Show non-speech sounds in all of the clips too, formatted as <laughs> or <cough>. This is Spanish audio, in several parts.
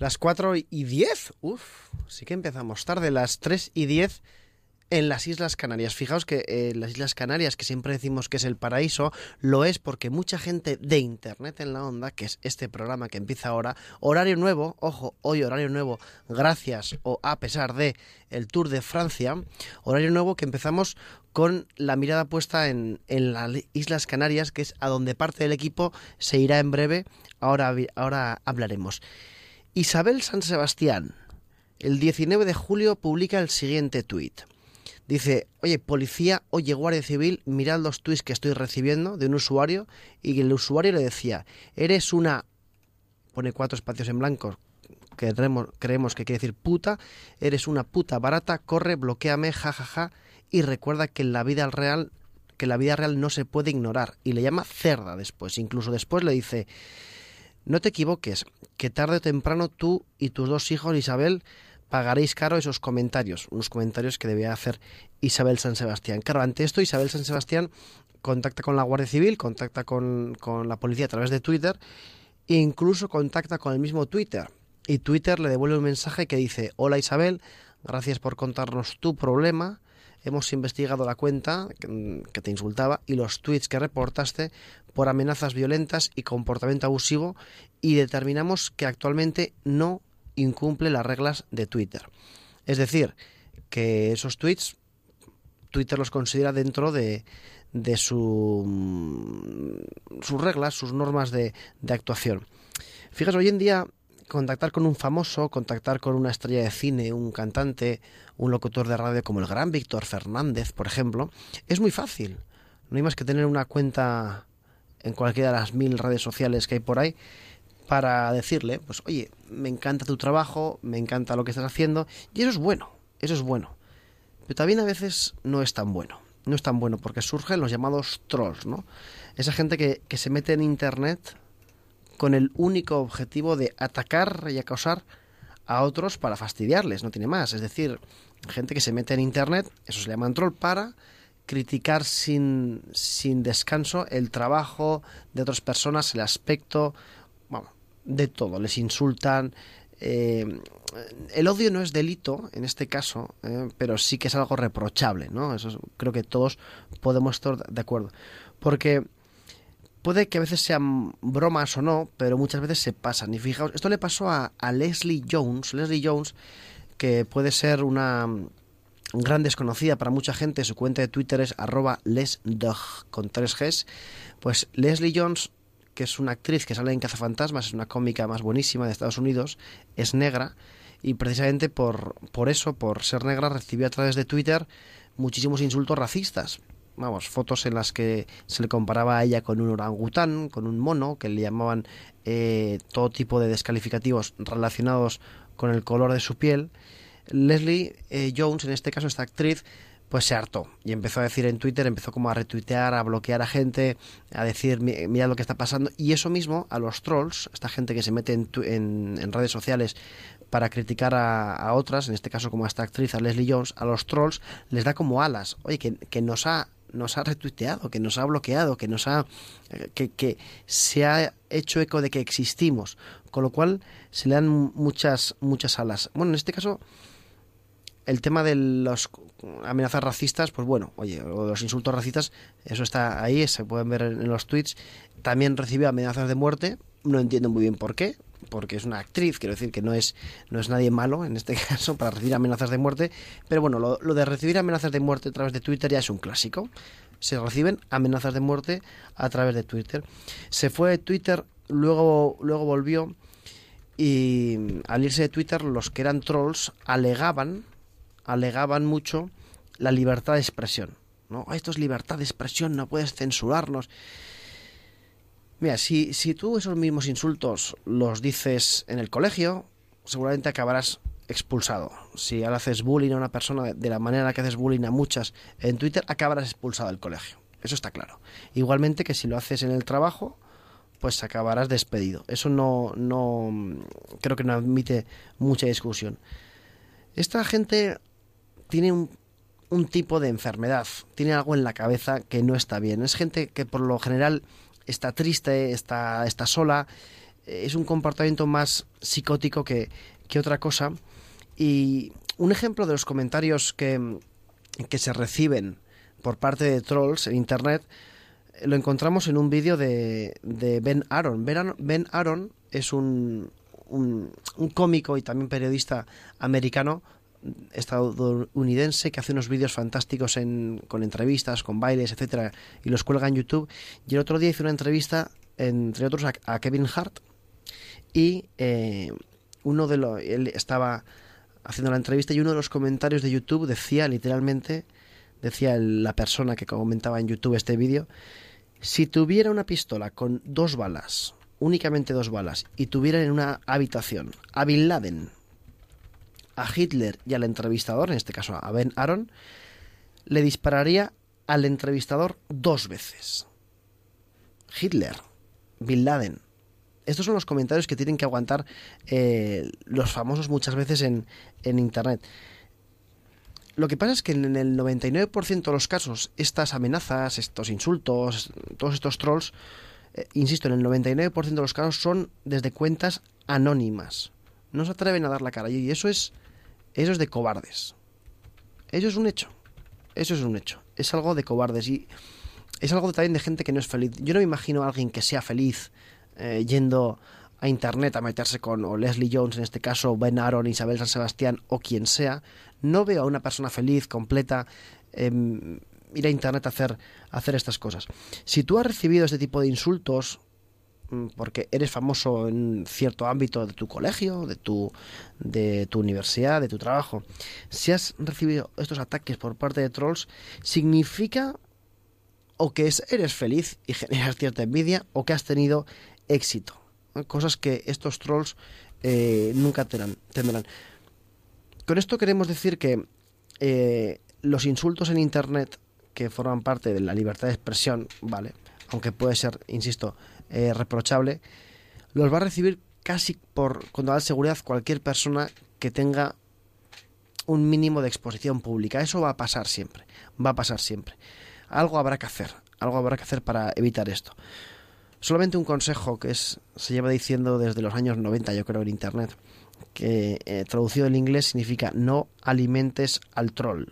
Las 4 y 10. Uf, sí que empezamos tarde. Las 3 y 10 en las Islas Canarias. Fijaos que eh, las Islas Canarias, que siempre decimos que es el paraíso, lo es porque mucha gente de Internet en la Onda, que es este programa que empieza ahora, horario nuevo, ojo, hoy horario nuevo, gracias o a pesar de el Tour de Francia, horario nuevo que empezamos con la mirada puesta en, en las Islas Canarias, que es a donde parte del equipo se irá en breve, ahora, ahora hablaremos. Isabel San Sebastián, el 19 de julio publica el siguiente tuit. Dice, oye, policía, oye, guardia civil, mirad los tweets que estoy recibiendo de un usuario y el usuario le decía, eres una... pone cuatro espacios en blanco, que creemos, que quiere decir puta, eres una puta barata, corre, bloqueame, jajaja, y recuerda que en la vida real que la vida real no se puede ignorar. Y le llama cerda después, incluso después le dice no te equivoques, que tarde o temprano tú y tus dos hijos Isabel pagaréis caro esos comentarios, unos comentarios que debía hacer Isabel San Sebastián. Claro, ante esto Isabel San Sebastián contacta con la Guardia Civil, contacta con, con la policía a través de Twitter e incluso contacta con el mismo Twitter. Y Twitter le devuelve un mensaje que dice, hola Isabel, gracias por contarnos tu problema, hemos investigado la cuenta que te insultaba y los tweets que reportaste por amenazas violentas y comportamiento abusivo y determinamos que actualmente no incumple las reglas de Twitter. Es decir, que esos tweets Twitter los considera dentro de, de su, mm, sus reglas, sus normas de, de actuación. Fíjate, hoy en día contactar con un famoso, contactar con una estrella de cine, un cantante, un locutor de radio como el gran Víctor Fernández, por ejemplo, es muy fácil. No hay más que tener una cuenta en cualquiera de las mil redes sociales que hay por ahí para decirle, pues oye, me encanta tu trabajo, me encanta lo que estás haciendo, y eso es bueno, eso es bueno. Pero también a veces no es tan bueno, no es tan bueno, porque surgen los llamados trolls, ¿no? Esa gente que, que se mete en Internet con el único objetivo de atacar y acosar a otros para fastidiarles, no tiene más. Es decir, gente que se mete en Internet, eso se llama troll, para criticar sin, sin descanso el trabajo de otras personas, el aspecto, de todo, les insultan. Eh, el odio no es delito en este caso, eh, pero sí que es algo reprochable, ¿no? Eso creo que todos podemos estar de acuerdo. Porque puede que a veces sean bromas o no, pero muchas veces se pasan. Y fijaos, esto le pasó a, Leslie Jones. Leslie Jones, que puede ser una gran desconocida para mucha gente, su cuenta de Twitter es arroba lesdog con tres Gs. Pues Leslie Jones que es una actriz que sale en Cazafantasmas, es una cómica más buenísima de Estados Unidos, es negra y precisamente por, por eso, por ser negra, recibió a través de Twitter muchísimos insultos racistas. Vamos, fotos en las que se le comparaba a ella con un orangután, con un mono, que le llamaban eh, todo tipo de descalificativos relacionados con el color de su piel. Leslie eh, Jones, en este caso esta actriz, pues se hartó y empezó a decir en Twitter, empezó como a retuitear, a bloquear a gente, a decir, mira lo que está pasando. Y eso mismo a los trolls, esta gente que se mete en, en, redes sociales para criticar a, otras, en este caso como a esta actriz, a Leslie Jones, a los trolls les da como alas. Oye, que, que nos ha nos ha retuiteado, que nos ha bloqueado, que nos ha que, que se ha hecho eco de que existimos, con lo cual se le dan muchas muchas alas. Bueno, en este caso el tema de las amenazas racistas, pues bueno, oye, los insultos racistas, eso está ahí, se pueden ver en los tweets. También recibió amenazas de muerte, no entiendo muy bien por qué, porque es una actriz, quiero decir que no es, no es nadie malo en este <laughs> caso para recibir amenazas de muerte, pero bueno, lo, lo de recibir amenazas de muerte a través de Twitter ya es un clásico. Se reciben amenazas de muerte a través de Twitter. Se fue de Twitter, luego, luego volvió y al irse de Twitter los que eran trolls alegaban alegaban mucho la libertad de expresión. ¿no? Esto es libertad de expresión, no puedes censurarnos. Mira, si, si tú esos mismos insultos los dices en el colegio, seguramente acabarás expulsado. Si ahora haces bullying a una persona de la manera que haces bullying a muchas en Twitter, acabarás expulsado del colegio. Eso está claro. Igualmente que si lo haces en el trabajo, pues acabarás despedido. Eso no, no creo que no admite mucha discusión. Esta gente tiene un, tipo de enfermedad, tiene algo en la cabeza que no está bien. Es gente que por lo general está triste, está, está sola, es un comportamiento más psicótico que, que otra cosa. Y un ejemplo de los comentarios que, que se reciben por parte de trolls en Internet lo encontramos en un vídeo de, de Ben Aaron. Ben Aaron es un, un, cómico y también periodista americano estadounidense que hace unos vídeos fantásticos en, con entrevistas, con bailes, etcétera, y los cuelga en YouTube. Y el otro día hizo una entrevista, entre otros, a, Kevin Hart, y eh, uno de los, él estaba haciendo la entrevista y uno de los comentarios de YouTube decía literalmente, decía la persona que comentaba en YouTube este vídeo, si tuviera una pistola con dos balas, únicamente dos balas, y tuviera en una habitación a Bin Laden, a Hitler y al entrevistador, en este caso a Ben Aaron, le dispararía al entrevistador dos veces. Hitler, Bin Laden. Estos son los comentarios que tienen que aguantar eh, los famosos muchas veces en, en Internet. Lo que pasa es que en el 99% de los casos, estas amenazas, estos insultos, todos estos trolls, eh, insisto, en el 99% de los casos son desde cuentas anónimas. No se atreven a dar la cara y eso es, eso es de cobardes. Eso es un hecho. Eso es un hecho. Es algo de cobardes y es algo también de gente que no es feliz. Yo no me imagino a alguien que sea feliz eh, yendo a internet a meterse con o Leslie Jones en este caso, Ben Aaron, Isabel San Sebastián o quien sea, no veo a una persona feliz, completa, em, ir a internet a hacer, hacer estas cosas. Si tú has recibido este tipo de insultos porque eres famoso en cierto ámbito de tu colegio, de tu, de tu universidad, de tu trabajo, si has recibido estos ataques por parte de trolls, significa o que eres feliz y <laughs> generas cierta envidia o que has tenido éxito cosas que estos trolls eh, nunca tendrán, Con esto queremos decir que eh, los insultos en Internet que forman parte de la libertad de expresión, ¿vale? Aunque puede ser, insisto, eh, reprochable, los va a recibir casi por total seguridad cualquier persona que tenga un mínimo de exposición pública. Eso va a pasar siempre, va a pasar siempre. Algo habrá que hacer, algo habrá que hacer para evitar esto. Solamente un consejo que es, se lleva diciendo desde los años 90, yo creo, en Internet, que eh, traducido en inglés significa no alimentes al troll.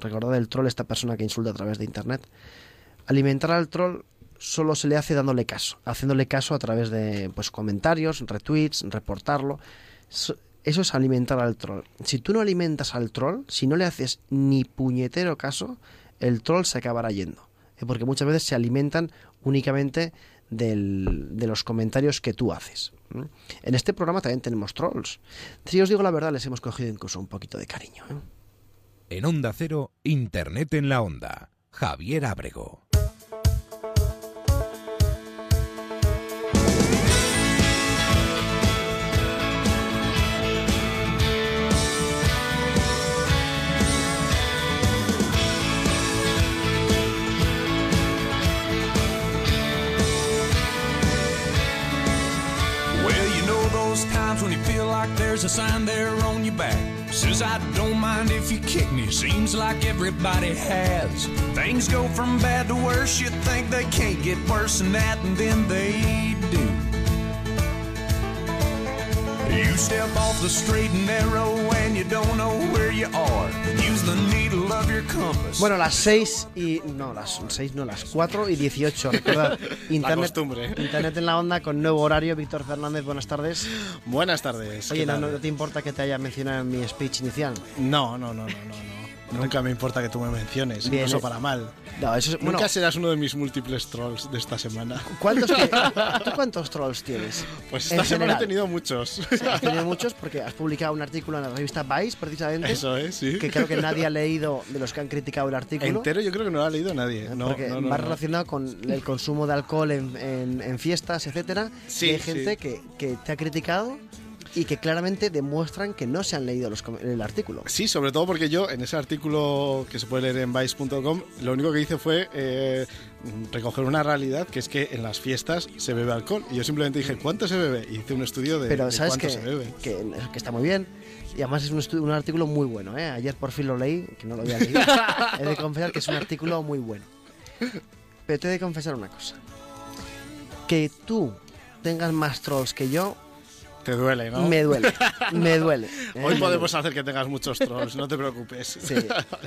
Recordad el troll, esta persona que insulta a través de Internet. Alimentar al troll solo se le hace dándole caso, haciéndole caso a través de pues, comentarios, retweets, reportarlo. Eso, es alimentar al troll. Si tú no alimentas al troll, si no le haces ni puñetero caso, el troll se acabará yendo. Eh, porque muchas veces se alimentan únicamente de los comentarios que tú haces. En este programa también tenemos trolls. Si os digo la verdad, les hemos cogido incluso un poquito de cariño. ¿eh? En Onda Cero, Internet en la Onda. Javier Abrego. There's a sign there on your back. Says I don't mind if you kick me. Seems like everybody has. Things go from bad to worse. You think they can't get worse than that, and then they do. You step off the straight and narrow and you don't know where you are. Use the Bueno, las 6 y. No, las 6, no, las 4 y 18. Recuerda, <laughs> internet, internet en la onda con nuevo horario. Víctor Fernández, buenas tardes. Buenas tardes. Oye, no, no, te importa que te haya mencionado en mi speech inicial? No, no, no, no, no. no. Nunca me importa que tú me menciones, Bien, incluso eh. para mal. No, eso es, Nunca serás uno de mis múltiples trolls de esta semana. ¿Cuántos, <laughs> ¿Tú cuántos trolls tienes? Pues esta semana he tenido muchos. Has tenido muchos porque has publicado un artículo en la revista Vice, precisamente. Eso es, sí. Que creo que nadie ha leído de los que han criticado el artículo. Entero yo creo que no lo ha leído nadie. No, porque va relacionado con el consumo de alcohol en, fiestas, etcétera. Sí, hay gente que, que te ha criticado y que claramente demuestran que no se han leído los, el artículo. Sí, sobre todo porque yo en ese artículo que se puede leer en vice.com, lo único que hice fue eh, recoger una realidad que es que en las fiestas se bebe alcohol. Y yo simplemente dije, ¿cuánto se bebe? Y hice un estudio de, Pero, ¿sabes cuánto que, se bebe. Que, que está muy bien. Y además es un, estudio, un artículo muy bueno. ¿eh? Ayer por fin lo leí, que no lo había leído. <laughs> he de confesar que es un artículo muy bueno. Pero te he de confesar una cosa. Que tú tengas más trolls que yo, Te duele, ¿no? me duele. Me duele. <laughs> ¿eh? Hoy Me podemos hacer que tengas muchos trolls, no te preocupes. <laughs> Sí.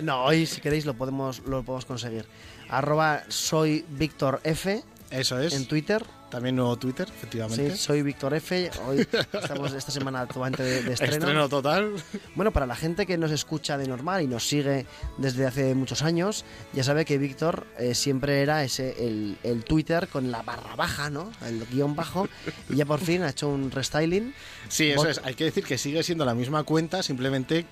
No, hoy si queréis lo podemos, lo podemos conseguir. Arroba soy Víctor F Eso es. en Twitter. También nuevo Twitter, efectivamente. Sí, soy Víctor F. Hoy estamos esta semana totalmente de, de estreno. Estreno total. Bueno, para la gente que nos escucha de normal y nos sigue desde hace muchos años, ya sabe que Víctor eh, siempre era ese el, el Twitter con la barra baja, ¿no? El guion bajo. Y ya por fin ha hecho un restyling. Sí, eso Bot- es. Hay que decir que sigue siendo la misma cuenta, simplemente,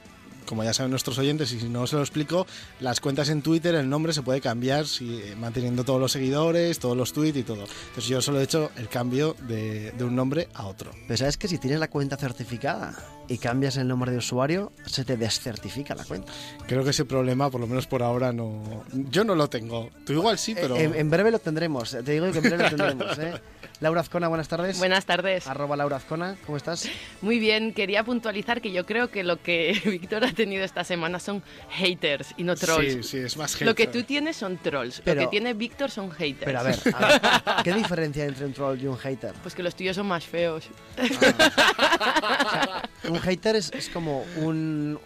como ya saben nuestros oyentes, y si no se lo explico, las cuentas en Twitter, el nombre se puede cambiar eh, manteniendo todos los seguidores, todos los tweets y todo. Entonces yo solo he hecho el cambio de un nombre a otro. Pero sabes que si tienes la cuenta certificada y cambias el nombre de usuario, se te descertifica la cuenta. Creo que ese problema, por lo menos por ahora, no. Yo no lo tengo. Tú igual sí, pero. Eh, En, en breve lo tendremos. Te digo que en breve lo tendremos. ¿eh? <laughs> Laura Azcona, buenas tardes. Buenas tardes. Arroba Laura Azcona, ¿cómo estás? Muy bien, quería puntualizar que yo creo que lo que <laughs> Víctor ha tenido esta semana son haters y no trolls. Sí, sí, es más Lo que tú tienes son trolls, Pero- lo que tiene Víctor son haters. Pero a ver, a ver, ¿qué <laughs> diferencia entre un troll y un hater? Pues que los tuyos son más feos. Un hater es, es como un,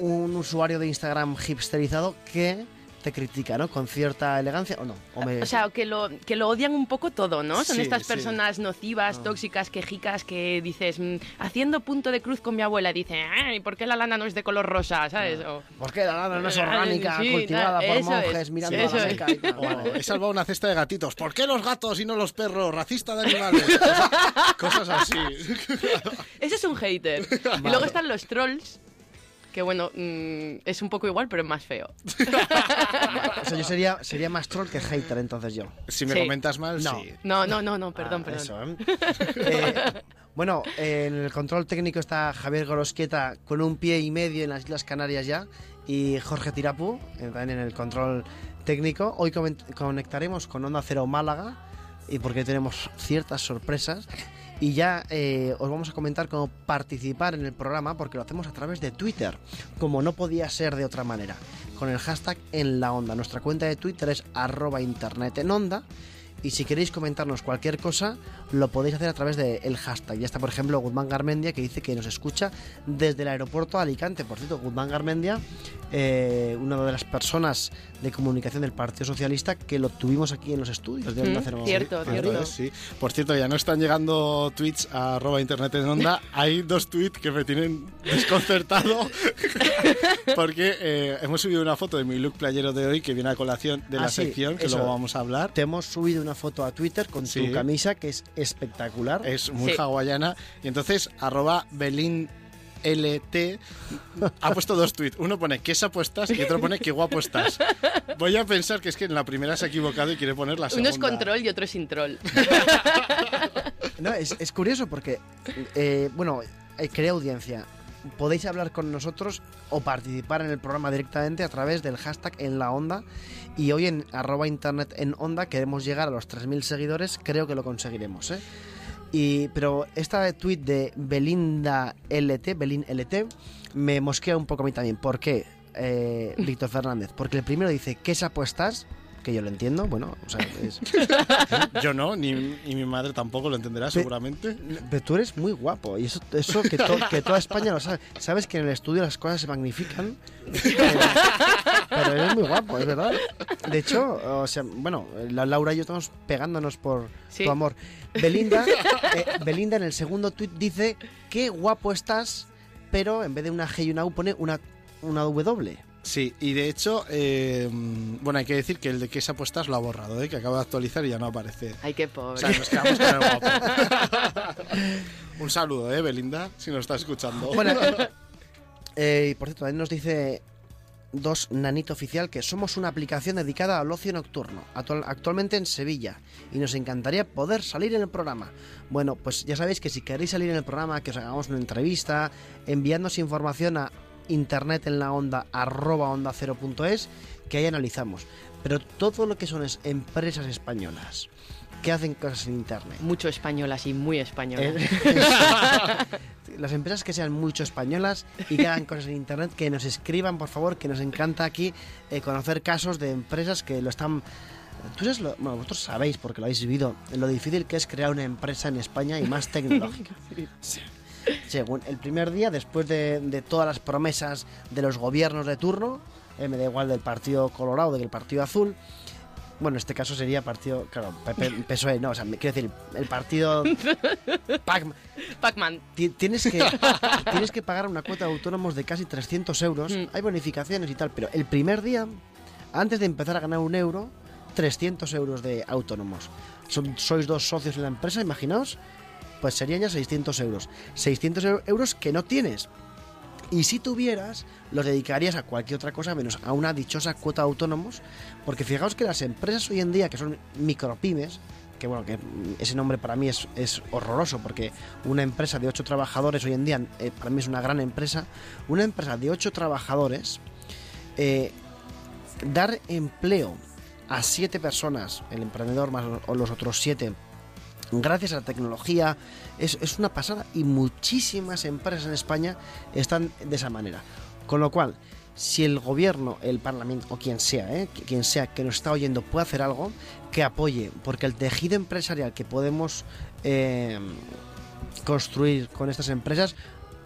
un usuario de Instagram hipsterizado que te critica, ¿no? Con cierta elegancia o no. O, me- O sea, que lo, que lo odian un poco todo, ¿no? Son Sí, estas sí. personas nocivas, tóxicas, quejicas que dices, mm, haciendo punto de cruz con mi abuela, dice, ay, ¿por qué la lana no es de color rosa? ¿Sabes? O- ¿Por qué la lana no es orgánica, sí, cultivada por eso monjes es, mirando a la es. y tal? <laughs> O, he salvado una cesta de gatitos. ¿Por qué los gatos y no los perros? Racista de animales. Cosas, cosas así. <laughs> Ese es un hater. Y luego están los trolls, que bueno, mm, es un poco igual, pero es más feo. <laughs> O sea, yo sería, sería más troll que hater entonces yo. Si me Sí. comentas mal, No. sí. No, no, no, no, perdón, Ah, perdón. eso, ¿eh? <laughs> Eh, bueno, en el control técnico está Javier Gorosquieta con un pie y medio en las Islas Canarias ya y Jorge Tirapu eh, también en el control técnico. Hoy conectaremos con Onda Cero Málaga y porque tenemos ciertas sorpresas. Y ya eh, os vamos a comentar cómo participar en el programa porque lo hacemos a través de Twitter, como no podía ser de otra manera, con el hashtag en la onda. Nuestra cuenta de Twitter es arroba internet en onda y si queréis comentarnos cualquier cosa, lo podéis hacer a través del hashtag. Ya está, por ejemplo, Guzmán Garmendia, que dice que nos escucha desde el aeropuerto de Alicante. Por cierto, Guzmán Garmendia, eh, una de las personas de comunicación del Partido Socialista que lo tuvimos aquí en los estudios de Onda Mm, cierto, cierto. Sí. Por cierto, ya no están llegando tweets a arroba internet en onda. <laughs> Hay dos tweets que me tienen desconcertado <laughs> porque eh, hemos subido una foto de mi look playero de hoy que viene a colación de Ah, la sí, sección que eso. luego vamos a hablar. Te hemos subido una foto a Twitter con Sí. tu camisa, que es espectacular. Es muy Sí. hawaiana. Y entonces, arroba Belín LT ha puesto dos tweets. Uno pone qué sapo estás y otro pone qué guapo estás. Voy a pensar que es que en la primera se ha equivocado y quiere poner la segunda. Uno es con troll y otro es sin troll. <laughs> No, es, es curioso porque, eh, bueno, eh, crea audiencia. Podéis hablar con nosotros o participar en el programa directamente a través del hashtag en la onda. Y hoy en arroba internet en onda queremos llegar a los 3.000 seguidores. Creo que lo conseguiremos, ¿eh? Y, pero esta tweet de Belinda LT, Belin LT, me mosquea un poco a mí también. ¿Por qué, eh, Víctor Fernández? Porque el primero dice, ¿qué sapo estás? Que yo lo entiendo, bueno, o sea, es, <laughs> Yo no, ni, y mi madre tampoco lo entenderá seguramente. Pero tú eres muy guapo y eso, eso que, to- que toda España lo sabe. Sabes que en el estudio las cosas se magnifican, pero, pero eres muy guapo, es verdad. De hecho, o sea, bueno, la Laura y yo estamos pegándonos por Sí. tu amor. Belinda, eh, Belinda en el segundo tuit dice qué guapo estás, pero en vez de una G y una U pone una, una W. Sí, y de hecho, eh, bueno, hay que decir que el de qué sapo estás lo ha borrado, ¿eh? que acaba de actualizar y ya no aparece. Ay, qué O pobre. sea, nos quedamos con el <laughs> guapo. Un saludo, ¿eh, Belinda? Si nos estás escuchando. Bueno, <laughs> eh, y por cierto, también nos dice dos Nanito Oficial que somos una aplicación dedicada al ocio nocturno, actual- actualmente en Sevilla, y nos encantaría poder salir en el programa. Bueno, pues ya sabéis que si queréis salir en el programa, que os hagamos una entrevista, enviándonos información a internet en la onda arroba onda cero punto es, que ahí analizamos. Pero todo lo que son es empresas españolas que hacen cosas en internet. Mucho español así, muy español. Eh, <laughs> <laughs> las empresas que sean mucho españolas y que hagan cosas en internet, que nos escriban, por favor, que nos encanta aquí eh, conocer casos de empresas que lo están Tú sabes lo- bueno, vosotros sabéis, porque lo habéis vivido, lo difícil que es crear una empresa en España y más <laughs> tecnológica. Según el primer día, después de, de todas las promesas de los gobiernos de turno, eh, me da igual del Partido Colorado, del Partido Azul, bueno, en este caso sería partido, claro, PSOE, <laughs> E, no, o sea, quiero decir, el partido <laughs> PAC, Pac-Man. Ti- Tienes que, <laughs> tienes que pagar una cuota de autónomos de casi 300 euros. Mm. Hay bonificaciones y tal, pero el primer día, antes de empezar a ganar un euro, 300 euros de autónomos. Son, sois dos socios en la empresa, imaginaos, pues serían ya 600 euros. 600 eu- euros que no tienes. Y si tuvieras, los dedicarías a cualquier otra cosa menos a una dichosa cuota de autónomos, porque fijaos que las empresas hoy en día, que son micropymes, que bueno, que ese nombre para mí es, es horroroso, porque una empresa de 8 trabajadores hoy en día, eh, para mí es una gran empresa, una empresa de 8 trabajadores, eh, dar empleo a 7 personas, el emprendedor más o los otros 7, gracias a la tecnología, es, es una pasada y muchísimas empresas en España están de esa manera. Con lo cual, si el gobierno, el parlamento o quien sea, ¿eh? Qui- quien sea que nos está oyendo puede hacer algo, que apoye, porque el tejido empresarial que podemos eh, construir con estas empresas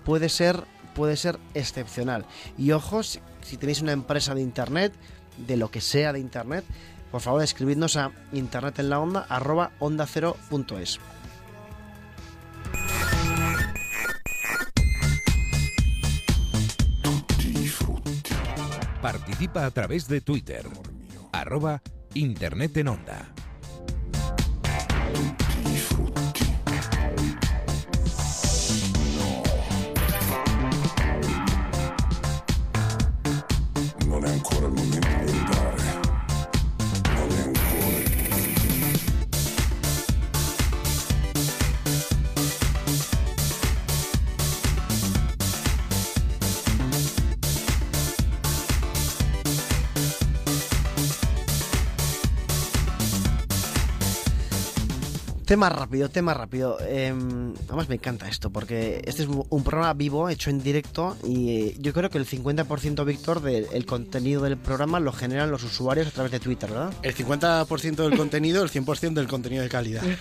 puede ser, puede ser excepcional. Y ojo, si, si tenéis una empresa de internet, de lo que sea de internet, por favor escribidnos a internet en la onda arroba onda cero punto es. Participa a través de Twitter. Arroba Internet en Onda. Non è ancora il momento Tema rápido, tema rápido. Eh, además me encanta esto porque este es un programa vivo, hecho en directo y eh, yo creo que el 50% Víctor del contenido del programa lo generan los usuarios a través de Twitter, ¿verdad? El 50% del contenido, el 100% del contenido de calidad. <laughs>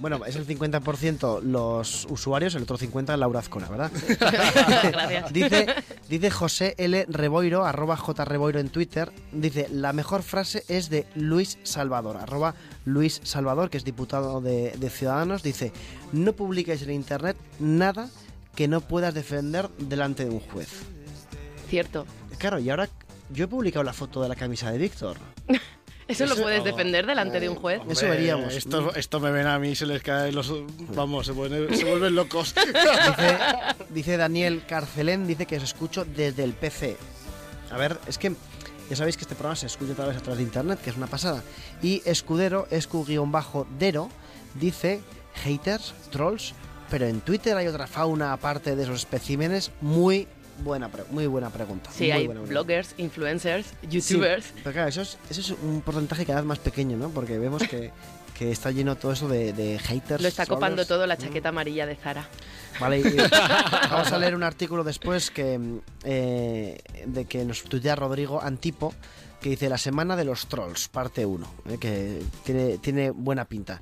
Bueno, es el 50% los usuarios, el otro 50% Laura Azcona, ¿verdad? <laughs> Gracias. Dice, dice José L. Reboiro, arroba J. Reboiro en Twitter, dice, la mejor frase es de Luis Salvador, arroba Luis Salvador, que es diputado de, de Ciudadanos, dice, no publiques en Internet nada que no puedas defender delante de un juez. Cierto. Claro, y ahora yo he publicado la foto de la camisa de Víctor. <laughs> Eso lo puedes defender delante de un juez. Eso veríamos. Esto, esto me ven a mí, se les caen los... Vamos, se, vuelven- se vuelven locos. Dice, <laughs> dice Daniel Carcelén, dice que os escucho desde el PC. A ver, es que ya sabéis que este programa se escucha otra vez a través de internet, que es una pasada. Y Escudero, Escu-Dero, dice haters, trolls, pero en Twitter hay otra fauna aparte de esos especímenes. Muy buena, pre- muy buena pregunta. Sí, muy hay buena pregunta. bloggers, influencers, Sí, youtubers. pero claro, eso es, eso es un porcentaje cada vez más pequeño, ¿no? Porque vemos que, <laughs> que está lleno todo eso de, de haters. Lo está copando todo la chaqueta amarilla de Zara. Vale, y <laughs> vamos a leer un artículo después que eh, de que nos tuitea Rodrigo Antipo que dice La semana de los trolls, parte 1, que tiene, tiene buena pinta.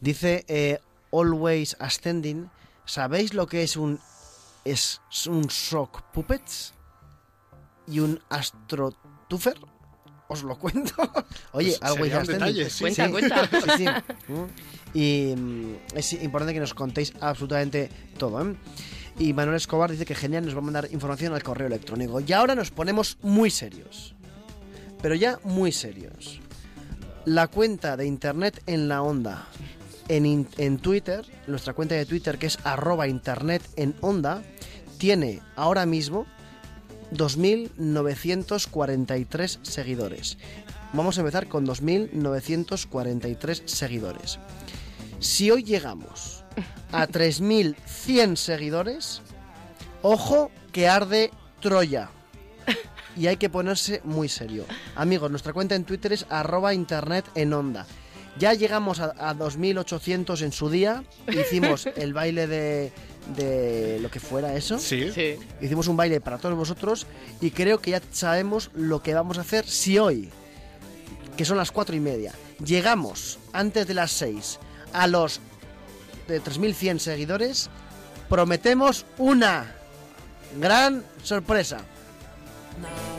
Dice eh, Always Ascending, ¿sabéis lo que es un es un sock puppets y un astrotufer? Os lo cuento. Oye, Pues un Ascending. detalle, sí. Cuenta, cuenta. <laughs> Sí, sí. Mm. Y mm, es importante que nos contéis absolutamente todo. ¿eh? Y Manuel Escobar dice que genial, nos va a mandar información al correo electrónico. Y ahora nos ponemos muy serios. Pero ya muy serios. La cuenta de internet en la onda. En, in- en Twitter, nuestra cuenta de Twitter que es arroba internet en onda, tiene ahora mismo 2.943 seguidores. Vamos a empezar con 2.943 seguidores. Si hoy llegamos a <laughs> 3.100 seguidores, ojo que arde Troya. Y hay que ponerse muy serio. Amigos, nuestra cuenta en Twitter es arroba internet en onda. Ya llegamos a, a 2.800 en su día. Hicimos <laughs> el baile de, de lo que fuera eso. Sí. Sí. Hicimos un baile para todos vosotros y creo que ya sabemos lo que vamos a hacer si hoy que son las cuatro y media, llegamos antes de las 6 a los de 3.100 seguidores, prometemos una gran sorpresa. Now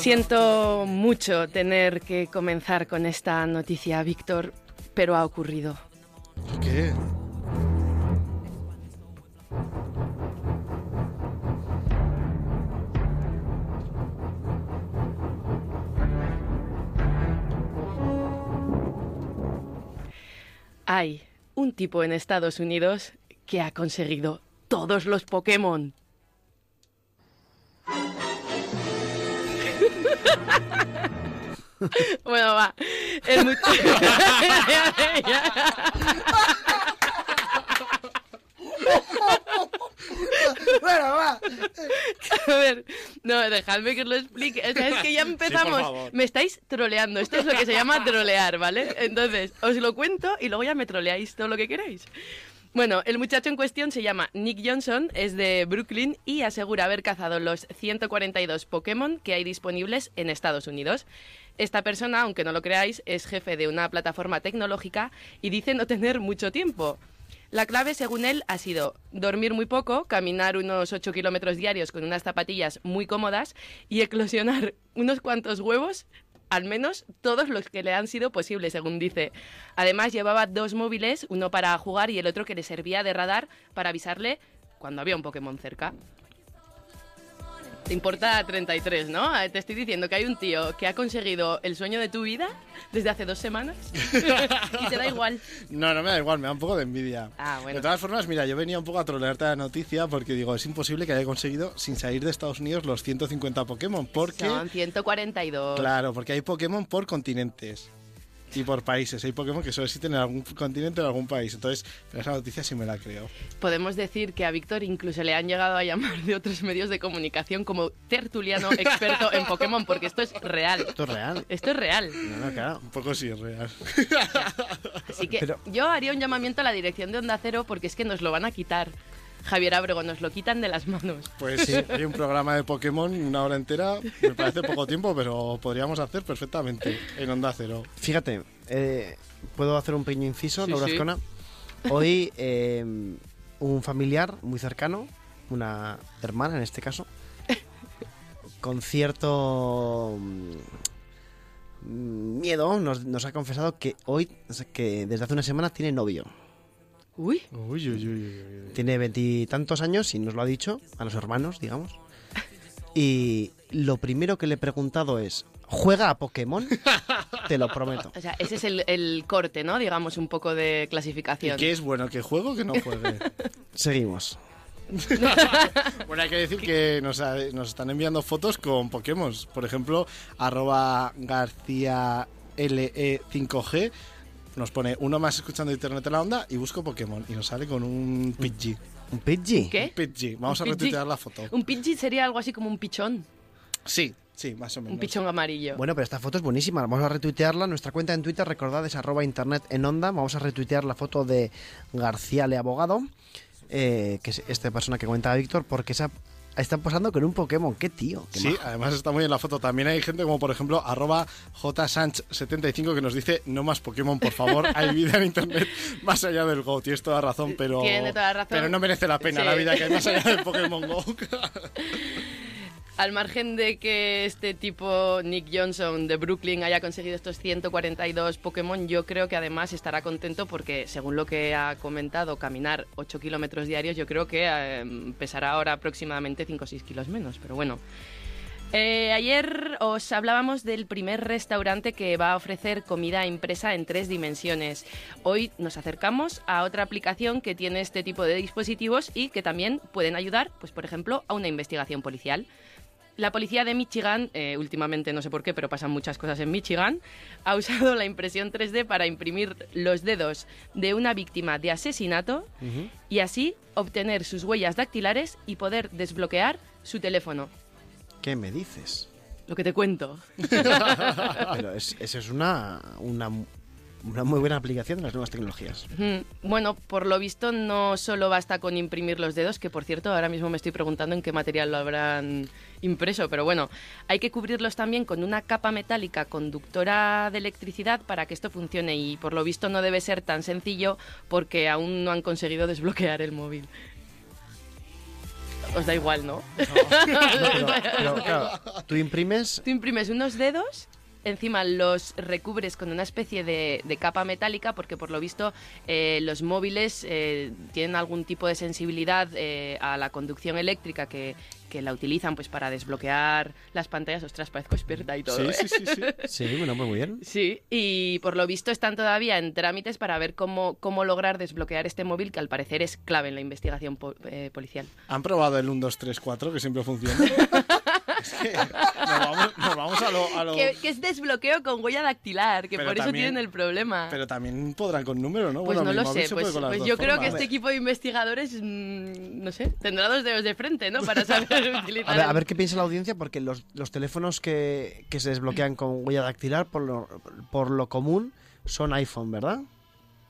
Siento mucho tener que comenzar con esta noticia, Víctor, pero ha ocurrido. ¿Qué? Hay un tipo en Estados Unidos que ha conseguido todos los Pokémon. <laughs> bueno, va. El mu- <laughs> Bueno, va. A ver, no, dejadme que os lo explique. O sea, es que ya empezamos. me estáis troleando. Esto es lo que se llama trolear, ¿vale? Entonces, os lo cuento y luego ya me troleáis todo lo que queráis. Bueno, el muchacho en cuestión se llama Nick Johnson, es de Brooklyn y asegura haber cazado los 142 Pokémon que hay disponibles en Estados Unidos. Esta persona, aunque no lo creáis, es jefe de una plataforma tecnológica y dice no tener mucho tiempo. La clave, según él, ha sido dormir muy poco, caminar unos 8 kilómetros diarios con unas zapatillas muy cómodas y eclosionar <laughs> unos cuantos huevos, al menos todos los que le han sido posibles, según dice. Además, llevaba dos móviles, uno para jugar y el otro que le servía de radar para avisarle cuando había un Pokémon cerca. Te importa 33, ¿no? Eh, Te estoy diciendo que hay un tío que ha conseguido el sueño de tu vida desde hace dos semanas y te da igual. No, no me da igual, me da un poco de envidia. Ah, bueno. De todas formas, mira, yo venía un poco a trolearte la noticia porque digo, es imposible que haya conseguido sin salir de Estados Unidos los 150 Pokémon. Porque, Son 142. claro, porque hay Pokémon por continentes y por países. Hay Pokémon que solo existen en algún continente o en algún país. Entonces, pero esa noticia sí me la creo. Podemos decir que a Víctor incluso le han llegado a llamar de otros medios de comunicación como tertuliano <laughs> experto en Pokémon, porque esto es real. Esto es real. Esto es real. No, no, claro. Un poco sí es real. Así que Pero- yo haría un llamamiento a la dirección de Onda Cero porque es que nos lo van a quitar. Javier Abrego, nos lo quitan de las manos. Pues sí, hay un programa de Pokémon, una hora entera, me parece poco tiempo, pero podríamos hacer perfectamente en Onda Cero. Fíjate, eh, ¿puedo hacer un pequeño inciso, Sí, Laura sí. Azcona? Hoy eh, un familiar muy cercano, una hermana en este caso, con cierto mm, miedo, nos, nos ha confesado que hoy, que desde hace una semana tiene novio. Uy, Uy, uy, uy, uy, uy. Tiene veintitantos años y nos lo ha dicho a los hermanos, digamos. Y lo primero que le he preguntado es, ¿juega a Pokémon? <laughs> Te lo prometo. o sea, ese es el, el corte, ¿no? Digamos, un poco de ¿Y clasificación. qué es bueno? ¿Que juegue o que no juegue? <laughs> Seguimos. <laughs> Bueno, hay que decir que nos, ha- nos están enviando fotos con Pokémon. Por ejemplo, arroba García LE5G nos pone uno más escuchando Internet en la onda y busco Pokémon. Y nos sale con un Pidgey. ¿Un Pidgey? ¿Qué? Un Pidgey. Vamos a retuitear la foto. Un Pidgey sería algo así como un pichón. Sí, sí, más o menos. Un pichón amarillo. Bueno, pero esta foto es buenísima. Vamos a retuitearla. Nuestra cuenta en Twitter, recordad, es arroba internet en onda. Vamos a retuitear la foto de García Le Abogado, eh, que es esta persona que comentaba Víctor, porque esa, está posando con un Pokémon. ¡Qué tío! Qué Sí, majo. además está muy bien la foto. También hay gente como, por ejemplo, arroba jsanch75 que nos dice, no más Pokémon, por favor. <laughs> Hay vida en Internet más allá del Go. Tienes toda razón, pero... Tiene toda la razón. Pero no merece la pena Sí. la vida que hay más allá del <laughs> Pokémon Go. <laughs> Al margen de que este tipo, Nick Johnson de Brooklyn, haya conseguido estos 142 Pokémon, yo creo que además estará contento porque, según lo que ha comentado, caminar 8 kilómetros diarios, yo creo que eh, pesará ahora aproximadamente 5 o 6 kilos menos. Pero bueno. Eh, ayer os hablábamos del primer restaurante que va a ofrecer comida impresa en tres dimensiones. Hoy nos acercamos a otra aplicación que tiene este tipo de dispositivos y que también pueden ayudar, pues por ejemplo, a una investigación policial. La policía de Michigan, eh, últimamente no sé por qué, pero pasan muchas cosas en Michigan, <laughs> ha usado la impresión 3D para imprimir los dedos de una víctima de asesinato y así obtener sus huellas dactilares y poder desbloquear su teléfono. ¿Qué me dices? Lo que te cuento. <laughs> <laughs> Pero es, eso es una, una, una muy buena aplicación de las nuevas tecnologías. Bueno, por lo visto no solo basta con imprimir los dedos, que por cierto ahora mismo me estoy preguntando en qué material lo habrán impreso, pero bueno, hay que cubrirlos también con una capa metálica conductora de electricidad para que esto funcione y por lo visto no debe ser tan sencillo porque aún no han conseguido desbloquear el móvil. Os da igual, ¿no? Pero, claro, tú imprimes Tú imprimes unos dedos, encima los recubres con una especie de, de capa metálica, porque por lo visto eh, los móviles eh, tienen algún tipo de sensibilidad eh, a la conducción eléctrica que, que la utilizan pues para desbloquear las pantallas. Ostras, parezco experta y todo. Sí, ¿eh? sí, sí, sí. <laughs> Sí, bueno, muy bien. Sí, y por lo visto están todavía en trámites para ver cómo, cómo lograr desbloquear este móvil que al parecer es clave en la investigación po- eh, policial. ¿Han probado el 1, 2, 3, 4, que siempre funciona? <laughs> nos vamos, nos vamos a lo... a lo- Que, que es desbloqueo con huella dactilar, que Pero por eso también- tienen el problema. Pero también podrán con número, ¿no? Pues Bueno, no lo sé, pues, pues yo creo que este equipo de investigadores, mm, no sé, tendrá dos dedos de frente, ¿no? Para saber <laughs> utilizar. A ver, a ver qué piensa la audiencia, porque los, los teléfonos que, que se desbloquean con huella dactilar, por lo, por lo común, son iPhone, ¿verdad?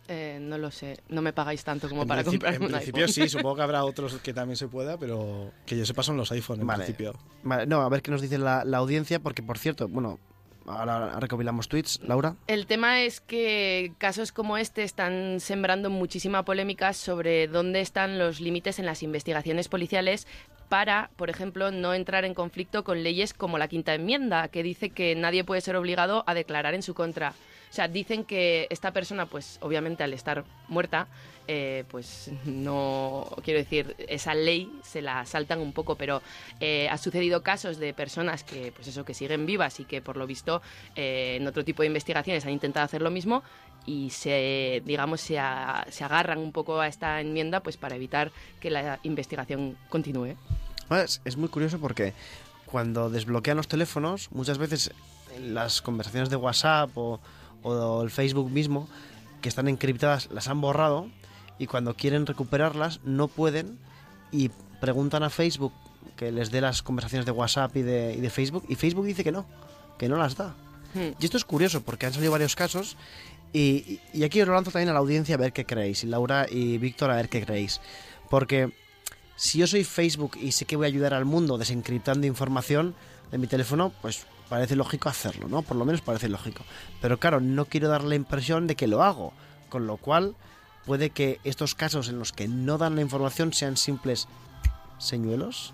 Eh, no lo sé, no me pagáis tanto como En para principio- comprarme En un principio iPhone. sí, <laughs> supongo que habrá otros que también se pueda, pero que yo sepa son los iPhone en Vale. principio. Vale, no, a ver qué nos dice la, la audiencia, porque por cierto, bueno, ahora recopilamos tweets, Laura. El tema es que casos como este están sembrando muchísima polémica sobre dónde están los límites en las investigaciones policiales para, por ejemplo, no entrar en conflicto con leyes como la Quinta Enmienda, que dice que nadie puede ser obligado a declarar en su contra. O sea, dicen que esta persona, pues obviamente al estar muerta, eh, pues no, quiero decir, esa ley se la saltan un poco, pero eh, ha sucedido casos de personas que, pues eso, que siguen vivas y que por lo visto eh, en otro tipo de investigaciones han intentado hacer lo mismo y se, digamos, se, a- se agarran un poco a esta enmienda pues para evitar que la investigación continúe. Es, es muy curioso porque cuando desbloquean los teléfonos, muchas veces las conversaciones de WhatsApp o, o el Facebook mismo, que están encriptadas, las han borrado y cuando quieren recuperarlas no pueden y preguntan a Facebook que les dé las conversaciones de WhatsApp y de, y de Facebook y Facebook dice que no, que no las da. Hmm. Y esto es curioso porque han salido varios casos y, y- aquí os lo lanzo también a la audiencia a ver qué creéis. Y Laura y Víctor a ver qué creéis. Porque si yo soy Facebook y sé que voy a ayudar al mundo desencriptando información de mi teléfono, pues parece lógico hacerlo, ¿no? Por lo menos parece lógico. Pero claro, no quiero dar la impresión de que lo hago. Con lo cual, puede que estos casos en los que no dan la información sean simples señuelos.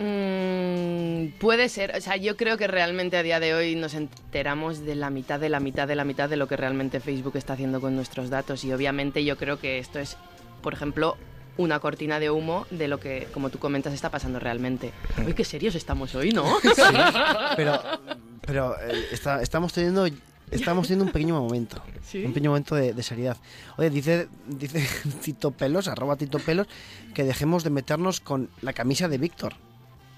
Mm, puede ser, o sea, yo creo que realmente a día de hoy nos enteramos de la mitad, de la mitad, de la mitad de lo que realmente Facebook está haciendo con nuestros datos y obviamente yo creo que esto es, por ejemplo, una cortina de humo de lo que, como tú comentas, está pasando realmente. Uy, qué serios estamos hoy, ¿no? <laughs> Pero, pero eh, está- estamos teniendo estamos teniendo un pequeño momento. Sí. Un pequeño momento de, de seriedad. Oye, dice, dice <laughs> Tito Pelos, arroba Tito Pelos, que dejemos de meternos con la camisa de Víctor.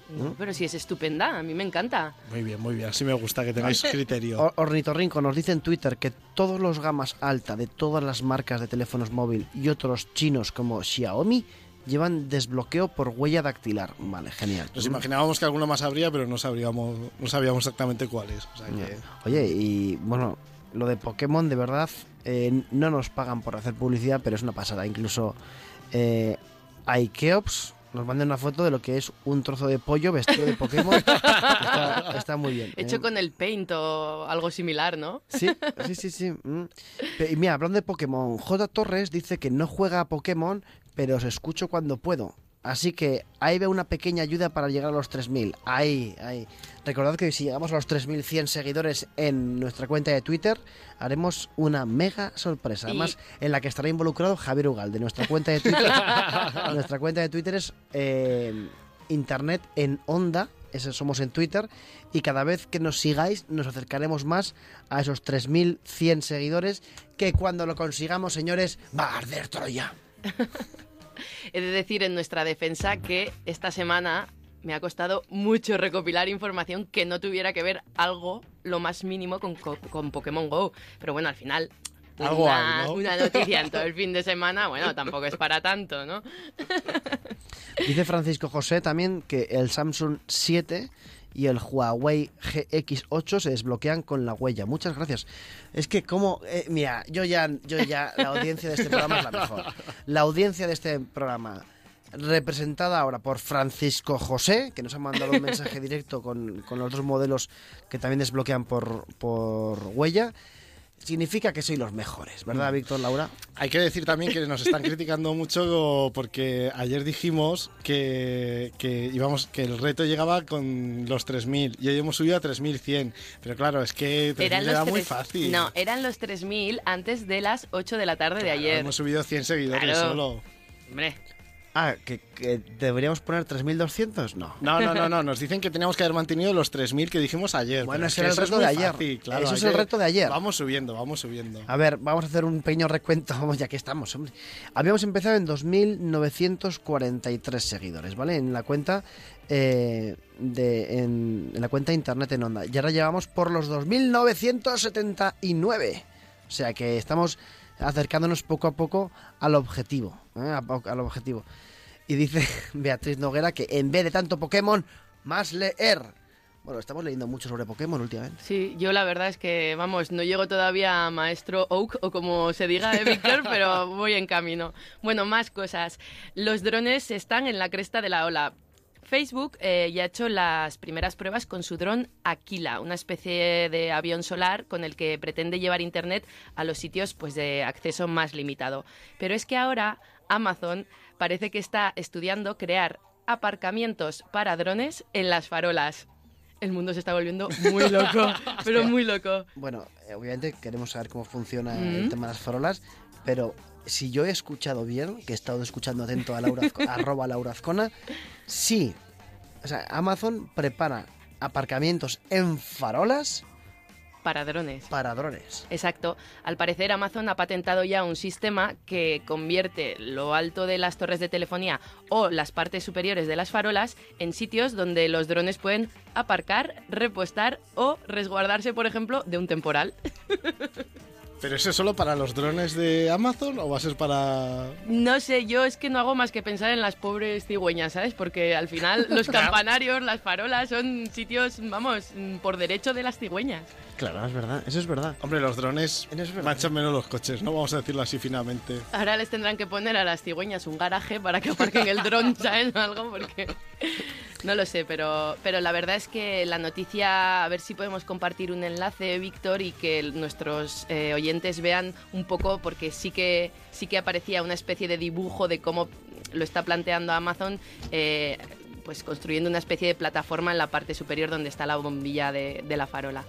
No, pero sí es estupenda, a mí me encanta. Muy bien, muy bien. Así me gusta que tengáis criterio. O- Ornitorrinco nos dice en Twitter que todos los gamas alta de todas las marcas de teléfonos móvil y otros chinos como Xiaomi llevan desbloqueo por huella dactilar. Vale, genial. Nos imaginábamos que alguna más habría, pero no sabríamos, no sabíamos exactamente cuáles. O sea que- Oye, y bueno, lo de Pokémon de verdad eh, no nos pagan por hacer publicidad, pero es una pasada. Incluso eh, Ikeops nos manda una foto de lo que es un trozo de pollo vestido de Pokémon. <laughs> está, está muy bien. Hecho ¿eh? con el paint o algo similar, ¿no? Sí, <laughs> sí, sí, sí. mm. Y mira, hablando de Pokémon, J. Torres dice que no juega a Pokémon, pero os escucho cuando puedo. Así que ahí ve una pequeña ayuda para llegar a los 3.000. Ahí, ahí. Recordad que si llegamos a los 3.100 seguidores en nuestra cuenta de Twitter, haremos una mega sorpresa. Y- Además, en la que estará involucrado Javier Ugalde. Nuestra cuenta de Twitter, <laughs> nuestra cuenta de Twitter es eh, Internet en Onda. Ese somos en Twitter. Y cada vez que nos sigáis, nos acercaremos más a esos 3.100 seguidores. Que cuando lo consigamos, señores, va a arder Troya. <laughs> <laughs> He de decir en nuestra defensa que esta semana me ha costado mucho recopilar información que no tuviera que ver algo, lo más mínimo, con, co- con Pokémon Go. Pero bueno, al final... Algo una, una noticia en todo el <laughs> fin de semana, bueno, tampoco es para tanto, ¿no? Dice Francisco José también que el Samsung 7 y el Huawei GX8 se desbloquean con la huella. Muchas gracias. Es que como, eh, mira, yo ya, yo ya, la audiencia de este programa es la mejor. La audiencia de este programa, representada ahora por Francisco José, que nos ha mandado un mensaje directo con, con los otros modelos que también desbloquean por, por huella, significa que soy los mejores, ¿verdad, Víctor, Laura? Hay que decir también que nos están criticando mucho porque ayer dijimos que, que íbamos que el reto llegaba con los 3000 y hoy hemos subido a 3100. Pero claro, es que 3000 Eran era muy fácil. No, eran los 3.000 antes de las 8 de la tarde de ayer. Hemos subido 100 seguidores Claro. solo. Hombre, Ah, ¿que, que deberíamos poner 3.200? No. No, no, no, no. Nos dicen que teníamos que haber mantenido los 3000 que dijimos ayer. Bueno, ese era el reto de ayer. fácil, claro, Eso es el reto de ayer. Vamos subiendo, vamos subiendo. A ver, vamos a hacer un pequeño recuento, <laughs> vamos, ya que estamos, hombre. Habíamos empezado en 2.943 seguidores, ¿vale? En la cuenta eh, de en, en la cuenta internet en onda. Y ahora llevamos por los 2.979. O sea que estamos acercándonos poco a poco al objetivo, ¿eh? Al objetivo. Y dice <laughs> Beatriz Noguera que en vez de tanto Pokémon, más leer. Bueno, estamos leyendo mucho sobre Pokémon últimamente. sí, yo la verdad es que, vamos, no llego todavía a Maestro Oak o como se diga, ¿eh, Víctor? <laughs> pero voy en camino. Bueno, más cosas. Los drones están en la cresta de la ola. Facebook eh, ya ha hecho las primeras pruebas con su dron Aquila, una especie de avión solar con el que pretende llevar Internet a los sitios pues, de acceso más limitado. Pero es que ahora Amazon parece que está estudiando crear aparcamientos para drones en las farolas. El mundo se está volviendo muy <laughs> loco, pero muy loco. Bueno, eh, obviamente queremos saber cómo funciona Mm. el tema de las farolas, pero si yo he escuchado bien, que he estado escuchando atento a Laura, <laughs> arroba Laura Azcona, sí. O sea, Amazon prepara aparcamientos en farolas Para drones. para drones. Exacto. Al parecer Amazon ha patentado ya un sistema que convierte lo alto de las torres de telefonía o las partes superiores de las farolas en sitios donde los drones pueden aparcar, repostar o resguardarse, por ejemplo, de un temporal. <laughs> ¿Pero eso es solo para los drones de Amazon o va a ser para...? No sé, yo es que no hago más que pensar en las pobres cigüeñas, ¿sabes? Porque al final <laughs> los campanarios, las farolas son sitios, vamos, por derecho de las cigüeñas. Claro, es verdad, eso es verdad. Hombre, los drones manchan menos los coches, ¿no? Vamos a decirlo así finamente. Ahora les tendrán que poner a las cigüeñas un garaje para que aparquen el dron, <laughs> ¿sabes? O algo, porque no lo sé, pero, pero la verdad es que la noticia, a ver si podemos compartir un enlace, Víctor, y que nuestros eh, oyentes vean un poco, porque sí que, sí que aparecía una especie de dibujo de cómo lo está planteando Amazon. eh, pues construyendo una especie de plataforma en la parte superior donde está la bombilla de, de la farola.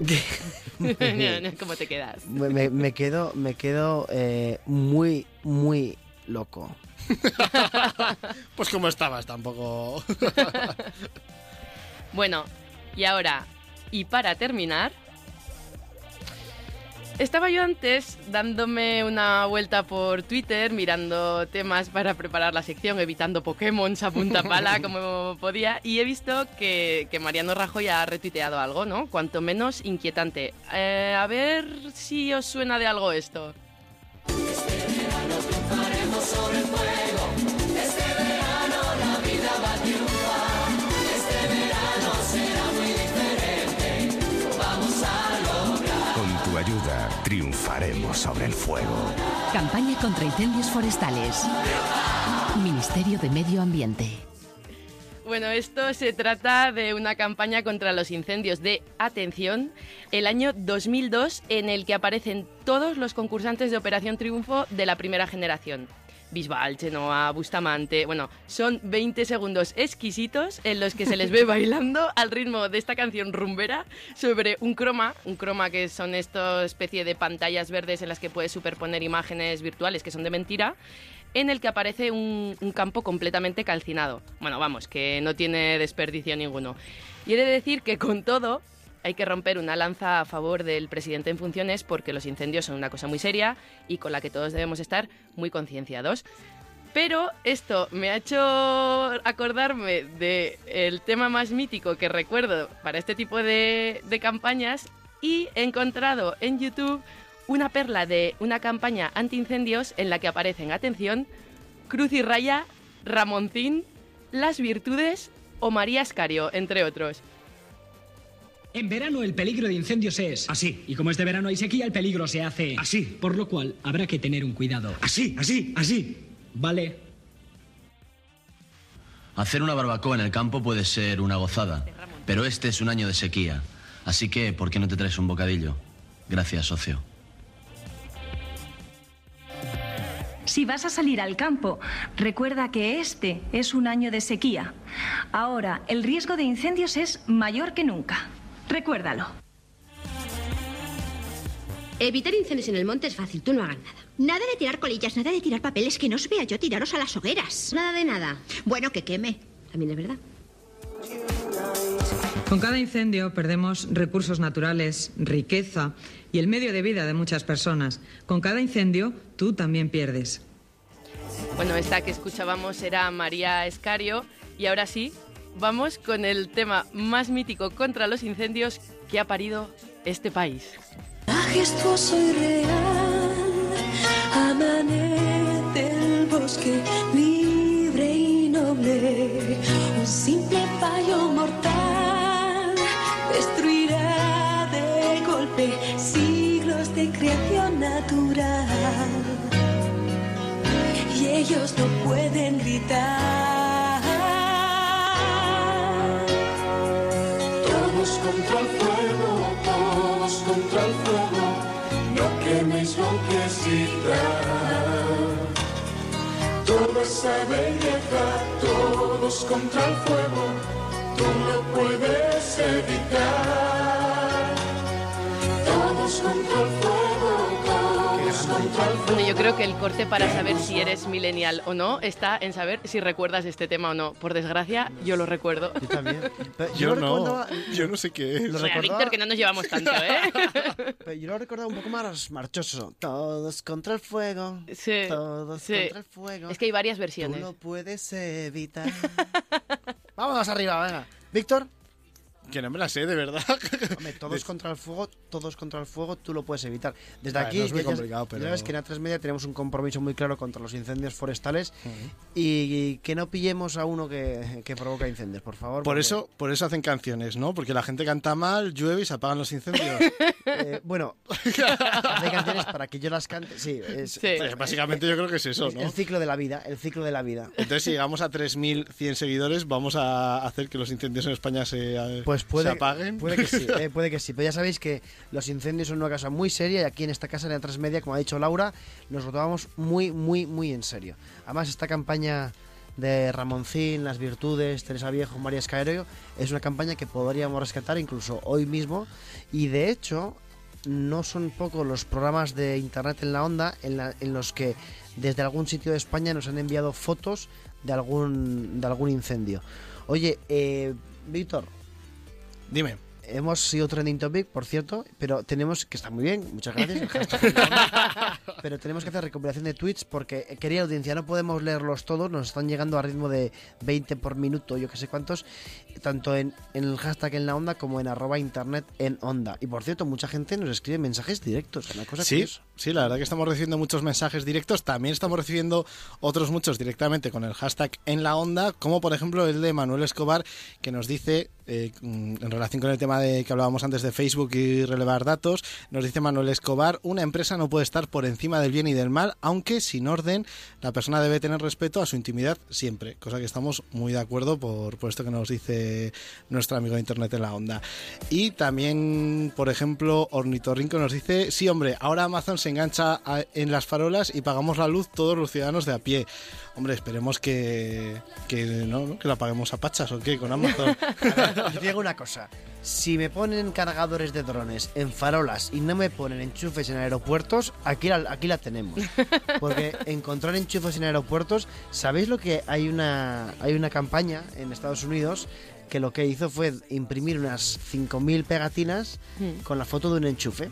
<laughs> <laughs> ¿Cómo te quedas? Me quedo, me quedo eh, muy, muy loco. <laughs> Pues como estabas, tampoco... <laughs> Bueno, y ahora, y para terminar, estaba yo antes dándome una vuelta por Twitter, mirando temas para preparar la sección, evitando Pokémon a punta pala <laughs> como podía, y he visto que, que Mariano Rajoy ha retuiteado algo, ¿no? Cuanto menos inquietante. Eh, a ver si os suena de algo esto. Con tu ayuda triunfaremos sobre el fuego. Campaña contra incendios forestales. Ministerio de Medio Ambiente. Bueno, esto se trata de una campaña contra los incendios de Atención, el año 2002, en el que aparecen todos los concursantes de Operación Triunfo de la primera generación. Bisbal, Chenoa, Bustamante. Bueno, son 20 segundos exquisitos en los que se les ve <laughs> bailando al ritmo de esta canción rumbera sobre un croma. Un croma que son esta especie de pantallas verdes en las que puedes superponer imágenes virtuales que son de mentira en el que aparece un, campo completamente calcinado. Bueno, vamos, que no tiene desperdicio ninguno. Y he de decir que con todo hay que romper una lanza a favor del presidente en funciones porque los incendios son una cosa muy seria y con la que todos debemos estar muy concienciados. Pero esto me ha hecho acordarme de el tema más mítico que recuerdo para este tipo de, de campañas y he encontrado en YouTube una perla de una campaña antiincendios en la que aparecen, atención, Cruz y Raya, Ramoncín, Las Virtudes o María Escario, entre otros. En verano el peligro de incendios es así. Y como es de verano hay sequía, el peligro se hace así. Por lo cual habrá que tener un cuidado. Así, así, así. Vale. Hacer una barbacoa en el campo puede ser una gozada, pero este es un año de sequía. Así que, ¿por qué no te traes un bocadillo? Gracias, socio. Si vas a salir al campo, recuerda que este es un año de sequía. Ahora, el riesgo de incendios es mayor que nunca. Recuérdalo. Evitar incendios en el monte es fácil, tú no hagas nada. Nada de tirar colillas, nada de tirar papeles, que no os vea yo tiraros a las hogueras. Nada de nada. Bueno, que queme. También es verdad. Con cada incendio perdemos recursos naturales, riqueza y el medio de vida de muchas personas. Con cada incendio tú también pierdes. Bueno, esta que escuchábamos era María Escario y ahora sí, vamos con el tema más mítico contra los incendios que ha parido este país. Majestuoso y real, amanece el bosque libre y noble. Un simple fallo mortal destruirá de golpe de creación natural. Y ellos no pueden gritar. Todos contra el fuego, todos contra el fuego, no queméis lo que da. Toda esa belleza, todos contra el fuego, tú no puedes evitar. Bueno, yo creo que el corte para saber si eres millennial o no está en saber si recuerdas este tema o no. Por desgracia, yo lo recuerdo. Yo también. Pero Yo no, yo no sé qué es. Lo Mira, recordaba- Víctor, que no nos llevamos tanto, ¿eh? <laughs> Pero yo lo recordaba un poco más marchoso. Todos contra el fuego. Sí, Todos sí. contra el fuego. Es que hay varias Tú versiones. lo puedes evitar. <laughs> Vámonos arriba, venga. Víctor. Que no me la sé, de verdad. <laughs> Hombre, todos De- contra el fuego, todos contra el fuego, tú lo puedes evitar. Desde Vale, aquí, no es muy ya- ya- complicado, pero- ya ves que en A3 Media tenemos un compromiso muy claro contra los incendios forestales y, que no pillemos a uno que, que provoca incendios, por favor. Por porque, eso, por eso hacen canciones, ¿no? Porque la gente canta mal, llueve y se apagan los incendios. <laughs> eh, bueno, <laughs> hay canciones para que yo las cante. Sí, es, Pues básicamente yo creo que es eso, es ¿no? el ciclo de la vida, el ciclo de la vida. Entonces, si llegamos a 3.100 seguidores, vamos a hacer que los incendios en España se, eh, Pues puede, se apaguen. puede que sí, eh, puede que sí. Pero ya sabéis que los incendios son una cosa muy seria y aquí en esta casa, en la Transmedia, como ha dicho Laura, nos lo tomamos muy, muy, muy en serio. Además, esta campaña de Ramoncín, Las Virtudes, Teresa Viejo, María Escaero, es una campaña que podríamos rescatar incluso hoy mismo. Y de hecho, no son pocos los programas de internet en la onda en, la- en los que desde algún sitio de España nos han enviado fotos de algún, de algún incendio. Oye, eh, Víctor, Dime. Hemos sido trending topic, por cierto, pero tenemos, que está muy bien, muchas gracias, el <laughs> pero tenemos que hacer recopilación de tweets porque, eh, querida audiencia, no podemos leerlos todos, nos están llegando a ritmo de 20 por minuto, yo que sé cuántos, tanto en, en el hashtag en la onda como en arroba internet en onda. Y por cierto, mucha gente nos escribe mensajes directos, una cosa Sí, curiosa. Sí, la verdad que estamos recibiendo muchos mensajes directos. También estamos recibiendo otros muchos directamente con el hashtag en la onda, como por ejemplo el de Manuel Escobar, que nos dice, eh, mm, en relación con el tema de que hablábamos antes de Facebook y relevar datos, nos dice Manuel Escobar, una empresa no puede estar por encima del bien y del mal, aunque sin orden, la persona debe tener respeto a su intimidad siempre, cosa que estamos muy de acuerdo por, por esto que nos dice nuestro amigo de Internet en la onda. Y también, por ejemplo, Ornitorrinco nos dice, sí hombre, ahora Amazon se engancha a- en las farolas y pagamos la luz todos los ciudadanos de a pie. Hombre, esperemos que, que, no, ¿no? que la paguemos a pachas o qué con Amazon. <laughs> Os digo una cosa. Si me ponen cargadores de drones en farolas y no me ponen enchufes en aeropuertos, aquí la, aquí la tenemos. Porque <laughs> encontrar enchufes en aeropuertos, ¿sabéis lo que hay una hay una campaña en Estados Unidos que lo que hizo fue imprimir unas 5000 pegatinas Mm. con la foto de un enchufe?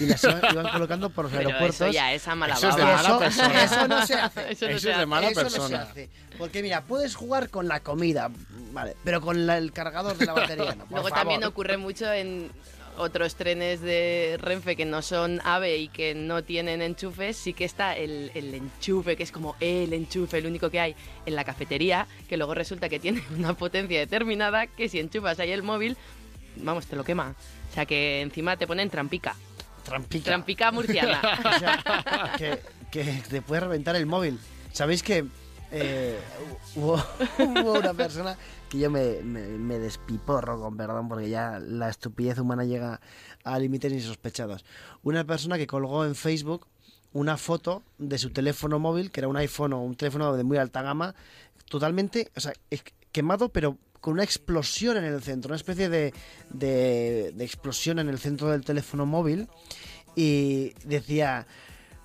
Y las iban, iban colocando por los Pero aeropuertos. eso ya es a mala Eso es de mala Eso- persona. Eso no se hace. Eso no Eso se es de hace. mala Eso no se hace. Porque mira, puedes jugar con la comida, vale, pero con la- el cargador de la batería no. por Luego favor. también ocurre mucho en otros trenes de Renfe que no son AVE y que no tienen enchufes, sí que está el, el enchufe, que es como el enchufe, el único que hay en la cafetería, que luego resulta que tiene una potencia determinada que si enchufas ahí el móvil, vamos, te lo quema. O sea que encima te ponen trampica. Trampica. Trampica murciana. <laughs> O sea, que, que te puede reventar el móvil. ¿Sabéis que eh, hubo, <laughs> hubo una persona que yo me, me, me despiporro, con perdón, porque ya la estupidez humana llega a límites insospechados? Una persona que colgó en Facebook una foto de su teléfono móvil, que era un iPhone o un teléfono de muy alta gama, totalmente, o sea, quemado, pero con una explosión en el centro, una especie de, de, de explosión en el centro del teléfono móvil y decía,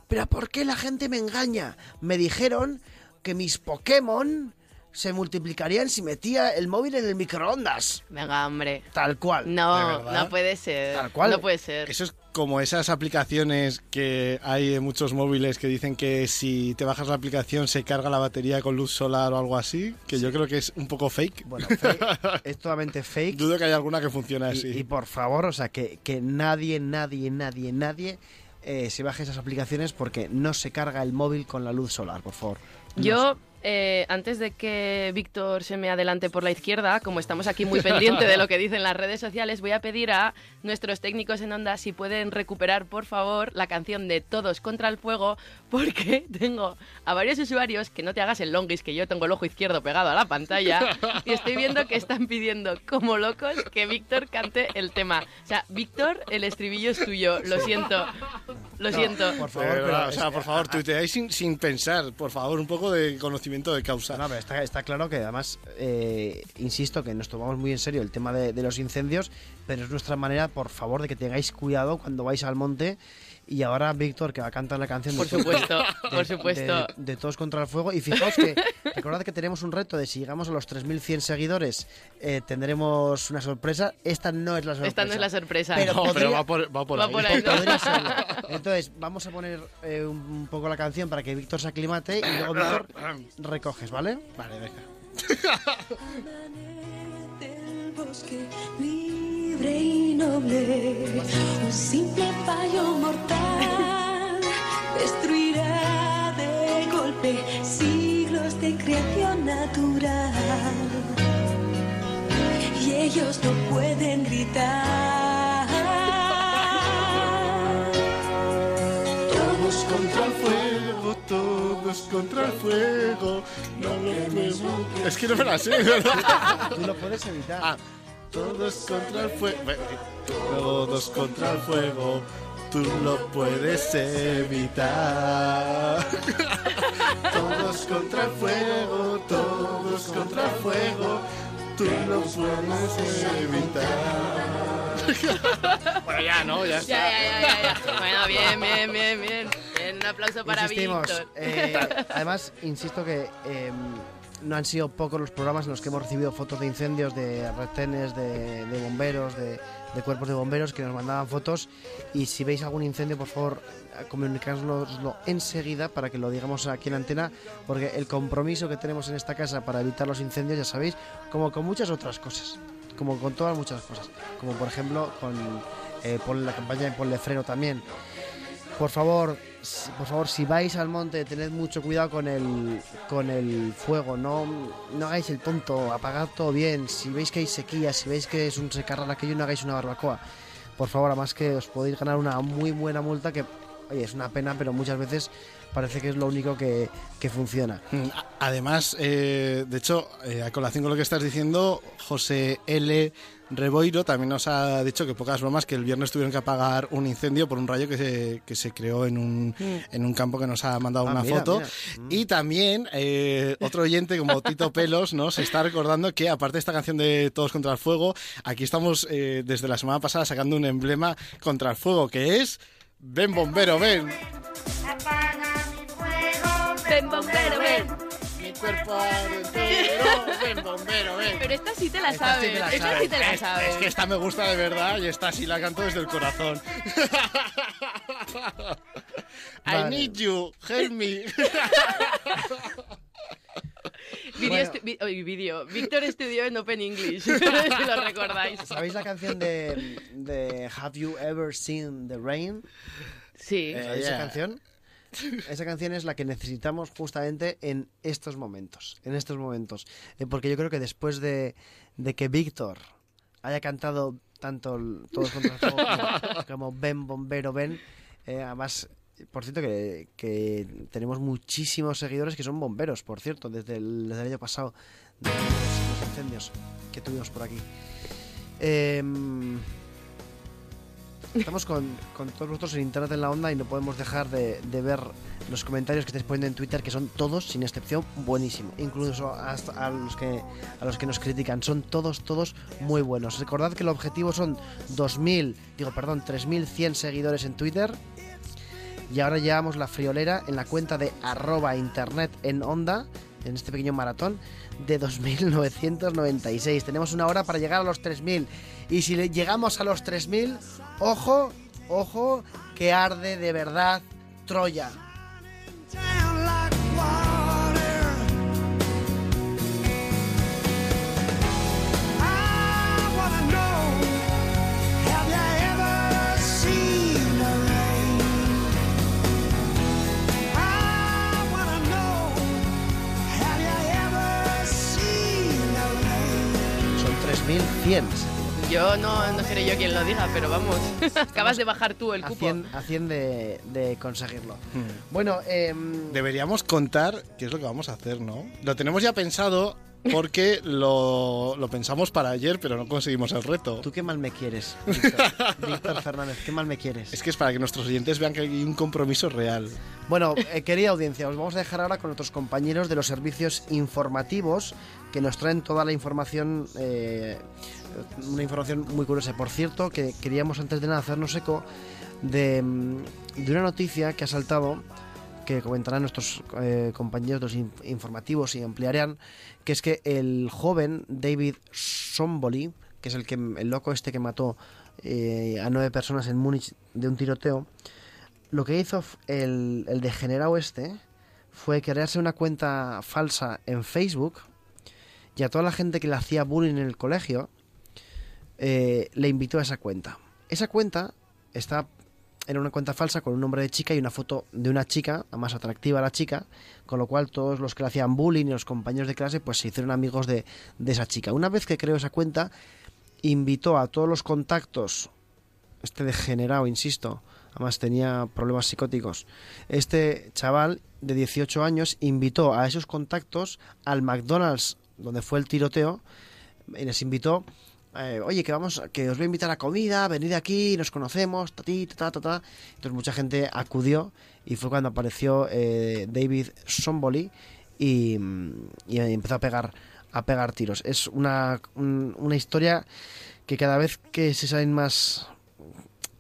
pero ¿por qué la gente me engaña? Me dijeron que mis Pokémon se multiplicarían si metía el móvil en el microondas. Venga, hombre. Tal cual. ¿De No, no puede ser. Tal cual. No puede ser. Eso es como esas aplicaciones que hay en muchos móviles que dicen que si te bajas la aplicación se carga la batería con luz solar o algo así, que yo creo que es un poco fake. Bueno, fake, <laughs> es totalmente fake. Dudo que haya alguna que funcione así. Y, y por favor, o sea, que, que nadie, nadie, nadie, nadie eh, se baje esas aplicaciones porque no se carga el móvil con la luz solar, por favor. No Yo, eh, antes de que Víctor se me adelante por la izquierda, como estamos aquí muy <laughs> pendiente de lo que dicen las redes sociales, voy a pedir a nuestros técnicos en onda si pueden recuperar, por favor, la canción de Todos contra el Fuego, porque <laughs> tengo a varios usuarios, que no te hagas el longis, que yo tengo el ojo izquierdo pegado a la pantalla, y estoy viendo que están pidiendo como locos que Víctor cante el tema. O sea, Víctor, el estribillo es tuyo, lo siento, lo siento. por favor, pero o sea, por favor, tuiteáis sin, sin pensar, por favor, un poco de conocimiento de causa. Está, claro que además, eh, insisto, que nos tomamos muy en serio el tema de los incendios, pero es nuestra manera, por favor, de que tengáis cuidado cuando vais al monte. Y ahora Víctor, que va a cantar la canción de Por supuesto, de- por supuesto. De, de Todos contra el Fuego. Y fijaos que, recordad que tenemos un reto de si llegamos a los 3.100 seguidores, eh, tendremos una sorpresa. Esta no es la sorpresa. Esta no es la sorpresa. Pero, No, pero podría- va por, va por Va ahí. por ahí, ¿no? podría serlo. Entonces, vamos a poner eh, un, un poco la canción para que Víctor se aclimate y luego Víctor recoges, ¿vale? Vale, venga. <laughs> libre y noble. Un simple fallo mortal destruirá de golpe siglos de creación natural. Y ellos no pueden gritar. Todos contra el fuego, todos contra el fuego. No lo Es que no me la sé, <laughs> ¿verdad? Tú lo puedes evitar. Ah, todos contra el fuego. Todos contra el fuego. Tú lo puedes evitar. <laughs> Todos contra el fuego, todos contra el fuego. Tú lo puedes evitar. <laughs> bueno, ya, ¿no? Ya está. Ya, ya, ya. Bueno, bien, bien, bien, bien. Bien, un aplauso para Insistimos. Víctor. eh, <laughs> además, insisto que eh, no han sido pocos los programas en los que hemos recibido fotos de incendios, de retenes, de, bomberos, de, cuerpos de bomberos que nos mandaban fotos. Y si veis algún incendio, por favor, comunicárnoslo enseguida para que lo digamos aquí en antena, porque el compromiso que tenemos en esta casa para evitar los incendios, ya sabéis, como con muchas otras cosas, como con todas muchas cosas, como por ejemplo con eh, la campaña de Ponle Freno también. Por favor, por favor, si vais al monte, tened mucho cuidado con el, con el fuego, no, no hagáis el tonto, apagad todo bien. Si veis que hay sequía, si veis que es un secarral aquello, no hagáis una barbacoa. Por favor, además que os podéis ganar una muy buena multa que, oye, es una pena, pero muchas veces parece que es lo único que, que funciona. Mm, Además, eh, de hecho, eh, a colación con lo que estás diciendo, José L. Reboiro también nos ha dicho que pocas bromas que el viernes tuvieron que apagar un incendio por un rayo que se, que se creó en un, en un campo que nos ha mandado Ah, una mira, foto. mira. Mm. Y también eh, otro oyente como Tito Pelos ¿no? se está recordando que aparte de esta canción de Todos contra el Fuego, aquí estamos eh, desde la semana pasada sacando un emblema contra el fuego que es... Ven bombero, ven. Ven, bombero, ven. Cuerpo entero, bombero, ven. Pero esta sí te la Esta sí sabes. te la Esta sabes. sí te la Es- sabes. Es que esta me gusta de verdad y esta sí la canto desde el corazón. <laughs> I need you, help me. Video, Bueno. video. Víctor estudió en Open English, <laughs> si lo recordáis. ¿Sabéis la canción de, de Have You Ever Seen the Rain? Sí. ¿Sabéis esa yeah. canción? <laughs> Esa canción es la que necesitamos justamente en estos momentos. En estos momentos. Eh, porque yo creo que después de, de que Víctor haya cantado tanto Todos contra el fuego como, <laughs> como Ben Bombero Ben, eh, además, por cierto, que, que tenemos muchísimos seguidores que son bomberos, por cierto, desde el, desde el año pasado, de los, incendios que tuvimos por aquí. Em, Estamos con, todos vosotros en Internet en la Onda y no podemos dejar de, ver los comentarios que estáis poniendo en Twitter, que son todos, sin excepción, buenísimos. Incluso a los que a los que nos critican, son todos, todos muy buenos. Recordad que el objetivo son 2.000, digo, perdón, 3.100 seguidores en Twitter. Y ahora llevamos la friolera en la cuenta de arroba internet en onda, en este pequeño maratón, de 2.996. Tenemos una hora para llegar a los 3.000. Y si le- llegamos a los 3.000, ojo, ojo, que arde de verdad Troya. Son 3.100. Yo no, no seré yo quien lo diga, pero vamos. <laughs> Acabas de bajar tú el cupo. 100, a 100 de, de conseguirlo. Bueno, em, Deberíamos contar qué es lo que vamos a hacer, ¿no? Lo tenemos ya pensado porque lo, lo pensamos para ayer, pero no conseguimos el reto. ¿tú qué mal me quieres, <laughs> Víctor? Víctor Fernández? ¿Qué mal me quieres? Es que es para que nuestros oyentes vean que hay un compromiso real. Bueno, eh, querida audiencia, os vamos a dejar ahora con nuestros compañeros de los servicios informativos que nos traen toda la información, eh, una información muy curiosa. Por cierto, que queríamos antes de nada hacernos eco de, mm, de una noticia que ha saltado, que comentarán nuestros eh, compañeros los in- informativos y ampliarán, que es que el joven David Somboli, que es el, que, el loco este que mató eh, a nueve personas en Múnich de un tiroteo, lo que hizo el degenerado este fue crearse una cuenta falsa en Facebook y a toda la gente que le hacía bullying en el colegio eh, le invitó a esa cuenta. Esa cuenta está en una cuenta falsa con un nombre de chica y una foto de una chica, más atractiva la chica, con lo cual todos los que le hacían bullying y los compañeros de clase pues se hicieron amigos de, de esa chica. Una vez que creó esa cuenta, invitó a todos los contactos, este degenerado, insisto, además tenía problemas psicóticos, este chaval de 18 años invitó a esos contactos al McDonald's donde fue el tiroteo y les invitó eh, oye que vamos que os voy a invitar a comida venid aquí nos conocemos ta, ta, ta, ta, ta". entonces mucha gente acudió y fue cuando apareció eh, David Somboli y, y empezó a pegar a pegar tiros es una, un- una historia que cada vez que se salen más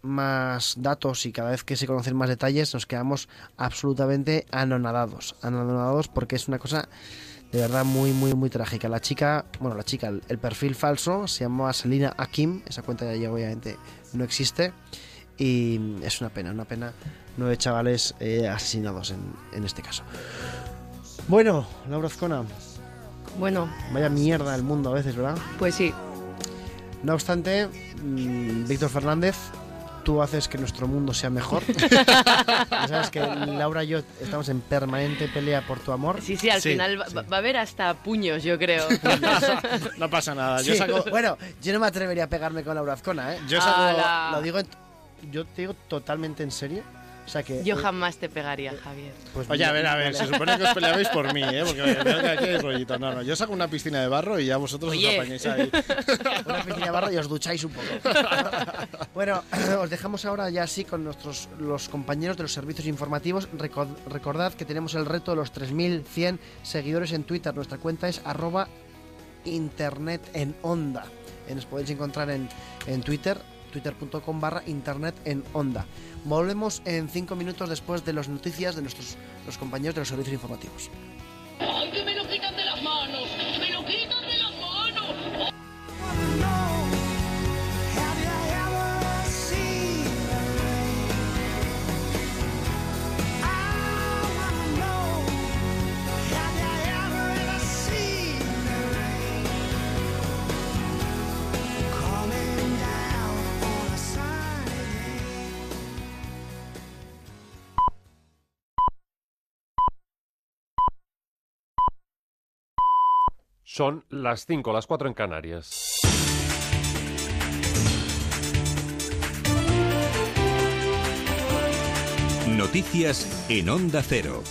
más datos y cada vez que se conocen más detalles nos quedamos absolutamente anonadados anonadados porque es una cosa de verdad muy muy muy trágica. La chica bueno la chica el, el perfil falso se llamaba Selina Akim esa cuenta ya obviamente no existe. Y es una pena una pena. Nueve chavales eh, asesinados en, en este caso. Bueno Laura Azcona. Bueno, vaya mierda el mundo a veces verdad pues sí. no obstante, mm, Víctor Fernández, tú haces que nuestro mundo sea mejor. <laughs> Sabes que Laura y yo estamos en permanente pelea por tu amor. Sí, sí, al final va, va a haber hasta puños, yo creo. <laughs> No pasa nada. Yo Sí, saco, Bueno, yo no me atrevería a pegarme con Laura Azcona, ¿eh? yo saco. Lo digo, yo te digo totalmente en serio. O sea que. Yo eh, jamás te pegaría, Javier. pues Oye, a ver, a ver, se supone que os peleabais por mí, ¿eh? Porque veo que aquí hay rollito. No, no, yo saco una piscina de barro y ya vosotros Oye. os apañáis ahí. <laughs> una piscina de barro y os ducháis un poco. <laughs> bueno, <clears throat> os dejamos ahora ya así con nuestros los compañeros de los servicios informativos. Recor- recordad que tenemos el reto de los 3.100 seguidores en Twitter. Nuestra cuenta es arroba internet en onda. Eh, Nos podéis encontrar en, en Twitter, twitter.com barra internet en onda. Volvemos en 5 minutos después de las noticias de nuestros los compañeros de los servicios informativos. Son las 5, las 4 en Canarias. Noticias en Onda Cero.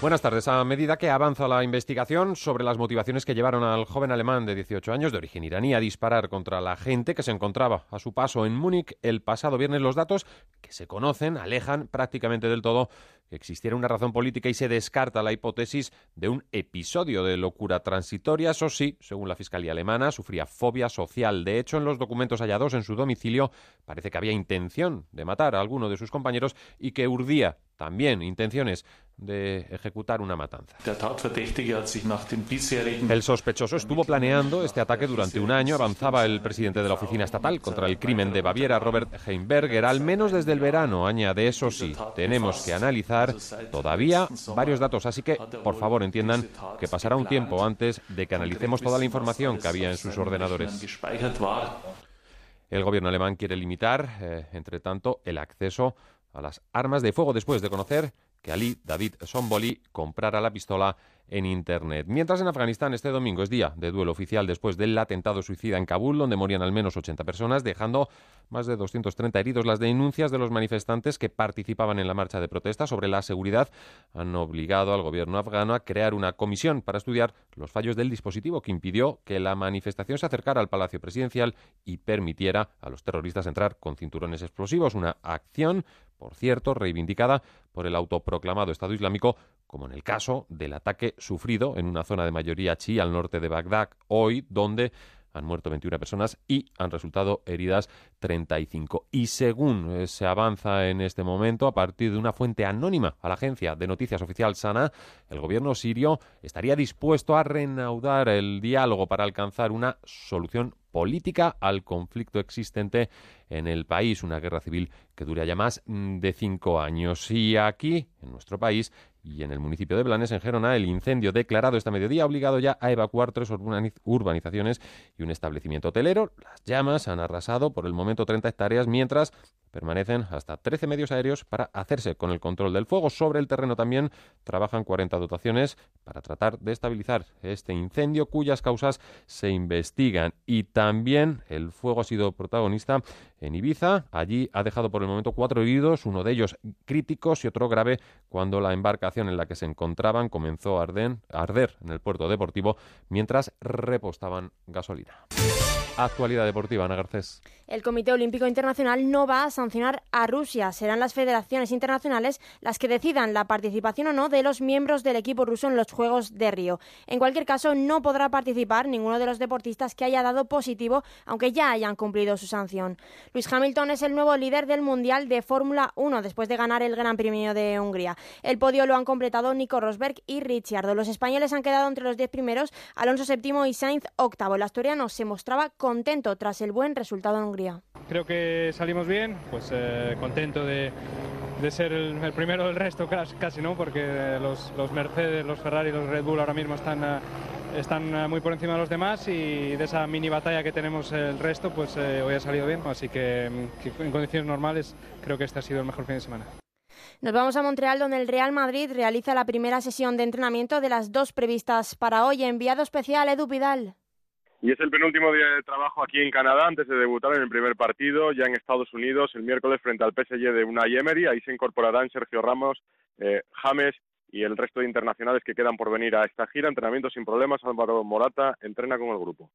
Buenas tardes. A medida que avanza la investigación sobre las motivaciones que llevaron al joven alemán de 18 años de origen iraní a disparar contra la gente que se encontraba a su paso en Múnich el pasado viernes, los datos que se conocen alejan prácticamente del todo que existiera una razón política y se descarta la hipótesis de un episodio de locura transitoria. Eso sí, según la Fiscalía alemana, sufría fobia social. De hecho, en los documentos hallados en su domicilio parece que había intención de matar a alguno de sus compañeros y que urdía también intenciones de ejecutar una matanza. El sospechoso estuvo planeando este ataque durante un año, avanzaba el presidente de la Oficina Estatal contra el Crimen de Baviera, Robert Heimberger, al menos desde el verano, añade, eso sí, tenemos que analizar todavía varios datos, así que, por favor, entiendan que pasará un tiempo antes de que analicemos toda la información que había en sus ordenadores. El gobierno alemán quiere limitar, eh, entre tanto, el acceso a las armas de fuego después de conocer que Ali David Somboli comprara la pistola en Internet. Mientras en Afganistán este domingo es día de duelo oficial después del atentado suicida en Kabul, donde morían al menos 80 personas, dejando más de 230 heridos. Las denuncias de los manifestantes que participaban en la marcha de protesta sobre la seguridad han obligado al gobierno afgano a crear una comisión para estudiar los fallos del dispositivo que impidió que la manifestación se acercara al Palacio Presidencial y permitiera a los terroristas entrar con cinturones explosivos. Una acción por cierto, reivindicada por el autoproclamado Estado Islámico, como en el caso del ataque sufrido en una zona de mayoría chií al norte de Bagdad hoy, donde han muerto 21 personas y han resultado heridas 35. Y según se avanza en este momento, a partir de una fuente anónima a la agencia de noticias oficial Sana, el gobierno sirio estaría dispuesto a reanudar el diálogo para alcanzar una solución política al conflicto existente en el país, una guerra civil que dura ya más de cinco años. Y aquí, en nuestro país, y en el municipio de Blanes, en Gerona, el incendio declarado esta mediodía ha obligado ya a evacuar tres urbanizaciones y un establecimiento hotelero. Las llamas han arrasado por el momento 30 hectáreas, mientras permanecen hasta 13 medios aéreos para hacerse con el control del fuego. Sobre el terreno también trabajan 40 dotaciones para tratar de estabilizar este incendio cuyas causas se investigan. Y también el fuego ha sido protagonista en Ibiza. Allí ha dejado por el momento cuatro heridos, uno de ellos críticos y otro grave cuando la embarcación en la que se encontraban comenzó a a arder en el puerto deportivo mientras repostaban gasolina. Actualidad deportiva, Ana Garcés. El Comité Olímpico Internacional no va a sancionar a Rusia. Serán las federaciones internacionales las que decidan la participación o no de los miembros del equipo ruso en los Juegos de Río. En cualquier caso, no podrá participar ninguno de los deportistas que haya dado positivo, aunque ya hayan cumplido su sanción. Luis Hamilton es el nuevo líder del Mundial de Fórmula 1 después de ganar el Gran Premio de Hungría. El podio lo han completado Nico Rosberg y Ricciardo. Los españoles han quedado entre los diez primeros, Alonso séptimo y Sainz octavo. El asturiano se mostraba contento tras el buen resultado en Hungría. Creo que salimos bien, pues eh, contento de, de ser el, el primero del resto casi, ¿no? Porque los, los Mercedes, los Ferrari, los Red Bull ahora mismo están, eh, están eh, muy por encima de los demás y de esa mini batalla que tenemos el resto, pues eh, hoy ha salido bien. Así que, mm, que en condiciones normales creo que este ha sido el mejor fin de semana. Nos vamos a Montreal, donde el Real Madrid realiza la primera sesión de entrenamiento de las dos previstas para hoy. Enviado especial, Edu Vidal. Y es el penúltimo día de trabajo aquí en Canadá antes de debutar en el primer partido ya en Estados Unidos el miércoles frente al PSG de Unai Emery. Ahí se incorporarán Sergio Ramos, eh, James y el resto de internacionales que quedan por venir a esta gira. Entrenamiento sin problemas. Álvaro Morata entrena con el grupo.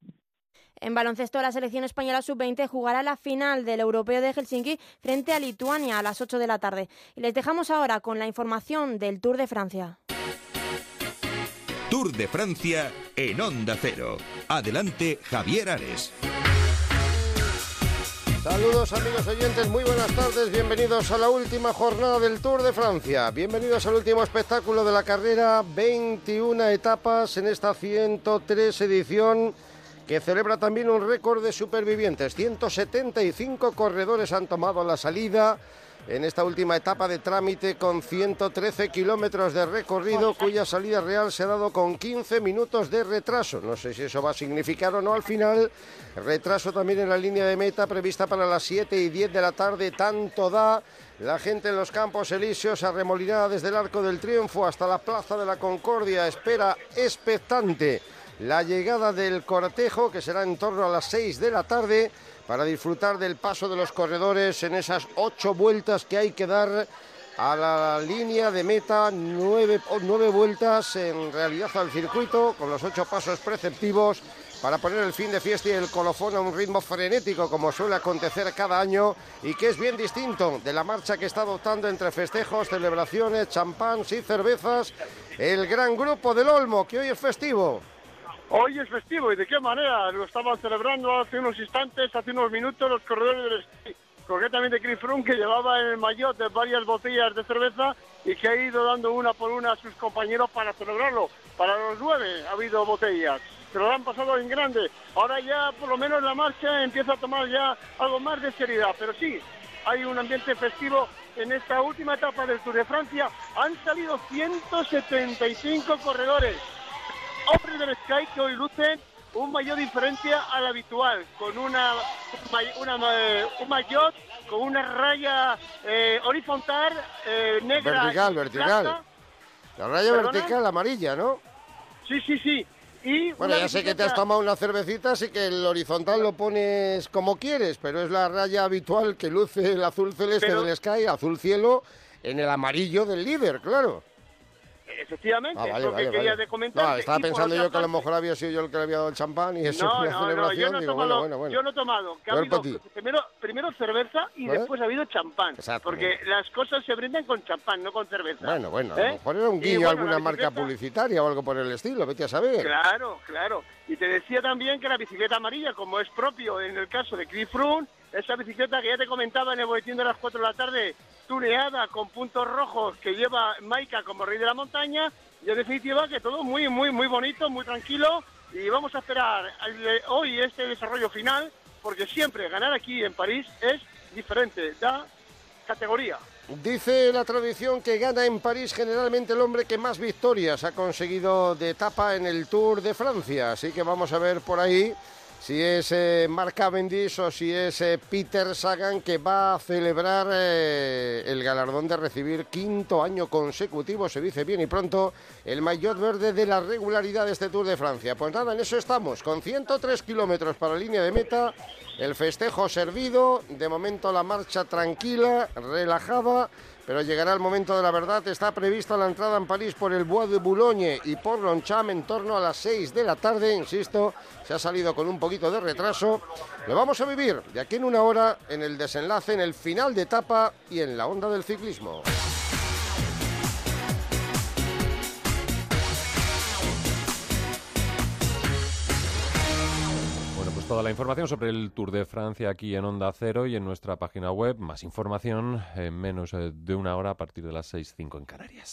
En baloncesto, la selección española sub-20 jugará la final del Europeo de Helsinki frente a Lituania a las 8 de la tarde. Y les dejamos ahora con la información del Tour de Francia. Tour de Francia en Onda Cero. Adelante, Javier Ares. Saludos amigos oyentes, muy buenas tardes, bienvenidos a la última jornada del Tour de Francia, bienvenidos al último espectáculo de la carrera, 21 etapas en esta 103 edición que celebra también un récord de supervivientes, 175 corredores han tomado la salida en esta última etapa de trámite con 113 kilómetros de recorrido cuya salida real se ha dado con 15 minutos de retraso. No sé si eso va a significar o no al final. Retraso también en la línea de meta prevista para las 7 y 10 de la tarde. Tanto da la gente en los campos elíseos arremolinada desde el Arco del Triunfo hasta la Plaza de la Concordia. Espera expectante la llegada del cortejo, que será en torno a las 6 de la tarde, para disfrutar del paso de los corredores en esas ocho vueltas que hay que dar a la línea de meta, nueve, nueve vueltas en realidad al circuito, con los ocho pasos preceptivos para poner el fin de fiesta y el colofón a un ritmo frenético como suele acontecer cada año y que es bien distinto de la marcha que está adoptando entre festejos, celebraciones, champán y cervezas el gran grupo del Olmo, que hoy es festivo. Hoy es festivo y de qué manera lo estaban celebrando hace unos instantes, hace unos minutos los corredores del esquí, concretamente Chris Froome que llevaba en el maillot de varias botellas de cerveza y que ha ido dando una por una a sus compañeros para celebrarlo. Para los nueve ha habido botellas, se lo han pasado en grande. Ahora ya por lo menos la marcha empieza a tomar ya algo más de seriedad, pero sí, hay un ambiente festivo en esta última etapa del Tour de Francia. Han salido 175 corredores hombres del Sky que hoy lucen un mayor diferencia al habitual, con una, una, eh, un maillot con una raya eh, horizontal eh, negra. Vertical, vertical. La raya ¿Perdona? vertical amarilla, ¿no? Sí, sí, sí. Y Bueno, una ya sé que te has tomado una cervecita, así que el horizontal lo pones como quieres, pero es la raya habitual que luce el azul celeste Pero- del Sky, azul cielo, en el amarillo del líder, claro. Efectivamente, Ah, es vale, lo vale, que quería vale. de comentar. No, estaba pensando yo que a lo mejor había sido yo el que le había dado el champán y eso No, fue una no, no, celebración. yo no he Digo, tomado, bueno, bueno, bueno. yo no he tomado. Que ha habido primero, primero cerveza y ¿Eh? después ha habido champán. Exacto. Porque las cosas se brindan con champán, no con cerveza. Bueno, bueno, a lo ¿Eh? mejor era un guiño a alguna marca publicitaria o algo por el estilo, vete a saber. Claro, claro. Y te decía también que la bicicleta amarilla, como es propio en el caso de Chris Froome, esa bicicleta que ya te comentaba en el boletín de las 4 de la tarde, tuneada con puntos rojos que lleva Maika como rey de la montaña, y en definitiva que todo muy, muy, muy bonito, muy tranquilo, y vamos a esperar hoy este desarrollo final, porque siempre ganar aquí en París es diferente, da categoría. Dice la tradición que gana en París generalmente el hombre que más victorias ha conseguido de etapa en el Tour de Francia. Así que vamos a ver por ahí si es eh, Mark Cavendish o si es eh, Peter Sagan que va a celebrar eh, el galardón de recibir quinto año consecutivo, se dice bien y pronto, el maillot verde de la regularidad de este Tour de Francia. Pues nada, en eso estamos, con 103 kilómetros para línea de meta, el festejo servido, de momento la marcha tranquila, relajada, pero llegará el momento de la verdad. Está prevista la entrada en París por el Bois de Boulogne y por Longchamp en torno a las 6 de la tarde, insisto, se ha salido con un poquito de retraso. Lo vamos a vivir de aquí en una hora en el desenlace, en el final de etapa y en la onda del ciclismo. Toda la información sobre el Tour de Francia aquí en Onda Cero y en nuestra página web. Más información en menos eh, de una hora a partir de las 6.05 en Canarias.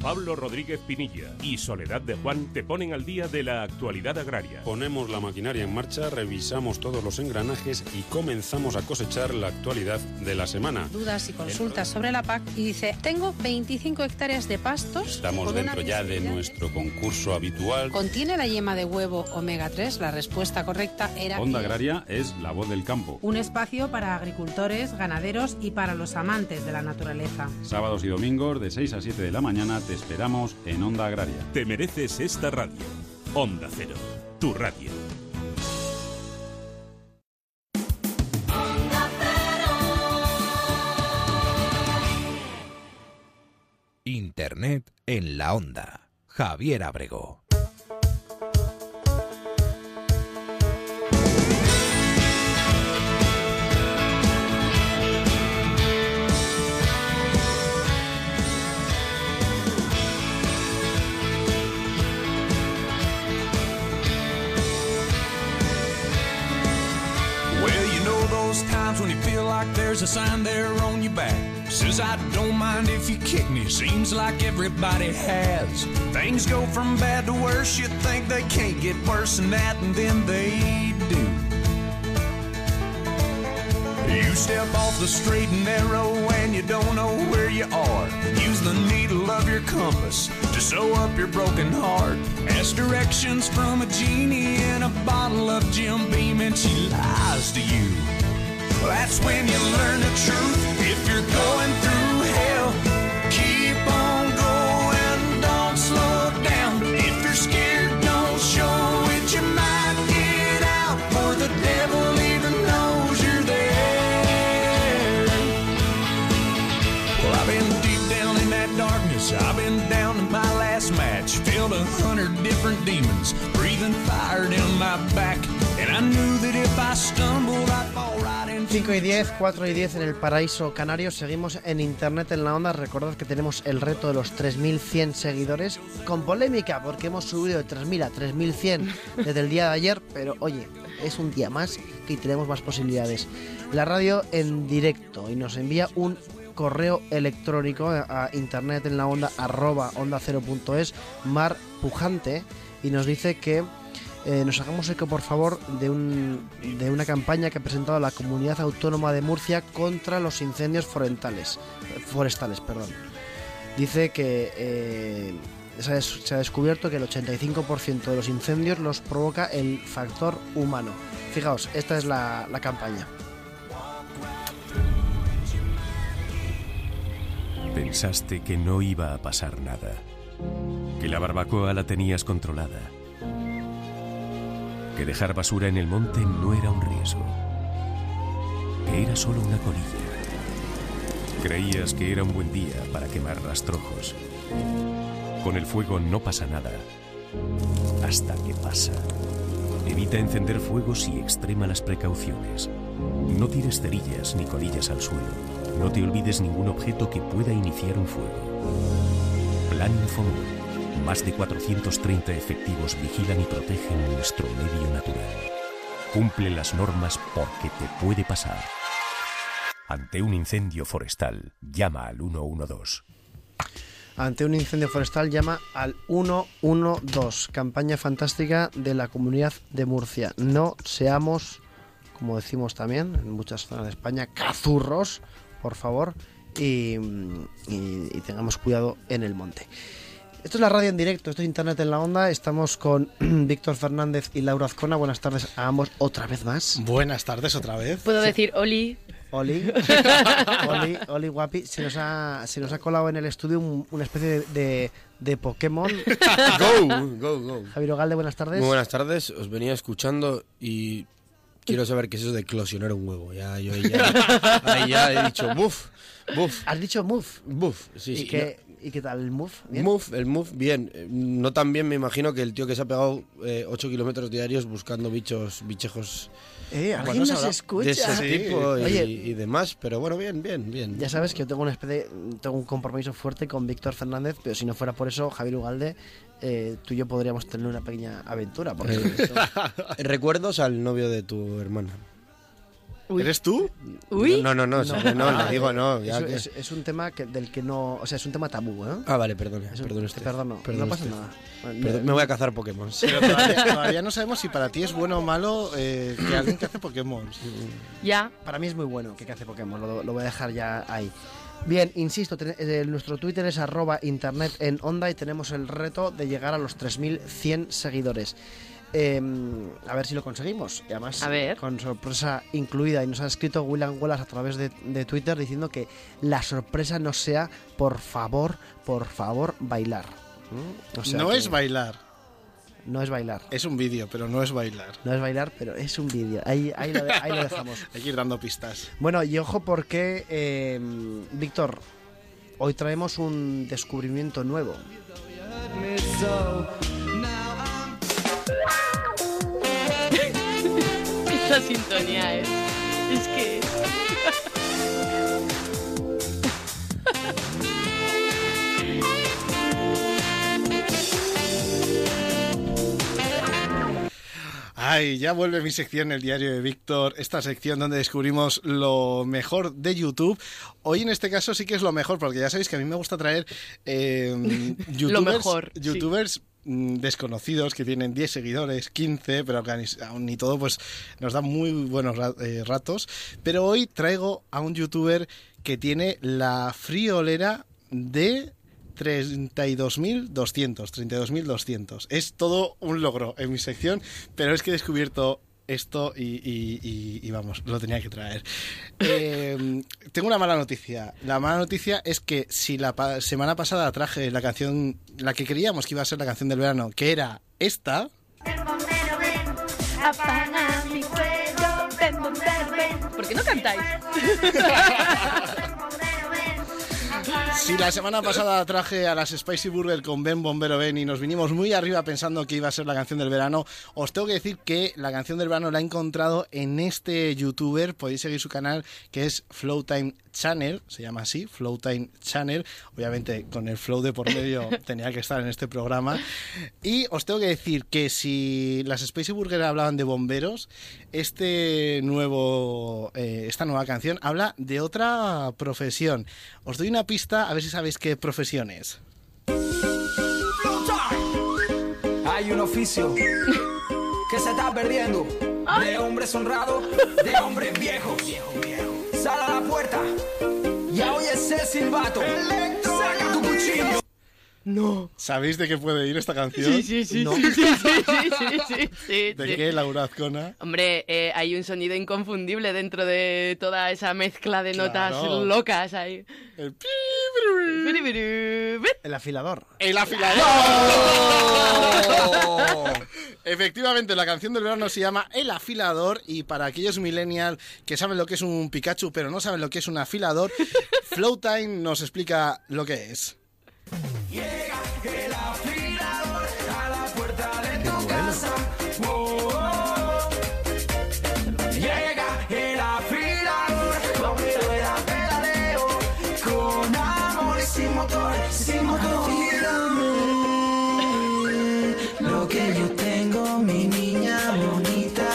Pablo Rodríguez Pinilla y Soledad de Juan te ponen al día de la actualidad agraria. Ponemos la maquinaria en marcha, revisamos todos los engranajes y comenzamos a cosechar la actualidad de la semana. dudas y consultas sobre la PAC y dice, tengo 25 hectáreas de pastos. Estamos dentro ya de nuestro concurso habitual. ¿Contiene la yema de huevo omega 3? La respuesta correcta era... Onda Agraria es la voz del campo. Un espacio para agricultores, ganaderos y para los amantes de la naturaleza. Sábados y domingos de 6 a 7 de la mañana te esperamos en Onda Agraria. Te mereces esta radio. Onda Cero, tu radio. Internet en la onda. Javier Abrego. Like there's a sign there on your back. Says, I don't mind if you kick me. Seems like everybody has. Things go from bad to worse. You think they can't get worse than that, and then they do. You step off the straight and narrow and you don't know where you are. Use the needle of your compass to sew up your broken heart. Ask directions from a genie in a bottle of Jim Beam and she lies to you. That's when you learn the truth. If you're going 5 y 10, 4 y 10 en el paraíso canario. Seguimos en internet en la onda. Recordad que tenemos el reto de los 3100 seguidores con polémica porque hemos subido de 3000 a 3100 <laughs> desde el día de ayer. Pero oye, es un día más y tenemos más posibilidades. La radio en directo y nos envía un correo electrónico a internet en la onda arroba onda 0.es mar pujante y nos dice que eh, nos hagamos eco, por favor, de, un, de una campaña que ha presentado la Comunidad Autónoma de Murcia contra los incendios forestales. forestales perdón. Dice que eh, se, ha, se ha descubierto que el 85% de los incendios los provoca el factor humano. Fijaos, esta es la, la campaña. Pensaste que no iba a pasar nada, que la barbacoa la tenías controlada, que dejar basura en el monte no era un riesgo, que era solo una colilla. Creías que era un buen día para quemar rastrojos. Con el fuego no pasa nada, hasta que pasa. Evita encender fuegos y extrema las precauciones. No tires cerillas ni colillas al suelo. No te olvides ningún objeto que pueda iniciar un fuego. Plan Infomur. Más de 430 efectivos vigilan y protegen nuestro medio natural. Cumple las normas porque te puede pasar. Ante un incendio forestal, llama al 112. Ante un incendio forestal llama al 112, campaña fantástica de la Comunidad de Murcia. No seamos, como decimos también en muchas zonas de España, cazurros, por favor, y, y- tengamos cuidado en el monte. Esto es la radio en directo, esto es Internet en la Onda. Estamos con <clears throat> Víctor Fernández y Laura Azcona. Buenas tardes a ambos otra vez más. Buenas tardes otra vez. Puedo decir Oli. Oli, <laughs> Oli, Oli guapi, se nos ha, se nos ha colado en el estudio un- una especie de, de, de Pokémon. <laughs> Go, go, go. Javier Ogalde, buenas tardes. Muy buenas tardes, os venía escuchando y quiero saber qué es eso de eclosionar un huevo. Ya, yo ahí ya, ahí ya he dicho, buf, buf. ¿Has dicho move? Buf, sí, ¿Y, sí. qué, ¿Y qué tal el move? ¿Bien? Move, el move, bien. Eh, No tan bien, me imagino, que el tío que se ha pegado 8 kilómetros diarios buscando bichos, bichejos Eh, alguien nos escucha. de ese Sí. tipo y, Oye. y demás. Pero bueno, bien, bien, bien. Ya sabes que yo tengo una especie, tengo un compromiso fuerte con Víctor Fernández, pero si no fuera por eso, Javier Ugalde, eh, tú y yo podríamos tener una pequeña aventura. Porque Eh, <laughs> Recuerdos al novio de tu hermana. ¿Eres tú? No, no, no, no, no, Ah, le digo no. Es, ya que- es- es un tema que, del que no. O sea, es un tema tabú, ¿eh? Ah, vale, perdone, Es un- perdone te usted. perdono, Perdone no pasa usted. nada. Perdón, me voy a cazar Pokémon. <laughs> Pero todavía, todavía no sabemos si para ti es bueno o malo eh, que alguien que hace Pokémon. Ya. Para mí es muy bueno que hace Pokémon, lo, lo voy a dejar ya ahí. Bien, insisto, ten- eh, nuestro Twitter es arroba internet en onda y tenemos el reto de llegar a los 3.100 seguidores. Eh, a ver si lo conseguimos. Y además, A ver. con sorpresa incluida. Y nos ha escrito William Wallace a través de, de Twitter diciendo que la sorpresa no sea, por favor, por favor, bailar. ¿Mm? O sea no que es bailar. No es bailar. Es un vídeo, pero no es bailar. No es bailar, pero es un vídeo. Ahí, ahí, lo, de- ahí lo dejamos. <laughs> Hay que ir dando pistas. Bueno, y ojo porque, eh, Víctor, hoy traemos un descubrimiento nuevo. Esta sintonía es. Es que. Ay, ya vuelve mi sección, el diario de Víctor, esta sección donde descubrimos lo mejor de YouTube. Hoy en este caso sí que es lo mejor, porque ya sabéis que a mí me gusta traer <laughs> eh, youtubers, mejor, sí. youtubers desconocidos que tienen 10 seguidores, 15, pero que aún ni todo, pues nos dan muy buenos eh, ratos. Pero hoy traigo a un youtuber que tiene la friolera de 32.200, 32.200. Es todo un logro en mi sección, pero es que he descubierto esto y, y- y- y vamos, lo tenía que traer. Eh, tengo una mala noticia. La mala noticia es que si la pa- semana pasada traje la canción, la que creíamos que iba a ser la canción del verano, que era esta, Apaga mi fuego, ven, bombero, ven. ¿Por qué no cantáis? <laughs> Si la semana pasada traje a las Spicy Burger con Ben Bombero Ben y nos vinimos muy arriba pensando que iba a ser la canción del verano, os tengo que decir que la canción del verano la he encontrado en este youtuber, podéis seguir su canal que es Flowtime Channel, se llama así, Flowtime Channel, obviamente con el flow de por medio <laughs> tenía que estar en este programa. Y os tengo que decir que si las Spicy Burger hablaban de bomberos, este nuevo, eh, esta nueva canción habla de otra profesión. Os doy una pista a ver si sabéis qué profesión es. Hay un oficio que se está perdiendo de hombres honrados, de hombres viejos. Sal a la puerta y oye ese silbato. Cuchillo. No. ¿Sabéis de qué puede ir esta canción? Sí, sí, sí, No. sí, sí, sí, sí, sí, sí, ¿De sí. qué, Laura Azcona? Hombre, eh, hay un sonido inconfundible dentro de toda esa mezcla de notas Claro. locas ahí. El El afilador. ¡El afilador! <laughs> Efectivamente, la canción del verano se llama El afilador y para aquellos millennials que saben lo que es un Pikachu pero no saben lo que es un afilador, <laughs> Flowtime nos explica lo que es. El afilador a la puerta de tu casa. Oh, oh, oh. Llega el afilador con rueda pedaleo, con amor y sin motor, sin motor. Lo que yo tengo, mi niña bonita.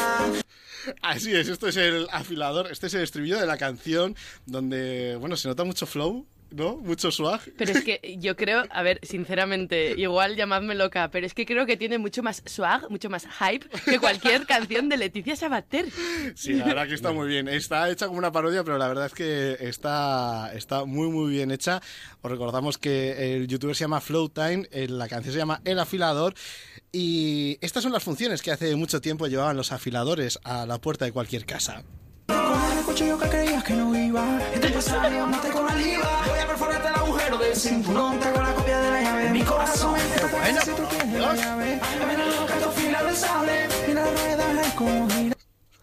Así es, esto es el afilador, este es el estribillo de la canción donde, bueno, se nota mucho flow, ¿no? Mucho swag. Pero es que yo creo, a ver, sinceramente, igual llamadme loca, pero es que creo que tiene mucho más swag, mucho más hype que cualquier <laughs> canción de Leticia Sabater. Sí, la verdad que está muy bien. Está hecha como una parodia, pero la verdad es que está, está muy, muy bien hecha. Os recordamos que el youtuber se llama Flowtime, eh, la canción se llama El Afilador. Y estas son las funciones que hace mucho tiempo llevaban los afiladores a la puerta de cualquier casa. Cuchillo que creías que no iba. Este empresario mate con la liba. Voy a perforarte el agujero del cinturón. Te hago la copia de la llave mi corazón. Pero si tú tienes la llave. Mira lo que tú fila del sable. Mira la rueda como gira.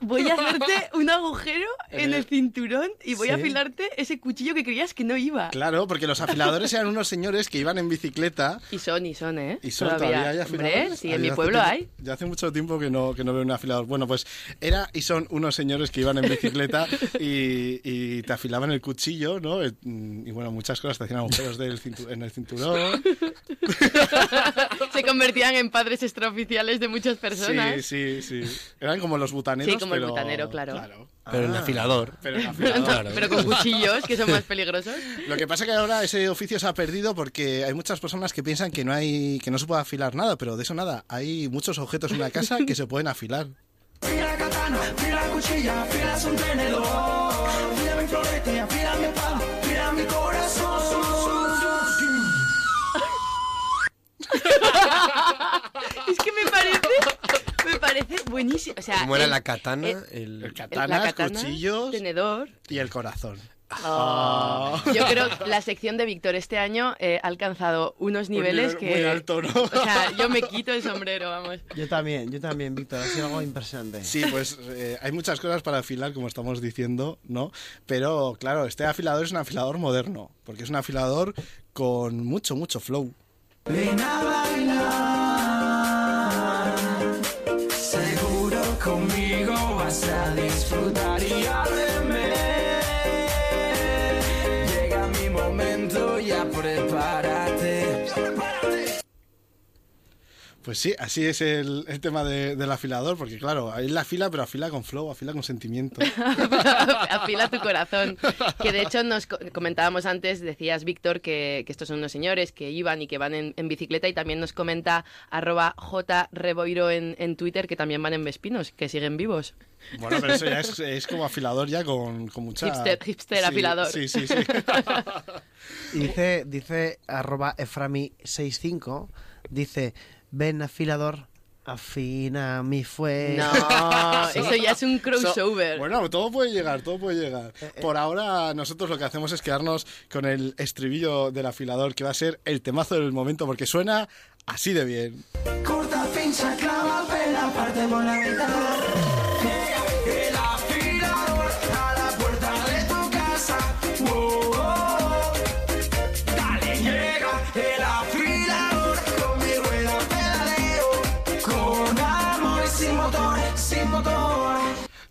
Voy a <laughs> hacerte un agujero en el cinturón y voy a afilarte ese cuchillo que creías que no iba. Claro, porque los afiladores eran unos señores que iban en bicicleta. Y son, y son, ¿eh? Y son todavía, hay afiladores. Hombre, sí, en mi pueblo tiempo- hay. Ya hace mucho tiempo que no, que no veo un afilador. Bueno, pues era y son unos señores que iban en bicicleta y, y te afilaban el cuchillo, ¿no? El- Y bueno, muchas cosas, te hacían agujeros del en el cinturón. <laughs> Se convertían en padres extraoficiales de muchas personas. Sí, sí, sí. Eran como los butaneros, Sí, como el pero- butanero, claro. Pero el Ah, afilador. Pero el Pero, afilador. pero con cuchillos, que son más peligrosos. Lo que pasa que ahora ese oficio se ha perdido porque hay muchas personas que piensan que no hay que no se puede afilar nada, pero de eso nada. Hay muchos objetos en una casa que se pueden afilar. Fila la katana, fila la cuchilla, fila un tenedor. Fila mi florete, fila mi palo, fila mi corazón. <laughs> es que me parece, parece buenísimo. O sea, ¿Cómo era el- la katana? el- El, El el- katana, la katana, cuchillos tenedor. y el corazón. Oh. Yo creo que la sección de Víctor este año eh, ha alcanzado unos Un niveles nivel que... muy alto, ¿no? O sea, yo me quito el sombrero, vamos. Yo también, yo también, Víctor. Ha sido algo impresionante. Sí, pues eh, hay muchas cosas para afilar, como estamos diciendo, ¿no? Pero claro, este afilador es un afilador moderno, porque es un afilador con mucho, mucho flow. Ven a conmigo vas a disfrutar y ábreme. Pues sí, así es el, el tema de- del afilador, porque claro, él afila, pero afila con flow, afila con sentimiento. <laughs> Afila tu corazón. Que de hecho nos co- comentábamos antes, decías Víctor, que, que estos son unos señores que iban y que van en, en bicicleta y también nos comenta arroba jreboiro en, en Twitter que también van en Vespinos, que siguen vivos. Bueno, pero eso ya es, es como afilador ya con, con mucha... Hipster- hipster Sí, afilador. Sí, sí, sí. Y <laughs> dice, dice arroba eframi65, dice, ven afilador, afina mi fue. No, <laughs> eso ya es un crossover. So- bueno, todo puede llegar, todo puede llegar. Por ahora, nosotros lo que hacemos es quedarnos con el estribillo del afilador, que va a ser el temazo del momento, porque suena así de bien. Corta, pincha, clava, pela, parte por la mitad.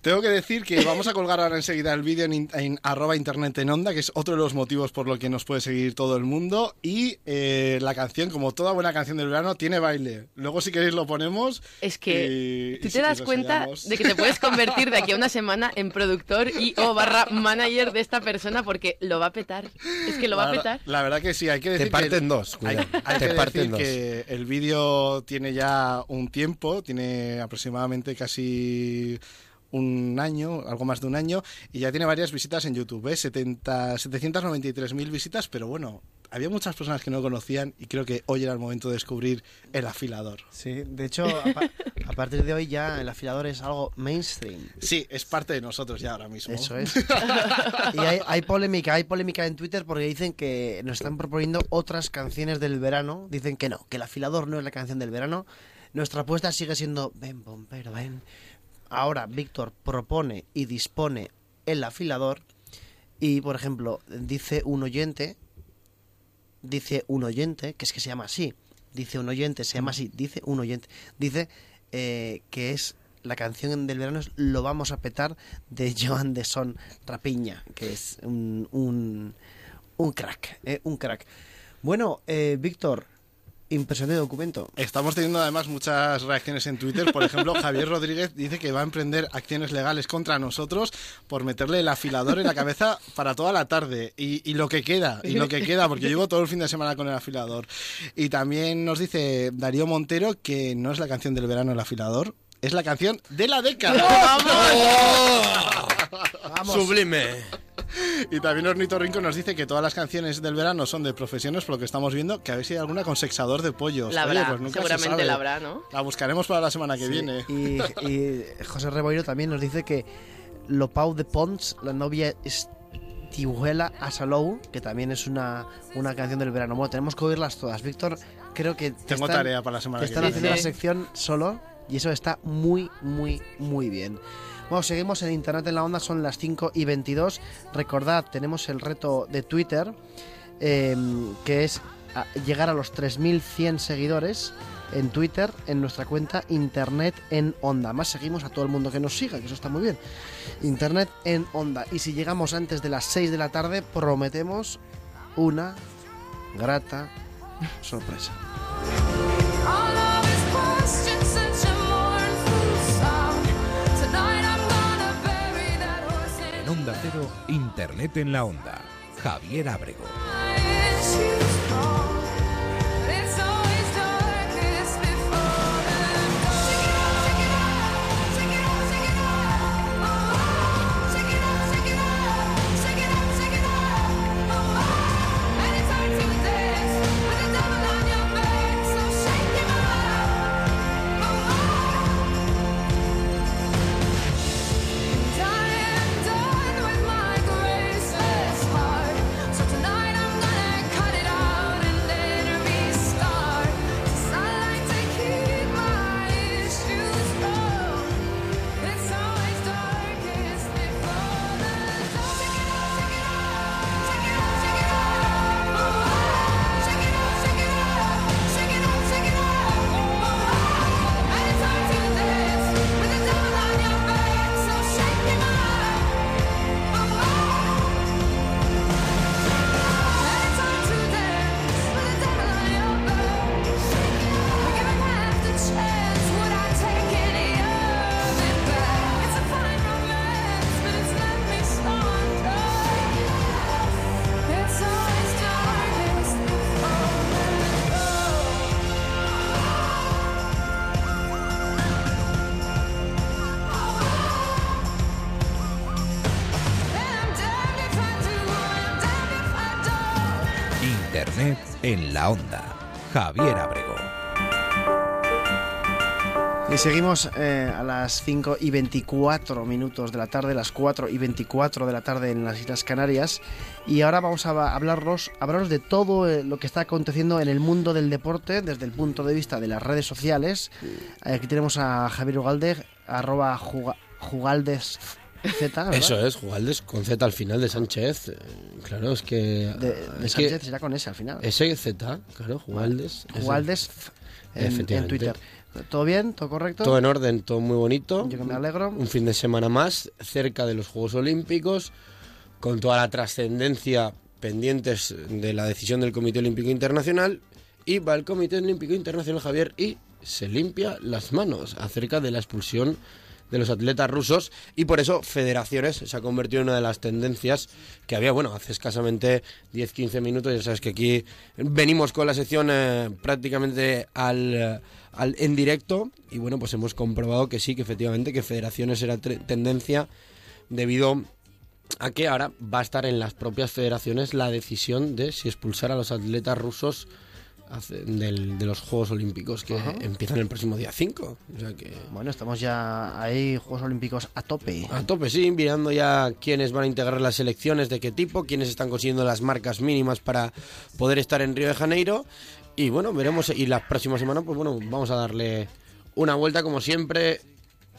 Tengo que decir que vamos a colgar ahora enseguida el vídeo en, arroba internet en onda, que es otro de los motivos por lo que nos puede seguir todo el mundo. Y eh, la canción, como toda buena canción del verano, tiene baile. Luego, si queréis, lo ponemos. Es que y- tú y te si- das cuenta de que te puedes <laughs> convertir de aquí a una semana en productor y o barra manager de esta persona porque lo va a petar. Es que lo va la, a petar. La verdad que sí, hay que decir Te parten que dos, hay Te que parten decir dos. que el vídeo tiene ya un tiempo, tiene aproximadamente casi un año, algo más de un año, y ya tiene varias visitas en YouTube, ¿eh? 70, 793.000 visitas, pero bueno, había muchas personas que no lo conocían y creo que hoy era el momento de descubrir el afilador. Sí, de hecho, a, pa- a partir de hoy ya el afilador es algo mainstream. Sí, es parte de nosotros ya ahora mismo. Eso es. <laughs> Y hay, hay polémica, hay polémica en Twitter porque dicen que nos están proponiendo otras canciones del verano. Dicen que no, que el afilador no es la canción del verano. Nuestra apuesta sigue siendo ven, bombero, ven. Ahora Víctor propone y dispone el afilador y, por ejemplo, dice un oyente, dice un oyente, que es que se llama así, dice un oyente, se llama así, dice un oyente, dice eh, que es la canción del verano es Lo vamos a petar de <laughs> Joan de Son Rapiña, que es un, un, un crack, eh, un crack. Bueno, eh, Víctor, impresionante documento. Estamos teniendo además muchas reacciones en Twitter. Por ejemplo, <laughs> Javier Rodríguez dice que va a emprender acciones legales contra nosotros por meterle el afilador en la cabeza para toda la tarde. Y, y lo que queda, y lo que queda, porque llevo todo el fin de semana con el afilador. Y también nos dice Darío Montero que no es la canción del verano el afilador, es la canción de la década. ¡Vamos! <laughs> Sublime. Y también Ornito Rinco nos dice que todas las canciones del verano son de profesiones, por lo que estamos viendo, que a ver si hay alguna con sexador de pollos. La Oye, habrá, pues nunca se seguramente sabe. la habrá, ¿no? La buscaremos para la semana que Sí, viene. Y, y José Reboiro también nos dice que Lopau de Pons, la novia Estiuela a Salou, que también es una, una canción del verano. Bueno, tenemos que oírlas todas. Víctor, creo que te Tengo están- tarea para la semana te que están viene. haciendo la sección solo y eso está muy, muy, muy bien. Bueno, seguimos en Internet en la Onda, son las 5 y 22. Recordad, tenemos el reto de Twitter, eh, que es llegar a los 3.100 seguidores en Twitter, en nuestra cuenta Internet en Onda. Más seguimos a todo el mundo que nos siga, que eso está muy bien. Internet en Onda. Y si llegamos antes de las 6 de la tarde, prometemos una grata sorpresa. Internet en la Onda. Javier Abrego. Javier Abrego. Y seguimos eh, a las 5 y 24 minutos de la tarde, las 4 y 24 de la tarde en las Islas Canarias. Y ahora vamos a hablaros, hablaros de todo eh, lo que está aconteciendo en el mundo del deporte desde el punto de vista de las redes sociales. Aquí tenemos a Javier Ugalde, arroba juga- Jugaldes Z. ¿verdad? Eso es, Jugaldes con Z al final de Sánchez. eh, Claro, es que. De, de es que Sánchez será con ese al final. Ese Z, claro, Jugaldes. Jugaldes. en. Twitter. ¿Todo bien? ¿Todo correcto? Todo en orden, todo muy bonito. Yo que me alegro. Un fin de semana más cerca de los Juegos Olímpicos, con toda la trascendencia pendientes de la decisión del Comité Olímpico Internacional. Y va el Comité Olímpico Internacional, Javier, y se limpia las manos acerca de la expulsión de los atletas rusos y por eso Federaciones se ha convertido en una de las tendencias que había, bueno, hace escasamente 10-15 minutos, ya sabes que aquí venimos con la sección eh, prácticamente al, eh, al- en directo y bueno, pues hemos comprobado que sí, que efectivamente que Federaciones era tendencia debido a que ahora va a estar en las propias federaciones la decisión de si expulsar a los atletas rusos hace- del- de los Juegos Olímpicos que Ajá. empiezan el próximo día 5. O sea que Bueno, estamos ya ahí, Juegos Olímpicos a tope. a tope, sí, mirando ya quiénes van a integrar las selecciones, de qué tipo, quiénes están consiguiendo las marcas mínimas para poder estar en Río de Janeiro. Y bueno, veremos. Y la próxima semana, pues bueno, vamos a darle una vuelta, como siempre.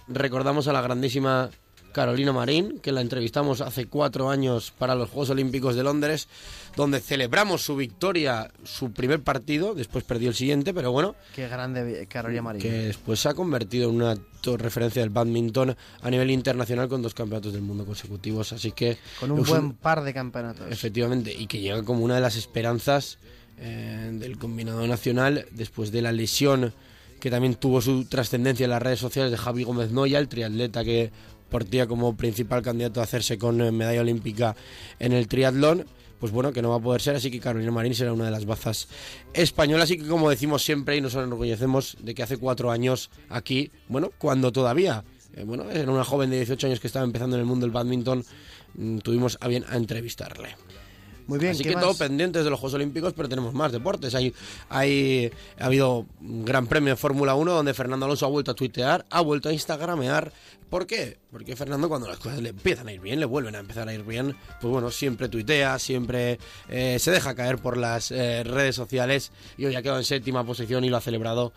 Recordamos a la grandísima Carolina Marín, que la entrevistamos hace cuatro años para los Juegos Olímpicos de Londres, donde celebramos su victoria, su primer partido, después perdió el siguiente, pero bueno, Qué grande Carolina Marín. que después se ha convertido en una referencia del badminton a nivel internacional con dos campeonatos del mundo consecutivos. Así que. Con un buen par de campeonatos. Efectivamente, y que llega como una de las esperanzas eh, del combinado nacional después de la lesión que también tuvo su trascendencia en las redes sociales de Javi Gómez Noya, el triatleta que partía como principal candidato a hacerse con eh, medalla olímpica en el triatlón. Pues bueno, que no va a poder ser, así que Carolina Marín será una de las bazas españolas y que como decimos siempre y nos enorgullecemos de que hace cuatro años aquí, bueno, cuando todavía, eh, bueno, era una joven de 18 años que estaba empezando en el mundo del badminton, mm, tuvimos a bien a entrevistarle. Muy bien, Así ¿qué que más? todo pendientes de los Juegos Olímpicos, pero tenemos más deportes. Hay, hay, ha habido un gran premio de Fórmula 1 donde Fernando Alonso ha vuelto a tuitear, ha vuelto a instagramear. ¿Por qué? Porque Fernando cuando las cosas le empiezan a ir bien, le vuelven a empezar a ir bien, pues bueno, siempre tuitea, siempre eh, se deja caer por las eh, redes sociales y hoy ha quedado en séptima posición y lo ha celebrado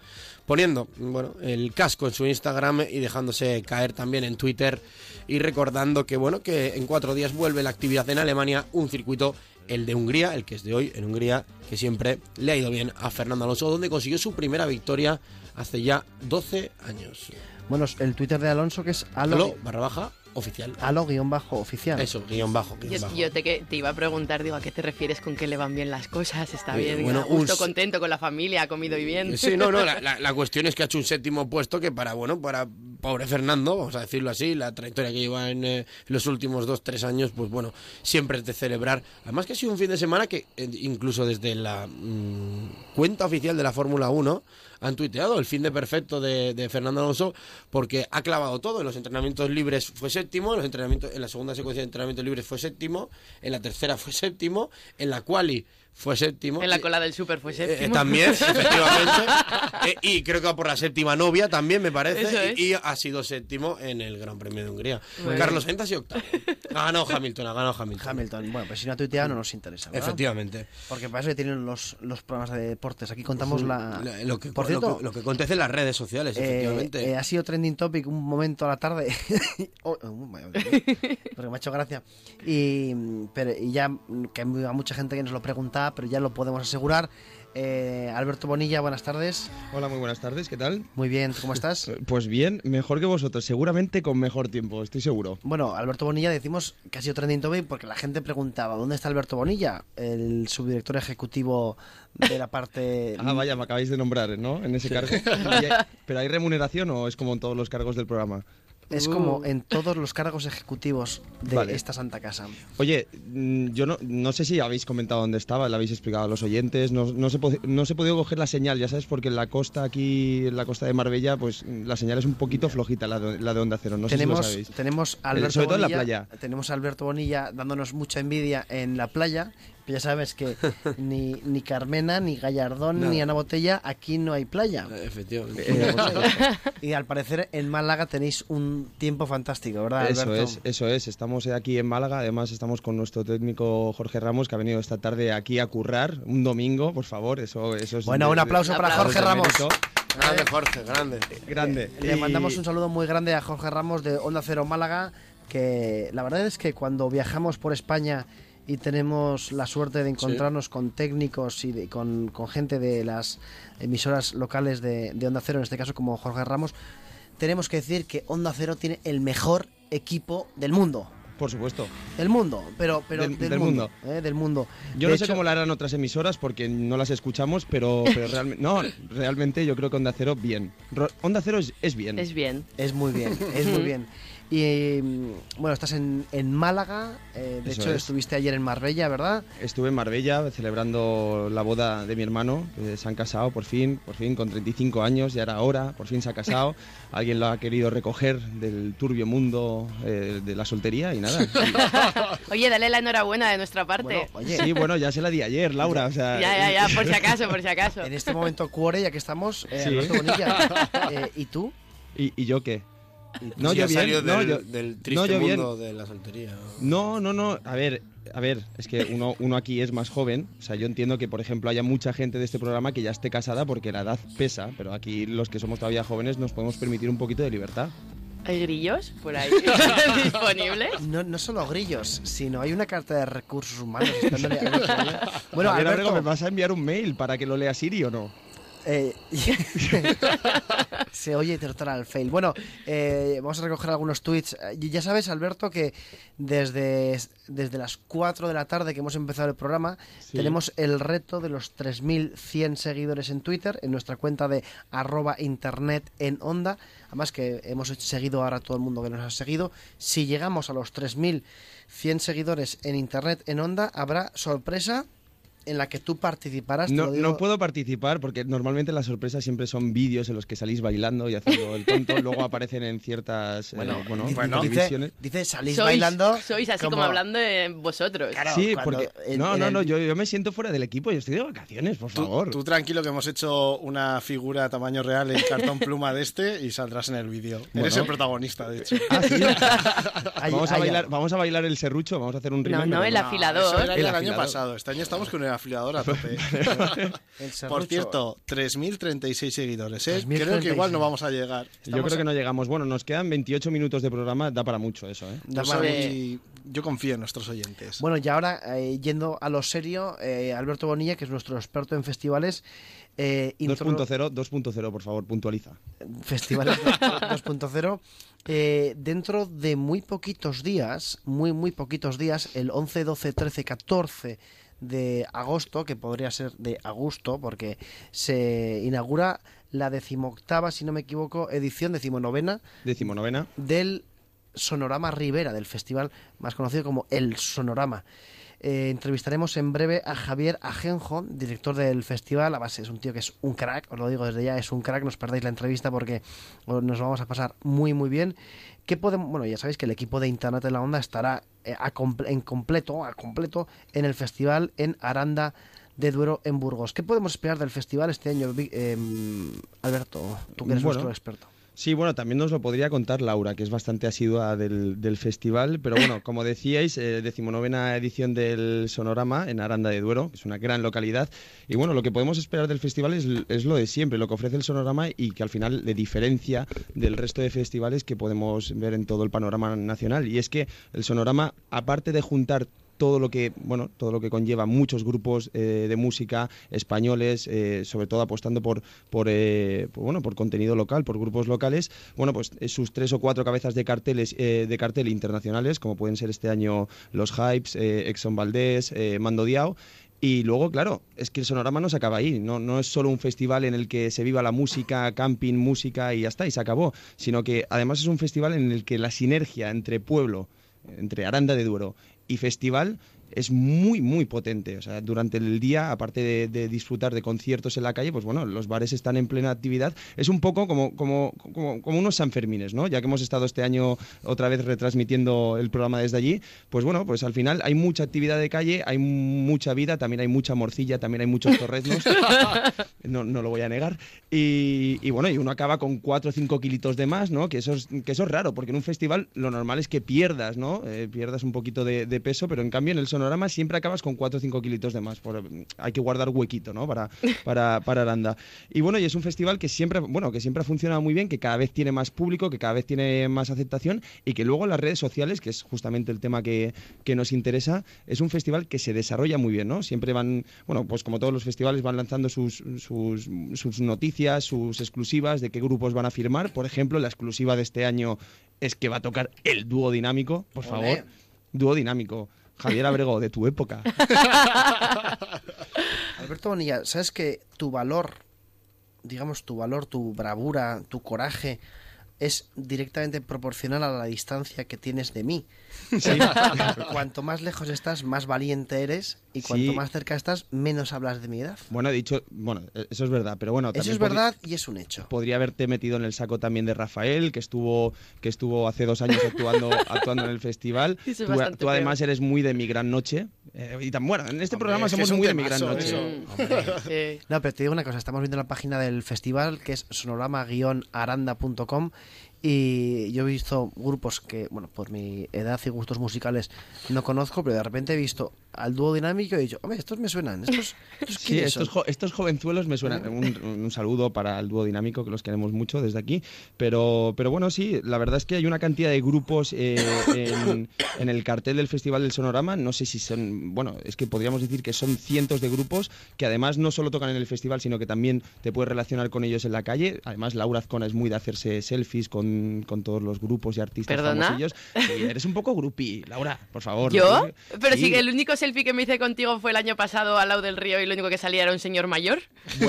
poniendo bueno el casco en su Instagram y dejándose caer también en Twitter y recordando que bueno que en cuatro días vuelve la actividad en Alemania un circuito el de Hungría el que es de hoy en Hungría que siempre le ha ido bien a Fernando Alonso donde consiguió su primera victoria hace ya 12 años Bueno, el Twitter de Alonso que es Alo alo, barra baja oficial alo guion bajo oficial. eso guion bajo guion Yo, bajo. yo te, que- te iba a preguntar, digo, ¿a qué te refieres con que le van bien las cosas? Está bien, bueno, a gusto, un- contento con la familia, ha comido y bien. Sí, no, no, la, <laughs> la- la cuestión es que ha hecho un séptimo puesto que para, bueno, para pobre Fernando, vamos a decirlo así, la trayectoria que lleva en eh, los últimos dos, tres años, pues bueno, siempre es de celebrar. Además que ha sido un fin de semana que eh, incluso desde la mm, cuenta oficial de la Fórmula 1 han tuiteado el fin de perfecto de, de Fernando Alonso porque ha clavado todo. En los entrenamientos libres fue séptimo, en, los entrenamientos, en la segunda secuencia de entrenamientos libres fue séptimo, en la tercera fue séptimo, en la quali fue séptimo. En la cola del súper fue Eh, séptimo. también, <laughs> efectivamente. Eh, y creo que va por la séptima novia también, me parece. es. Y, y ha sido séptimo en el Gran Premio de Hungría. Carlos. Sainz ha sido octavo. Ha ganado Hamilton, ha ganado Hamilton. Hamilton. Bueno, pues si no ha tuiteado no nos interesa. ¿verdad? Efectivamente. Porque para eso tienen los, los programas de deportes. Aquí contamos la. La- lo, que, Por lo cierto, que- lo que acontece en las redes sociales, eh, efectivamente. eh, ha sido trending topic un momento a la tarde. <laughs> Oh, oh, porque me ha hecho gracia. Y, pero, y ya que hay mucha gente que nos lo preguntaba, pero ya lo podemos asegurar. Eh, Alberto Bonilla, buenas tardes. Hola, muy buenas tardes, ¿qué tal? Muy bien, ¿cómo estás? <laughs> Pues bien, mejor que vosotros, seguramente con mejor tiempo, estoy seguro. Bueno, Alberto Bonilla decimos que ha sido trending topic porque la gente preguntaba ¿dónde está Alberto Bonilla? El subdirector ejecutivo de la parte... <laughs> Ah, vaya, me acabáis de nombrar, ¿no? En ese cargo. ¿Pero hay remuneración o es como en todos los cargos del programa? Es como en todos los cargos ejecutivos de Vale. esta santa casa. Oye, mm, yo no, no sé si habéis comentado dónde estaba, le habéis explicado a los oyentes, no, no, se, po- no se ha podido coger la señal, ya sabes, porque en la costa aquí, en la costa de Marbella, pues la señal es un poquito flojita, la de, la de Onda Cero, no sé si tenemos, lo sabéis. tenemos a Alberto Sobre todo en la playa. Tenemos a Alberto Bonilla dándonos mucha envidia en la playa. Ya sabes que <laughs> ni, ni Carmena, ni Gallardón, ni Ana Botella, aquí no hay playa. Efectivamente. Eh, <laughs> y al parecer en Málaga tenéis un tiempo fantástico, ¿verdad, Eso Alberto? es, eso es. Estamos aquí en Málaga. Además, estamos con nuestro técnico Jorge Ramos, que ha venido esta tarde aquí a currar un domingo, por favor. Eso, eso es Bueno, un aplauso para Jorge Ramos. mérito. Grande, Jorge, grande. Grande. Le Y- mandamos un saludo muy grande a Jorge Ramos de Onda Cero Málaga, que la verdad es que cuando viajamos por España y tenemos la suerte de encontrarnos con técnicos y de- con, con gente de las emisoras locales de, de Onda Cero, en este caso como Jorge Ramos, tenemos que decir que Onda Cero tiene el mejor equipo del mundo. Por supuesto. Del mundo, pero, pero Del- del, del mundo. mundo. eh, del mundo. Yo De no sé cómo la harán otras emisoras porque no las escuchamos, pero, <laughs> pero realmente, no, realmente yo creo que Onda Cero bien. Onda Cero es, es bien. Es bien. Es muy bien, es muy <laughs> bien. Y mm, bueno, estás en, en Málaga, eh, de Eso hecho es. estuviste ayer en Marbella, ¿verdad? Estuve en Marbella celebrando la boda de mi hermano, se han casado por fin, por fin con 35 años, ya era hora, por fin se ha casado. <laughs> Alguien lo ha querido recoger del turbio mundo eh, de la soltería y nada. <laughs> Oye, dale la enhorabuena de nuestra parte. Sí, bueno, ya se la di ayer, Laura. O sea, ya, ya, ya, por si acaso, por si <laughs> acaso. En este momento, Cuore, ya que estamos, eh, Sí. Alberto Bonilla. Eh, ¿Y tú? ¿Y, y yo qué? No, yo bien, salió no, del, yo- del no, triste yo bien. mundo de la soltería. No, no, no. A ver, a ver, es que uno, uno aquí es más joven. O sea, yo entiendo que, por ejemplo, haya mucha gente de este programa que ya esté casada porque la edad pesa, pero aquí los que somos todavía jóvenes nos podemos permitir un poquito de libertad. ¿Hay grillos por ahí <laughs> disponibles? No, no solo grillos, sino hay una carta de recursos humanos. <laughs> Bueno, A ver, Alberto, ¿me vas a enviar un mail para que lo lea Siri o no? Eh, <laughs> se oye total fail. Bueno, eh, vamos a recoger algunos tweets. Eh, Ya sabes, Alberto, que desde, desde las 4 de la tarde que hemos empezado el programa, Sí. tenemos el reto de los 3.100 seguidores en Twitter, en nuestra cuenta de arroba internet en onda. Además que hemos seguido ahora a todo el mundo que nos ha seguido. Si llegamos a los 3.100 seguidores en internet en onda, habrá sorpresa en la que tú participarás. No, no puedo participar porque normalmente las sorpresas siempre son vídeos en los que salís bailando y haciendo el tonto. <laughs> luego aparecen en ciertas eh, Bueno, bueno, di- dice-. Dice, salís Sois- bailando. Sois así como, como- hablando de vosotros. sí, cuando porque en- no, en no, el- no, yo, yo me siento fuera del equipo, yo estoy de vacaciones, por favor. tú tranquilo que hemos hecho una figura a tamaño real en cartón pluma de este y saldrás en el vídeo. Eres Bueno. el protagonista, de hecho. Ah, sí. <laughs> Vamos, a bailar, vamos a bailar el serrucho, vamos a hacer un No, remember, no, el afilador. Eso era El año pasado. Este año estamos con el afilador a <laughs> tope. El Por cierto, 3.036 seguidores. ¿eh? 3.036. Creo que igual no vamos a llegar. Yo Estamos creo a- que no llegamos. Bueno, nos quedan 28 minutos de programa, da para mucho eso, ¿eh? Yo, Da para soy- yo confío en nuestros oyentes. Bueno, y ahora, eh, yendo a lo serio, eh, Alberto Bonilla, que es nuestro experto en festivales, eh, intro- 2.0, 2.0, por favor, puntualiza. festivales 2.0, <laughs> eh, dentro de muy poquitos días, muy, muy poquitos días, el 11, 12, 13, 14 de agosto, que podría ser de agosto, porque se inaugura la decimoctava, si no me equivoco, edición, decimonovena, Decimonovena. del Sonorama Rivera, del festival más conocido como El Sonorama. Eh, entrevistaremos en breve a Javier Ajenjo, director del festival. A base, es un tío que es un crack, os lo digo desde ya, es un crack. No os perdáis la entrevista porque os- nos vamos a pasar muy, muy bien. ¿Qué podemos? Bueno, ya sabéis que el equipo de Internet en la Onda estará a comple- en completo, a completo en el festival en Aranda de Duero en Burgos. ¿Qué podemos esperar del festival este año, eh, Alberto? Tú que eres Bueno. nuestro experto. Sí, bueno, también nos lo podría contar Laura, que es bastante asidua del, del festival. Pero bueno, <laughs> como decíais, eh, decimonovena edición del Sonorama en Aranda de Duero, que es una gran localidad. Y bueno, lo que podemos esperar del festival es, es lo de siempre, lo que ofrece el Sonorama y que al final le diferencia del resto de festivales que podemos ver en todo el panorama nacional. Y es que el Sonorama, aparte de juntar todo lo que bueno todo lo que conlleva muchos grupos eh, de música españoles eh, sobre todo apostando por por, eh, bueno por contenido local por grupos locales bueno pues eh, sus tres o cuatro cabezas de carteles de cartel internacionales como pueden ser este año los Hypes Exxon Valdés Mando Diao y luego, claro, es que el sonorama no se acaba ahí. No, no es solo un festival en el que se viva la música, camping, música y ya está, y se acabó. Sino que además es un festival en el que la sinergia entre pueblo, entre Aranda de Duero y festival es muy, muy potente. O sea, durante el día, aparte de, de disfrutar de conciertos en la calle, pues bueno, los bares están en plena actividad. Es un poco como, como, como, como unos Sanfermines, ¿no? Ya que hemos estado este año otra vez retransmitiendo el programa desde allí, pues bueno, pues al final hay mucha actividad de calle, hay mucha vida, también hay mucha morcilla, también hay muchos torreznos. <laughs> no, no lo voy a negar. Y, y bueno, y uno acaba con 4 o 5 kilitos de más, ¿no? Que eso, es, que eso es raro, porque en un festival lo normal es que pierdas, ¿no? Eh, pierdas un poquito de, de peso, pero en cambio en el sonorama siempre acabas con 4 o 5 kilitos de más. Por- hay que guardar huequito, ¿no? Para, para, para Aranda. Y bueno, y es un festival que siempre, bueno, que siempre ha funcionado muy bien, que cada vez tiene más público, que cada vez tiene más aceptación y que luego las redes sociales, que es justamente el tema que, que nos interesa, es un festival que se desarrolla muy bien, ¿no? Siempre van, bueno, pues como todos los festivales, van lanzando sus, sus, sus noticias, sus exclusivas de qué grupos van a firmar. Por ejemplo, la exclusiva de este año es que va a tocar el dúo dinámico, por Olé. favor. Dúo dinámico. Javier Abrego, de tu época. <laughs> Alberto Bonilla, ¿sabes que tu valor, digamos, tu valor, tu bravura, tu coraje, es directamente proporcional a la distancia que tienes de mí? Sí. <laughs> cuanto más lejos estás, más valiente eres, y cuanto Sí. más cerca estás, menos hablas de mi edad. Bueno, he dicho, bueno, eso es verdad, pero bueno, Eso es verdad y es un hecho. Podría haberte metido en el saco también de Rafael, que estuvo, que estuvo hace dos años actuando, <laughs> actuando en el festival. Tú, tú además eres muy de mi gran noche. eh, y tan, bueno, en este Hombre, programa somos muy de mi gran noche. eso. <laughs> No, pero te digo una cosa, estamos viendo la página del festival que es sonorama-aranda.com y yo he visto grupos que, bueno, por mi edad y gustos musicales no conozco, pero de repente he visto al dúo dinámico y he dicho, hombre, estos me suenan, estos, estos <laughs> Sí, estos, son?". jo- estos jovenzuelos me suenan. Un, un saludo para el dúo dinámico, que los queremos mucho desde aquí. Pero, pero bueno, sí, la verdad es que hay una cantidad de grupos eh, en, en el cartel del Festival del Sonorama. No sé si son, bueno, es que podríamos decir que son cientos de grupos que además no solo tocan en el festival, sino que también te puedes relacionar con ellos en la calle. Además, Laura Azcona es muy de hacerse selfies con, con todos los grupos y artistas ¿Perdona? famosillos. Sí, eres un poco groupie, Laura, por favor. ¿Yo? ¿no? Pero Sí. el único selfie que me hice contigo fue el año pasado al lado del río y lo único que salía era un señor mayor. <laughs>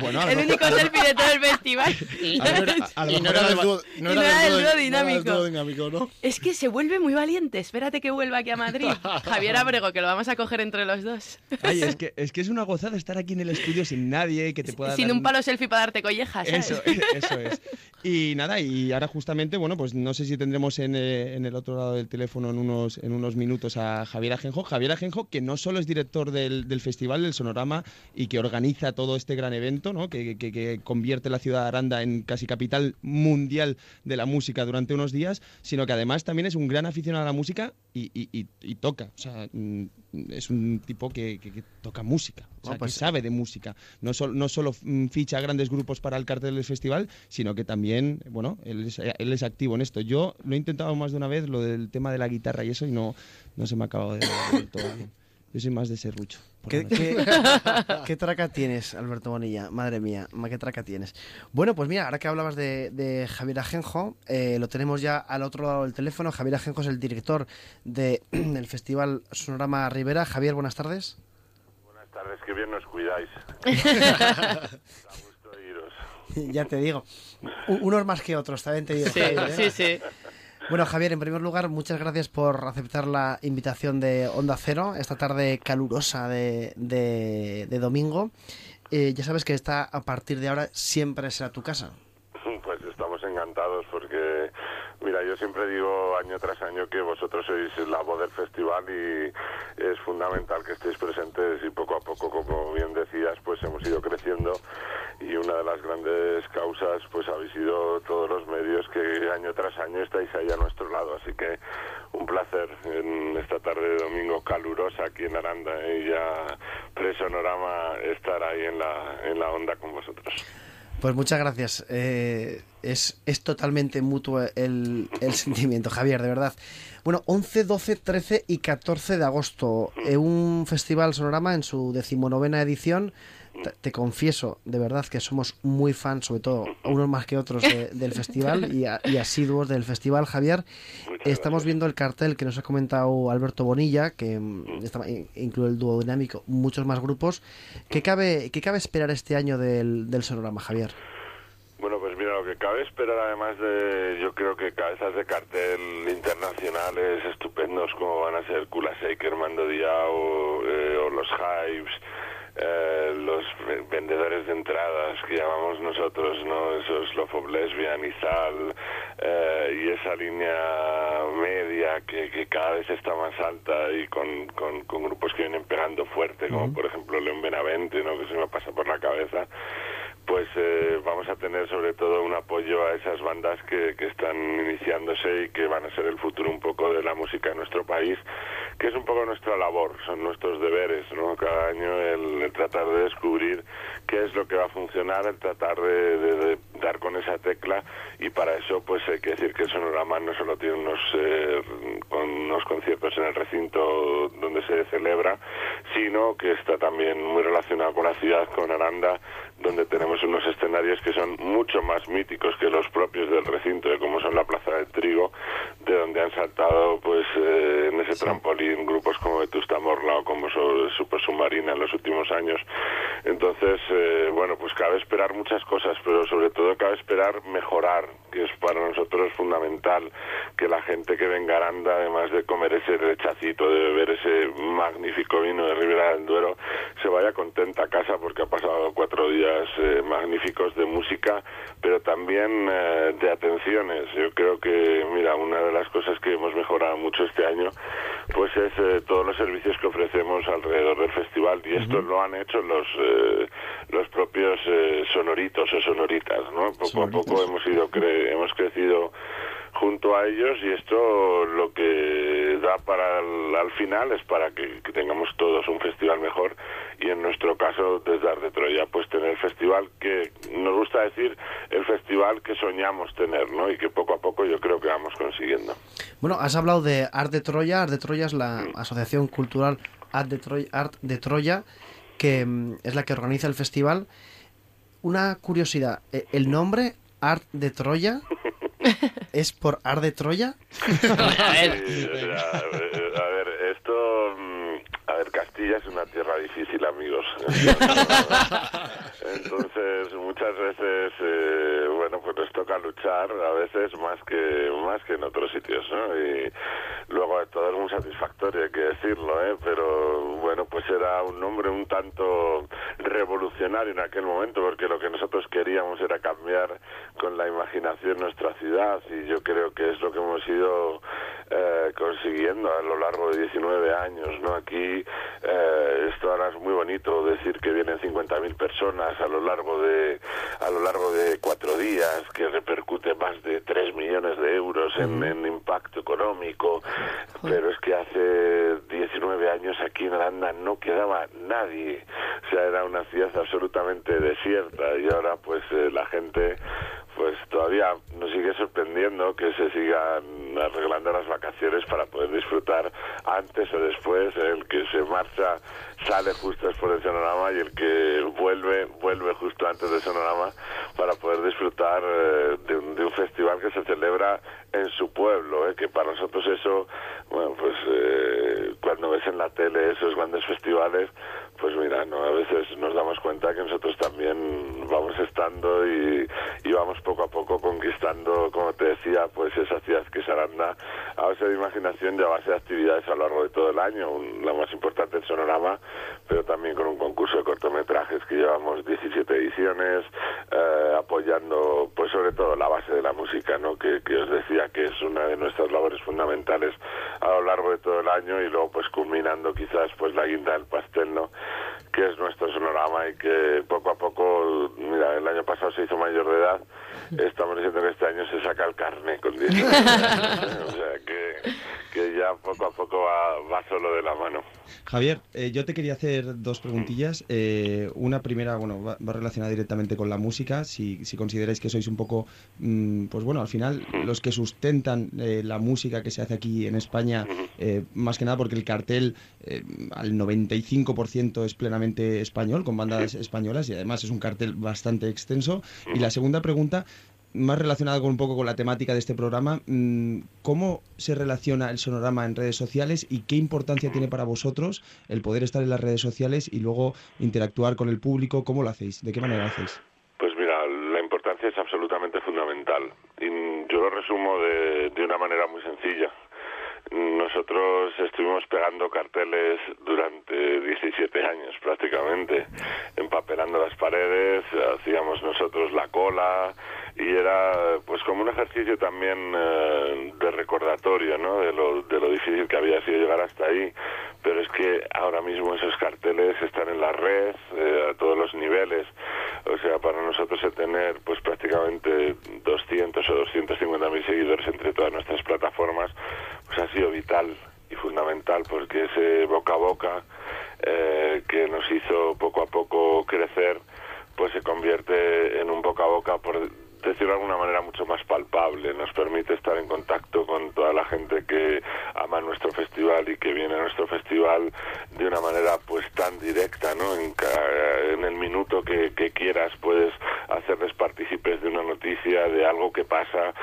Bueno, a lo el mejor- único selfie de todo el festival. A lo mejor- a lo Y no mejor era era del del dúo- y no era del dúo dinámico. dúo dinámico, ¿no? Es que se vuelve muy valiente. Espérate que vuelva aquí a Madrid. <laughs> Javier Abrego, que lo vamos a coger entre los dos. Ay, es <laughs> que, es que es una gozada estar aquí en el estudio sin nadie que te pueda Sin dar un palo selfie para darte collejas. ¿sabes? Eso, eso es. Y nada, y ahora justamente, bueno, pues no sé si tendremos en, eh, en el otro lado del teléfono en unos, en unos minutos a Javier Ajenjo. Javier Ajenjo, que no solo es director del, del Festival del Sonorama y que organiza todo este gran evento, ¿no? que, que- que convierte la ciudad de Aranda en casi capital mundial de la música durante unos días, sino que además también es un gran aficionado a la música y, y- y- y toca. O sea, mm, es un tipo que, que- que toca música, o sea, Ah, pues- que sabe de música. No, no solo mm, ficha grandes grupos para el cartel del festival, sino que también, bueno, él es, él es activo en esto. Yo lo he intentado más de una vez, lo del tema de la guitarra y eso, y no, no se me ha acabado de dar todo bien. Yo soy más de serrucho. ¿Qué, qué- qué traca tienes, Alberto Bonilla? Madre mía, ma, qué traca tienes. Bueno, pues mira, ahora que hablabas de, de Javier Ajenjo, eh, lo tenemos ya al otro lado del teléfono. Javier Ajenjo es el director de- <clears throat> del Festival Sonorama Rivera. Javier, buenas tardes. Buenas tardes, que bien nos cuidáis. <laughs> <laughs> ya te digo. U- unos más que otros, también te digo. Sí, Javier, ¿eh? sí, sí. Bueno, Javier, en primer lugar, muchas gracias por aceptar la invitación de Onda Cero esta tarde calurosa de, de- de domingo. Eh, ya sabes que esta, a partir de ahora, siempre será tu casa. Pues estamos encantados porque, mira, yo siempre digo año tras año que vosotros sois la voz del festival y es fundamental que estéis presentes y poco a poco, como bien decías, pues hemos ido creciendo y una de las grandes causas pues habéis sido todos los medios que año tras año estáis ahí a nuestro lado. Así que un placer en esta tarde de domingo calurosa aquí en Aranda ¿eh? y ya presonorama estar ahí en la, en la onda con vosotros. Pues muchas gracias. Eh, es, es totalmente mutuo el, el <laughs> sentimiento, Javier, de verdad. Bueno, 11, 12, 13 y 14 de agosto, eh, un festival Sonorama en su decimonovena edición. Te, te confieso, de verdad, que somos muy fans, sobre todo unos más que otros, de- del festival y, a- y asiduos del festival, Javier. Estamos viendo el cartel que nos ha comentado Alberto Bonilla, que mm, está- in- incluye el dúo dinámico, muchos más grupos. ¿Qué cabe, qué cabe esperar este año del, del Sonorama, Javier? Bueno, pues mira, lo que cabe esperar además de, yo creo que cabezas de cartel internacionales estupendos como van a ser Kula Shaker, Mando Diao eh, o los Hives, eh, los ve- vendedores de entradas que llamamos nosotros, ¿no? Esos Love of Lesbian y Sal, eh, y esa línea media que, que cada vez está más alta y con, con, con grupos que vienen pegando fuerte, como por ejemplo León Benavente, ¿no? Que se me pasa por la cabeza pues eh, vamos a tener sobre todo un apoyo a esas bandas que, que están iniciándose y que van a ser el futuro un poco de la música en nuestro país, que es un poco nuestra labor, son nuestros deberes, ¿no? Cada año el, el tratar de descubrir qué es lo que va a funcionar, el tratar de, de- de dar con esa tecla y para eso pues hay que decir que Sonorama no solo tiene unos, eh, con unos conciertos en el recinto donde se celebra, sino que está también muy relacionado con la ciudad, con Aranda, donde tenemos unos escenarios que son mucho más míticos que los propios del recinto, de como son la Plaza del Trigo, de donde han saltado pues eh, en ese trampolín grupos como Vetusta Morla o como Super Submarina en los últimos años. Entonces, eh, bueno, pues cabe esperar muchas cosas, pero sobre todo cabe esperar mejorar, que es para nosotros fundamental que la gente que venga a Aranda, además de comer ese rechacito, de beber ese magnífico vino de Ribera del Duero, se vaya contenta a casa porque ha pasado cuatro días eh, magníficos de música, pero también eh, de atenciones. Yo creo que, mira, una de las cosas que hemos mejorado mucho este año, pues es eh, todos los servicios que ofrecemos alrededor del festival y esto lo han hecho los eh, los propios eh, sonoritos o sonoritas, ¿no? Poco a poco hemos ido hemos crecido junto a ellos y esto lo que da para el- al final es para que, que tengamos todos un festival mejor y en nuestro caso desde Art de Troya pues tener el festival que nos gusta decir el festival que soñamos tener ¿no? y que poco a poco yo creo que vamos consiguiendo Bueno, has hablado de Art de Troya. Art de Troya es la asociación cultural Art de Troya, Art de Troya que mm, es la que organiza el festival. Una curiosidad, eh, ¿el nombre Art de Troya <laughs> es por Art de Troya? Sí, o sea, a ver, esto, mm, a ver, Castilla es una tierra difícil, amigos. <laughs> Entonces, muchas veces, eh, bueno, pues nos toca luchar, a veces más que más que en otros sitios, ¿no? Y luego todo es muy satisfactorio, hay que decirlo, ¿eh? Pero bueno, pues era un nombre un tanto revolucionario en aquel momento, porque lo que nosotros queríamos era cambiar con la imaginación nuestra ciudad y yo creo que es lo que hemos ido eh, consiguiendo a lo largo de 19 años, ¿no? Aquí eh, esto ahora es muy bonito decir que vienen 50.000 personas a lo largo de a lo largo de cuatro días, que repercute más de 3 millones de euros en, en impacto económico, pero es que hace 19 años aquí en Aranda no quedaba nadie, o sea, era una ciudad absolutamente desierta y ahora pues eh, la gente pues todavía nos sigue sorprendiendo que se sigan arreglando las vacaciones para poder disfrutar antes o después. El que se marcha sale justo después del Sonorama y el que vuelve, vuelve justo antes del Sonorama para poder disfrutar eh, de, un, de un festival que se celebra en su pueblo, eh, que para nosotros eso, bueno, pues eh, cuando ves en la tele esos grandes festivales, pues mira, no, a veces nos damos cuenta que nosotros también vamos estando y vamos poco a poco conquistando, como te decía, pues esa ciudad que es Aranda, a base de imaginación y a base de actividades a lo largo de todo el año. Un- la más importante el Sonorama, pero también con un concurso de cortometrajes que llevamos 17 ediciones, eh, apoyando, pues sobre todo la base de la música, ¿no? Que, que os decía que es una de nuestras labores fundamentales a lo largo de todo el año y luego pues culminando quizás pues la guinda del pastel, ¿no? que es nuestro sonorama y que poco a poco, mira, el año pasado se hizo mayor de edad, estamos diciendo que este año se saca el carne con 19 años, <laughs> o sea que, que ya poco a poco va, va solo de la mano. Javier, eh, yo te quería hacer dos preguntillas. Eh, una primera, bueno, va, va relacionada directamente con la música. Si, si consideráis que sois un poco, mm, pues bueno, al final los que sustentan eh, la música que se hace aquí en España, eh, más que nada porque el cartel eh, al 95% es plenamente español, con bandas españolas y además es un cartel bastante extenso. Y la segunda pregunta, más relacionada con un poco con la temática de este programa, mm, ¿cómo se relaciona el sonorama en redes sociales y qué importancia tiene para vosotros el poder estar en las redes sociales y luego interactuar con el público? ¿Cómo lo hacéis? ¿De qué manera lo hacéis? Pues mira, la importancia es absolutamente fundamental. Y yo lo resumo de, de una manera muy sencilla. Nosotros estuvimos pegando carteles durante 17 años prácticamente, empapelando las paredes, hacíamos nosotros la cola y era pues como un ejercicio también eh, de recordatorio ¿no? de, lo, de lo difícil que había sido llegar hasta ahí pero es que ahora mismo esos carteles están en la red eh, a todos los niveles o sea para nosotros el tener pues prácticamente 200 o 250 mil seguidores entre todas nuestras plataformas pues ha sido vital y fundamental porque ese boca a boca eh, que nos hizo poco a poco crecer pues se convierte en un boca a boca por más palpable, nos permite estar en contacto con toda la gente que ama nuestro festival y que viene a nuestro festival de una manera pues tan directa, ¿no? En, en el minuto que, que quieras puedes hacerles partícipes de una noticia, de algo que pasa.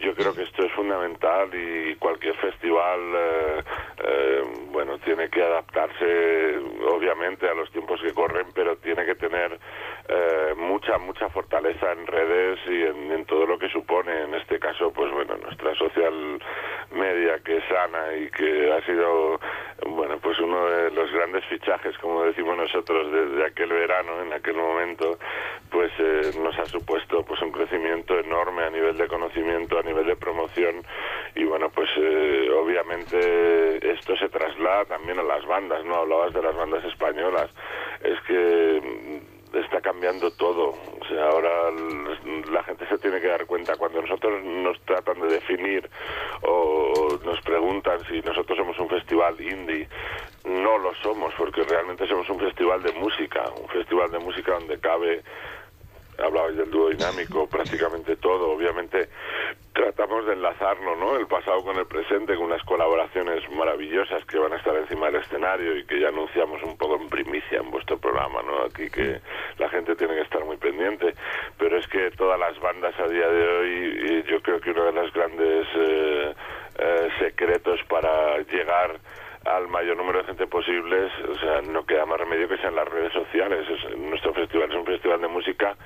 Yo creo que esto es fundamental y cualquier festival, eh, eh, bueno, tiene que adaptarse obviamente a los tiempos que corren, pero tiene que tener eh, mucha, mucha fortaleza en redes y en, todo lo que supone, en este caso, pues bueno, nuestra social media que es sana y que ha sido, bueno, pues uno de los grandes fichajes, como decimos nosotros, desde aquel verano, en aquel momento, pues eh, nos ha supuesto pues un crecimiento enorme a nivel de conocimiento, a nivel de promoción. Y bueno, pues eh, obviamente esto se traslada también a las bandas, ¿no? Hablabas de las bandas españolas, es que está cambiando todo. O sea, ahora la gente se tiene que dar cuenta cuando nosotros nos tratan de definir o nos preguntan si nosotros somos un festival indie, no lo somos porque realmente somos un festival de música, un festival de música donde cabe hablabais del dúo dinámico, <laughs> prácticamente todo. Obviamente tratamos de enlazarlo, ¿no? El pasado con el presente, con unas colaboraciones maravillosas que van a estar encima del escenario y que ya anunciamos un poco en primicia en vuestro programa, ¿no? Aquí que la gente tiene que estar muy pendiente. Pero es que todas las bandas a día de hoy, y yo creo que uno de los grandes eh, eh, secretos para llegar al mayor número de gente posible, o sea, no queda más remedio que sean las redes sociales. Es- nuestro festival es un festival de música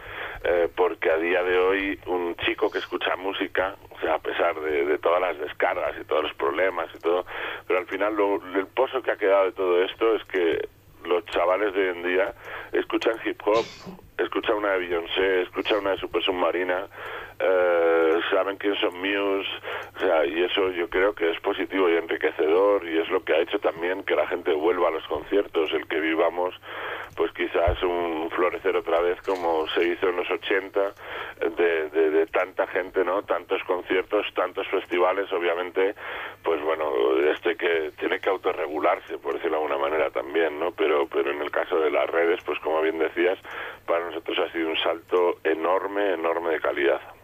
eh, porque a día de hoy un chico que escucha música, o sea, a pesar de, de todas las descargas y todos los problemas y todo, pero al final lo- el pozo que ha quedado de todo esto es que los chavales de hoy en día escuchan hip hop, escuchan una de Beyoncé, escuchan una de Super Submarina, eh, saben quién son Muse, o sea, y eso yo creo que es positivo y enriquecedor y es lo que ha hecho también que la gente vuelva a los conciertos, el que vivamos pues quizás un florecer otra vez como se hizo en los 80 de, de, de tanta gente, ¿no? Tantos conciertos, tantos festivales, obviamente, pues bueno, este que tiene que autorregularse, por decirlo de alguna manera también, ¿no? Pero, pero en el caso de las redes, pues como bien decías, para nosotros ha sido un salto enorme, enorme de calidad.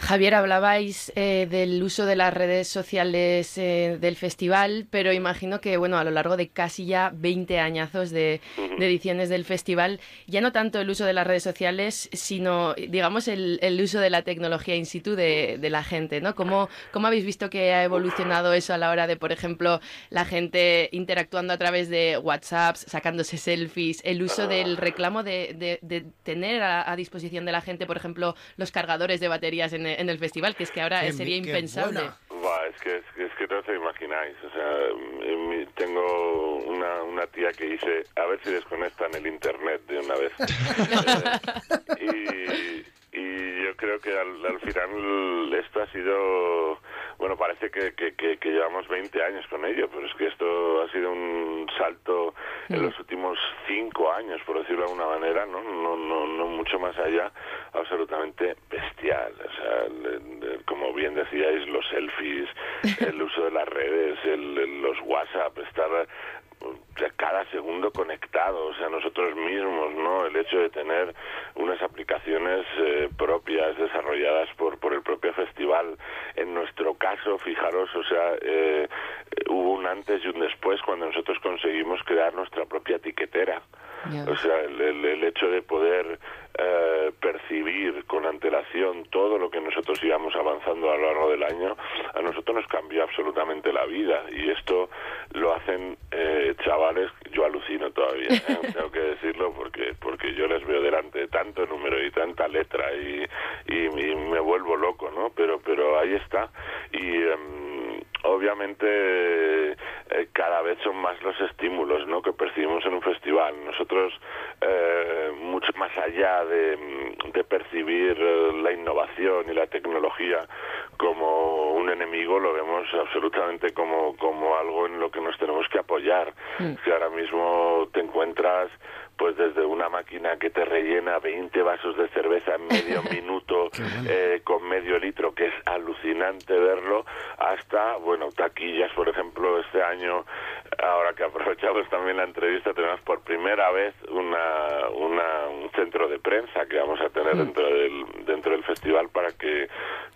Javier, hablabais eh, del uso de las redes sociales eh, del festival, pero imagino que, bueno, a lo largo de casi ya 20 añazos de, de ediciones del festival, ya no tanto el uso de las redes sociales, sino, digamos, el, el uso de la tecnología in situ de, de la gente, ¿no? ¿Cómo, ¿Cómo habéis visto que ha evolucionado eso a la hora de, por ejemplo, la gente interactuando a través de WhatsApp, sacándose selfies, el uso del reclamo de, tener a, a disposición de la gente, por ejemplo, los cargadores de baterías en, en el festival, que es que ahora Qué sería impensable. es que, es, que- es que no os imagináis. O sea, mi- tengo una, una tía que dice, a ver si desconectan el internet de una vez. <laughs> Eh, y, y yo creo que al, al final esto ha sido, bueno, parece que, que, que- que llevamos 20 años con ello, pero es que esto ha sido un salto en los últimos cinco años, por decirlo de alguna manera, ¿no? No, no, no mucho más allá, absolutamente bestial. O sea, el- el- como bien decíais, los selfies, <laughs> el uso de las redes, el- el- los WhatsApp, estar cada segundo conectado, o sea, nosotros mismos, ¿no? El hecho de tener unas aplicaciones eh, propias desarrolladas por, por el propio festival. En nuestro caso, fijaros, o sea, eh, eh, hubo un antes y un después cuando nosotros conseguimos crear nuestra propia etiquetera. O sea, el, el- el hecho de poder eh, percibir con antelación todo lo que nosotros íbamos avanzando a lo largo del año, a nosotros nos cambió absolutamente la vida. Y esto lo hacen eh, chavales, yo alucino todavía, ¿eh? <laughs> tengo que decirlo, porque porque yo les veo delante de tanto número y tanta letra y, y, y me vuelvo loco, ¿no? Pero, pero ahí está. Y. em, obviamente eh, cada vez son más los estímulos ¿no? que percibimos en un festival. Nosotros, eh, mucho más allá de, mm, de percibir eh, la innovación y la tecnología como un enemigo, lo vemos absolutamente como, como algo en lo que nos tenemos que apoyar. Si ahora mismo te encuentras pues desde una máquina que te rellena 20 vasos de cerveza en medio <laughs> minuto, eh, con medio litro, que es alucinante verlo, hasta, bueno, taquillas, por ejemplo, este año, ahora que aprovechamos también la entrevista, tenemos por primera vez una, una, un centro de prensa que vamos a tener dentro del, dentro del festival para que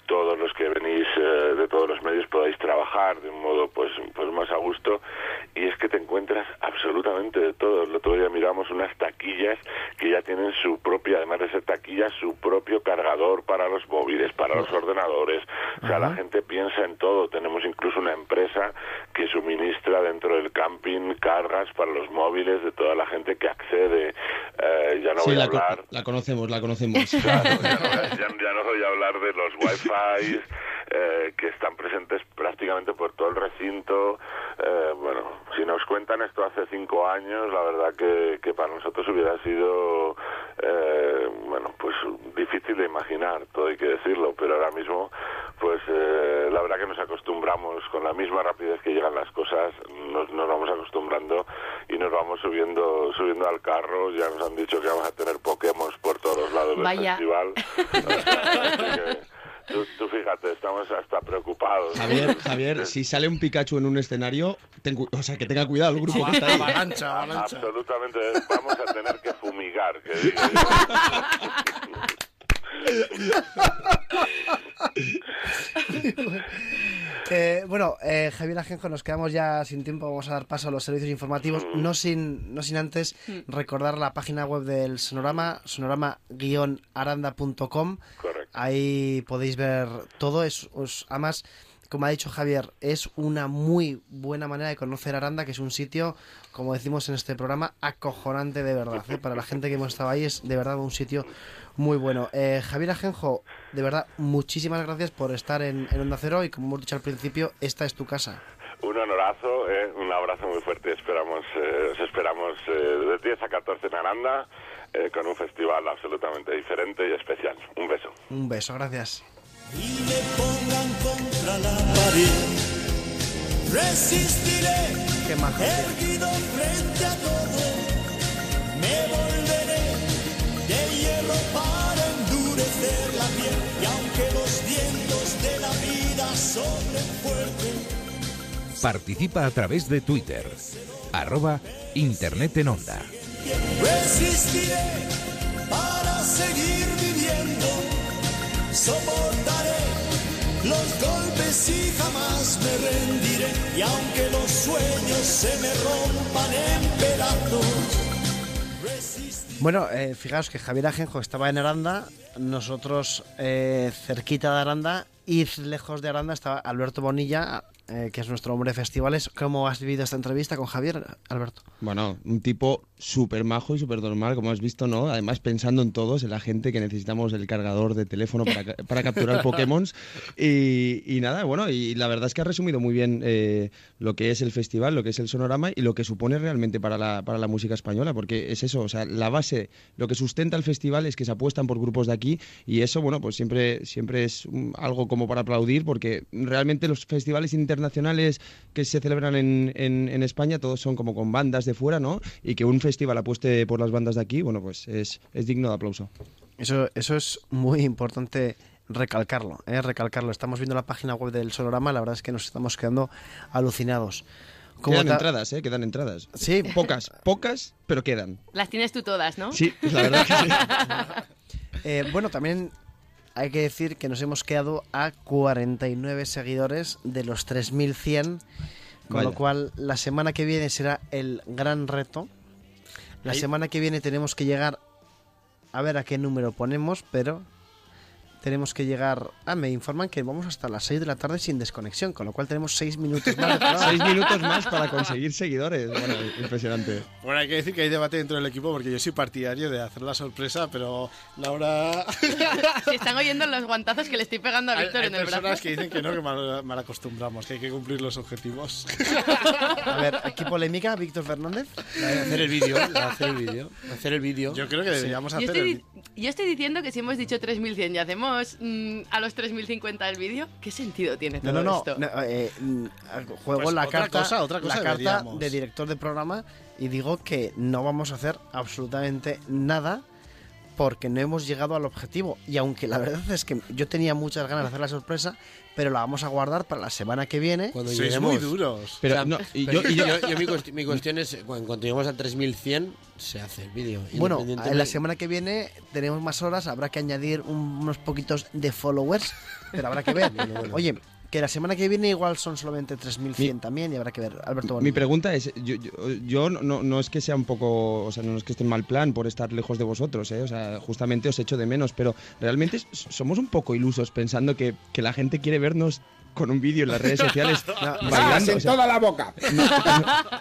todos los que venís eh, de todos los medios podáis trabajar de un modo pues pues más a gusto. Y es que te encuentras absolutamente de todo. El otro día miramos unas taquillas que ya tienen su propia además de ser taquillas su propio cargador para los móviles para los ordenadores. O sea la gente piensa en todo. Tenemos incluso una empresa que suministra dentro del camping cargas para los móviles de toda la gente que accede. Eh, ya no sí, voy a la, hablar la conocemos, la conocemos. Claro, ya, no, <laughs> ya- ya no voy a hablar de los wifi eh, que están presentes prácticamente por todo el recinto. Eh, bueno, si nos cuentan esto hace cinco años, la verdad que, que para nosotros hubiera sido, eh, bueno, pues difícil de imaginar, todo hay que decirlo, pero ahora mismo, pues eh, la verdad que nos acostumbramos con la misma rapidez que llegan las cosas, nos, nos vamos acostumbrando y nos vamos subiendo subiendo al carro. Ya nos han dicho que vamos a tener Pokémon por todos lados del Vaya. festival. <laughs> Que tú, tú fíjate, estamos hasta preocupados. Javier, <laughs> Javier, si sale un Pikachu en un escenario, ten o sea, que tenga cuidado el grupo que está ahí. Avalancha, avalancha. Absolutamente, vamos a tener que fumigar. Que digo <laughs> Eh, bueno, eh, Javier Ajenjo, nos quedamos ya sin tiempo. Vamos a dar paso a los servicios informativos. No sin, no sin antes recordar la página web del Sonorama, sonorama-aranda.com. Ahí podéis ver todo. Es, os- además, como ha dicho Javier, es una muy buena manera de conocer Aranda, que es un sitio, como decimos en este programa, acojonante de verdad. ¿eh? Para la gente que hemos estado ahí es de verdad un sitio muy bueno. Eh, Javier Ajenjo, de verdad, muchísimas gracias por estar en, en Onda Cero y como hemos dicho al principio, esta es tu casa. Un honorazo, eh, un abrazo muy fuerte. Esperamos, eh, os esperamos eh, de 10 a 14 en Aranda eh, con un festival absolutamente diferente y especial. Un beso. Un beso, gracias. pongan contra la pared. Resistiré, Qué majo, tío. erguido frente a todo. Me volveré de hierro para endurecer la piel. Y aunque los vientos de la vida soplen fuerte, Participa a través de Twitter. Arroba Internet en Onda. resistiré para seguir viviendo. Soportaré los golpes y jamás me rendiré. Y aunque los sueños se me rompan en pedazos, Bueno, eh, fijaos que Javier Ajenjo estaba en Aranda, nosotros eh, cerquita de Aranda y lejos de Aranda estaba Alberto Bonilla, eh, que es nuestro hombre de festivales. ¿Cómo has vivido esta entrevista con Javier, Alberto? Bueno, un tipo súper majo y súper normal, como has visto, ¿no? Además, pensando en todos, en la gente que necesitamos el cargador de teléfono para, para capturar <laughs> Pokémon. Y, y nada, bueno, y la verdad es que ha resumido muy bien eh, lo que es el festival, lo que es el sonorama y lo que supone realmente para la, para la música española, porque es eso, o sea, la base, lo que sustenta el festival es que se apuestan por grupos de aquí y eso, bueno, pues siempre, siempre es algo como para aplaudir, porque realmente los festivales internacionales que se celebran en, en- en España, todos son como con bandas de fuera, ¿no? Y que un festival apueste por las bandas de aquí, bueno, pues es, es digno de aplauso. Eso, eso es muy importante recalcarlo, ¿eh? recalcarlo. Estamos viendo la página web del Sonorama, la verdad es que nos estamos quedando alucinados. Como Quedan ta- entradas, ¿eh? Quedan entradas. Sí. Pocas, pocas, pero quedan. Las tienes tú todas, ¿no? Sí, la verdad que sí. <laughs> Eh, bueno, también hay que decir que nos hemos quedado a 49 seguidores de los 3100, con Vaya. lo cual la semana que viene será el gran reto. La Ahí- semana que viene tenemos que llegar a ver a qué número ponemos, pero tenemos que llegar. Ah, me informan que vamos hasta las 6 de la tarde sin desconexión, con lo cual tenemos 6 minutos más. de programa. <laughs> Seis minutos más para conseguir seguidores. Bueno, impresionante. Bueno, hay que decir que hay debate dentro del equipo porque yo soy partidario de hacer la sorpresa, pero Laura... <laughs> Se están oyendo los guantazos que le estoy pegando a Hay, Víctor hay en el brazo. personas que dicen que no, que mal, mal acostumbramos, que hay que cumplir los objetivos. <laughs> A ver, aquí polémica, Víctor Fernández. hacer el vídeo, hacer el vídeo, hacer el vídeo. Yo creo que deberíamos Yo estoy, di- yo estoy diciendo que si hemos dicho 3100 y hacemos mm, a los 3050 el vídeo, ¿qué sentido tiene No, todo no, no. esto? no, eh, mm, juego Pues la otra carta, cosa, otra cosa la carta deberíamos. de director de programa y digo que no vamos a hacer absolutamente nada porque no hemos llegado al objetivo. Y aunque la verdad es que yo tenía muchas ganas de hacer la sorpresa, pero la vamos a guardar para la semana que viene. Cuando Sois lleguemos. muy duros. Pero O sea, no, y pero yo- y yo- yo- <laughs> yo mi, cuesti- mi cuestión es, cuando, cuando lleguemos a 3100, se hace el vídeo. Bueno, en la semana que viene tenemos más horas, habrá que añadir un- unos poquitos de followers, pero habrá que ver. <laughs> Oye, que la semana que viene igual son solamente 3.100 también y habrá que ver. Alberto Mi pregunta es, yo, yo, yo no- no, es que sea un poco, o sea, no es que esté en mal plan por estar lejos de vosotros, ¿eh? o sea, justamente os echo de menos, pero realmente somos un poco ilusos pensando que, que la gente quiere vernos con un vídeo en las redes sociales <laughs> No, bailando. en o sea, toda la boca. No,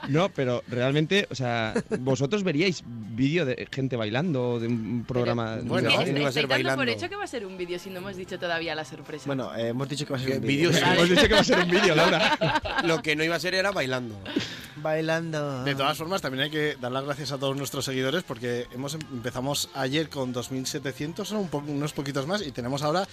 no, pero realmente, o sea, vosotros veríais vídeo de gente bailando, de un programa... Bueno, de iba a ser dando por bailando. hecho que va a ser un vídeo si no hemos dicho todavía la sorpresa. Bueno, eh, hemos dicho que va a ser un vídeo. Hemos dicho que va a ser un vídeo, Laura. <laughs> Lo que no iba a ser era bailando. Bailando. De todas formas, también hay que dar las gracias a todos nuestros seguidores porque hemos em- empezamos ayer con 2.700, son un po- unos poquitos más, y tenemos ahora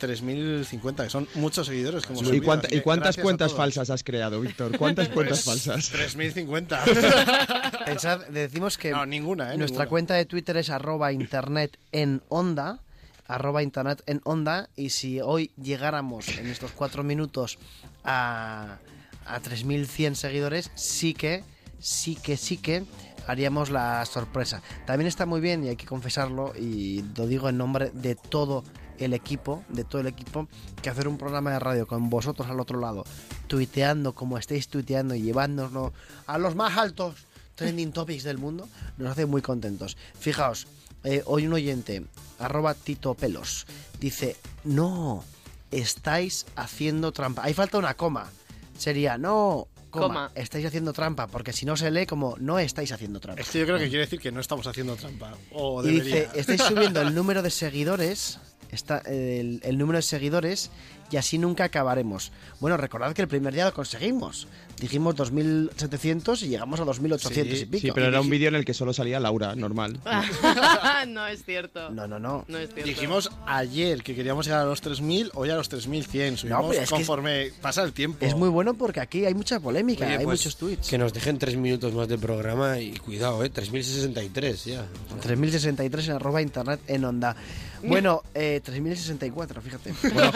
3.050, que son muchos seguidores que hemos ¿Y, cuánta- cuántas gracias cuentas falsas has creado, Víctor? ¿Cuántas <laughs> cuentas Pues, falsas? 3.050. <laughs> Pensad, decimos que No, ninguna, ¿eh? nuestra ninguna. cuenta de Twitter es arroba internet en onda arroba internet en onda y si hoy llegáramos en estos cuatro minutos a, a 3.100 seguidores sí que sí que sí que haríamos la sorpresa también está muy bien y hay que confesarlo y lo digo en nombre de todo el equipo, de todo el equipo, que hacer un programa de radio con vosotros al otro lado, tuiteando como estáis tuiteando y llevándonos a los más altos trending topics del mundo, nos hace muy contentos. Fijaos, eh, hoy un oyente, arroba Tito Pelos, dice, no, estáis haciendo trampa. Ahí falta una coma. Sería, no, coma, Coma. estáis haciendo trampa, porque si no se lee como, no estáis haciendo trampa. Es que yo creo que quiere decir que no estamos haciendo trampa. O Y debería. dice, estáis subiendo el <laughs> número de seguidores, está, el, el número de seguidores, y así nunca acabaremos. Bueno, recordad que el primer día lo conseguimos. Dijimos 2.700 y llegamos a 2.800 y pico. Sí, pero era un vídeo en el que solo salía Laura, normal. <laughs> no es cierto. No, no, no. No es cierto. Dijimos ayer que queríamos llegar a los 3.000, hoy a los 3.100. Subimos pero es que conforme pasa el tiempo. Es muy bueno porque aquí hay mucha polémica, Oye, hay pues, muchos tweets. Que nos dejen tres minutos más de programa y cuidado, ¿eh? 3063 ya. 3063 en arroba internet en onda. <laughs> Bueno, eh, 3064, fíjate. Bueno,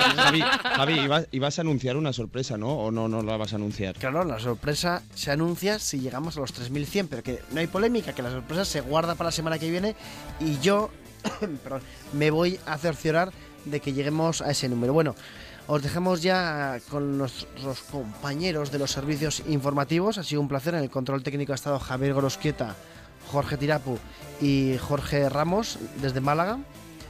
Javi, ibas, ibas a anunciar una sorpresa, ¿no? ¿O no, la vas a anunciar? Claro, la sorpresa se anuncia si llegamos a los 3100, pero que no hay polémica, que la sorpresa se guarda para la semana que viene y yo <coughs> me voy a cerciorar de que lleguemos a ese número. Bueno, os dejamos ya con nuestros compañeros de los servicios informativos. Ha sido un placer. En el control técnico ha estado Javier Gorosquieta, Jorge Tirapu y Jorge Ramos desde Málaga.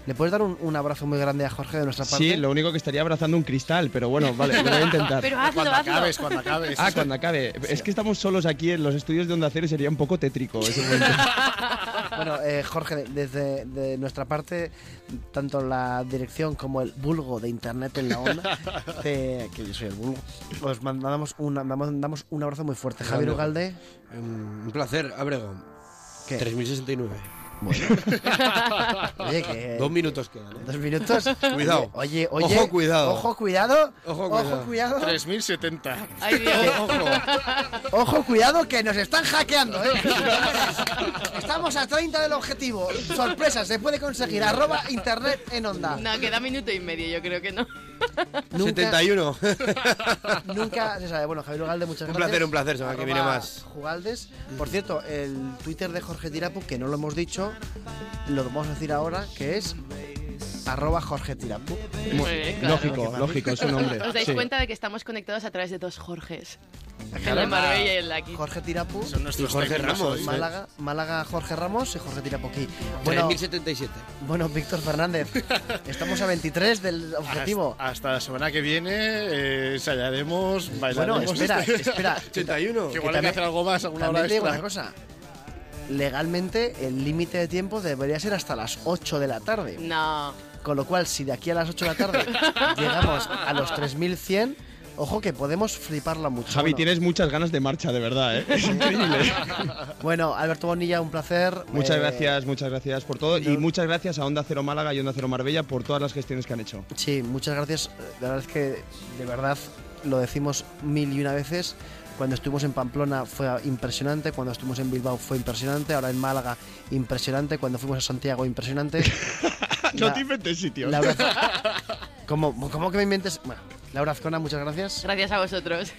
¿Le puedes dar un, un abrazo muy grande a Jorge de nuestra parte? Sí, lo único que estaría abrazando un cristal, pero bueno, vale, lo voy a intentar. <laughs> Pero hazlo, Cuando hazlo. acabes, cuando acabes. Ah, cuando acabe. Es que estamos solos aquí en los estudios de Onda Cero y sería un poco tétrico ese momento. <laughs> Bueno, eh, Jorge, desde de nuestra parte, tanto la dirección como el vulgo de Internet en la onda, <laughs> te- que yo soy el vulgo, os mandamos, una, mandamos damos un abrazo muy fuerte. Javier. Ugalde, Un placer, Abrego. ¿Qué? 3069. <laughs> oye, que... Dos minutos quedan, ¿eh? Dos minutos. Cuidado. Oye, oye. Ojo, cuidado. Ojo, cuidado. Ojo, Ojo, cuidado. cuidado. 3.070. Ay, Dios. Ojo, cuidado, que nos están hackeando, ¿eh? <laughs> Estamos a 30 del objetivo. Sorpresa, se puede conseguir. Arroba internet en onda. No, queda minuto y medio, yo creo que no. <laughs> Nunca- 71. Nunca se sabe. Bueno, Javier Ugalde, muchas Un gracias. placer, un placer, semana que viene más. Jugaldes. Por cierto, el Twitter de Jorge Tirapu, que no lo hemos dicho, lo vamos a decir ahora, que es arroba Jorge Tirapu. Muy bien, claro. Lógico, lógico, es un nombre. <laughs> ¿Os dais Sí. cuenta de que estamos conectados a través de dos Jorges? El de Marbella y el de aquí. Jorge Tirapu, Son nuestros Y Jorge Ramos. Málaga, Málaga Jorge Ramos y Jorge Tirapu aquí. Bueno, 3077. bueno, Víctor Fernández, <laughs> estamos a 23 del objetivo. Hasta, hasta la semana que viene eh, ensayaremos, Bueno, bailaremos. espera, este- espera. <laughs> 81. Que igual hay que hacer algo más, alguna hora digo una extra. cosa. Legalmente, el límite de tiempo debería ser hasta las 8 de la tarde. No. Con lo cual, si de aquí a las 8 de la tarde <laughs> llegamos a los 3100, ojo que podemos fliparla mucho. Javi, Bueno, tienes muchas ganas de marcha, de verdad, ¿eh? Es increíble. Bueno, Alberto Bonilla, un placer. Muchas Eh, gracias, muchas gracias por todo. Y muchas gracias a Onda Cero Málaga y Onda Cero Marbella por todas las gestiones que han hecho. Sí, muchas gracias. La verdad es que, de verdad, lo decimos mil y una veces. Cuando estuvimos en Pamplona fue impresionante. Cuando estuvimos en Bilbao fue impresionante. Ahora en Málaga, impresionante. Cuando fuimos a Santiago, impresionante. <laughs> No La- te inventes sitios. Laura- <laughs> ¿Cómo, ¿Cómo que me inventes? Bueno, Laura Azcona, muchas gracias. Gracias a vosotros.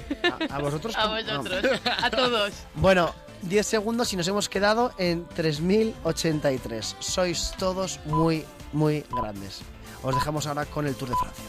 ¿A vosotros? <laughs> A ¿Cómo? vosotros. A todos. Bueno, 10 segundos y nos hemos quedado en 3083. Sois todos muy, muy grandes. Os dejamos ahora con el Tour de Francia.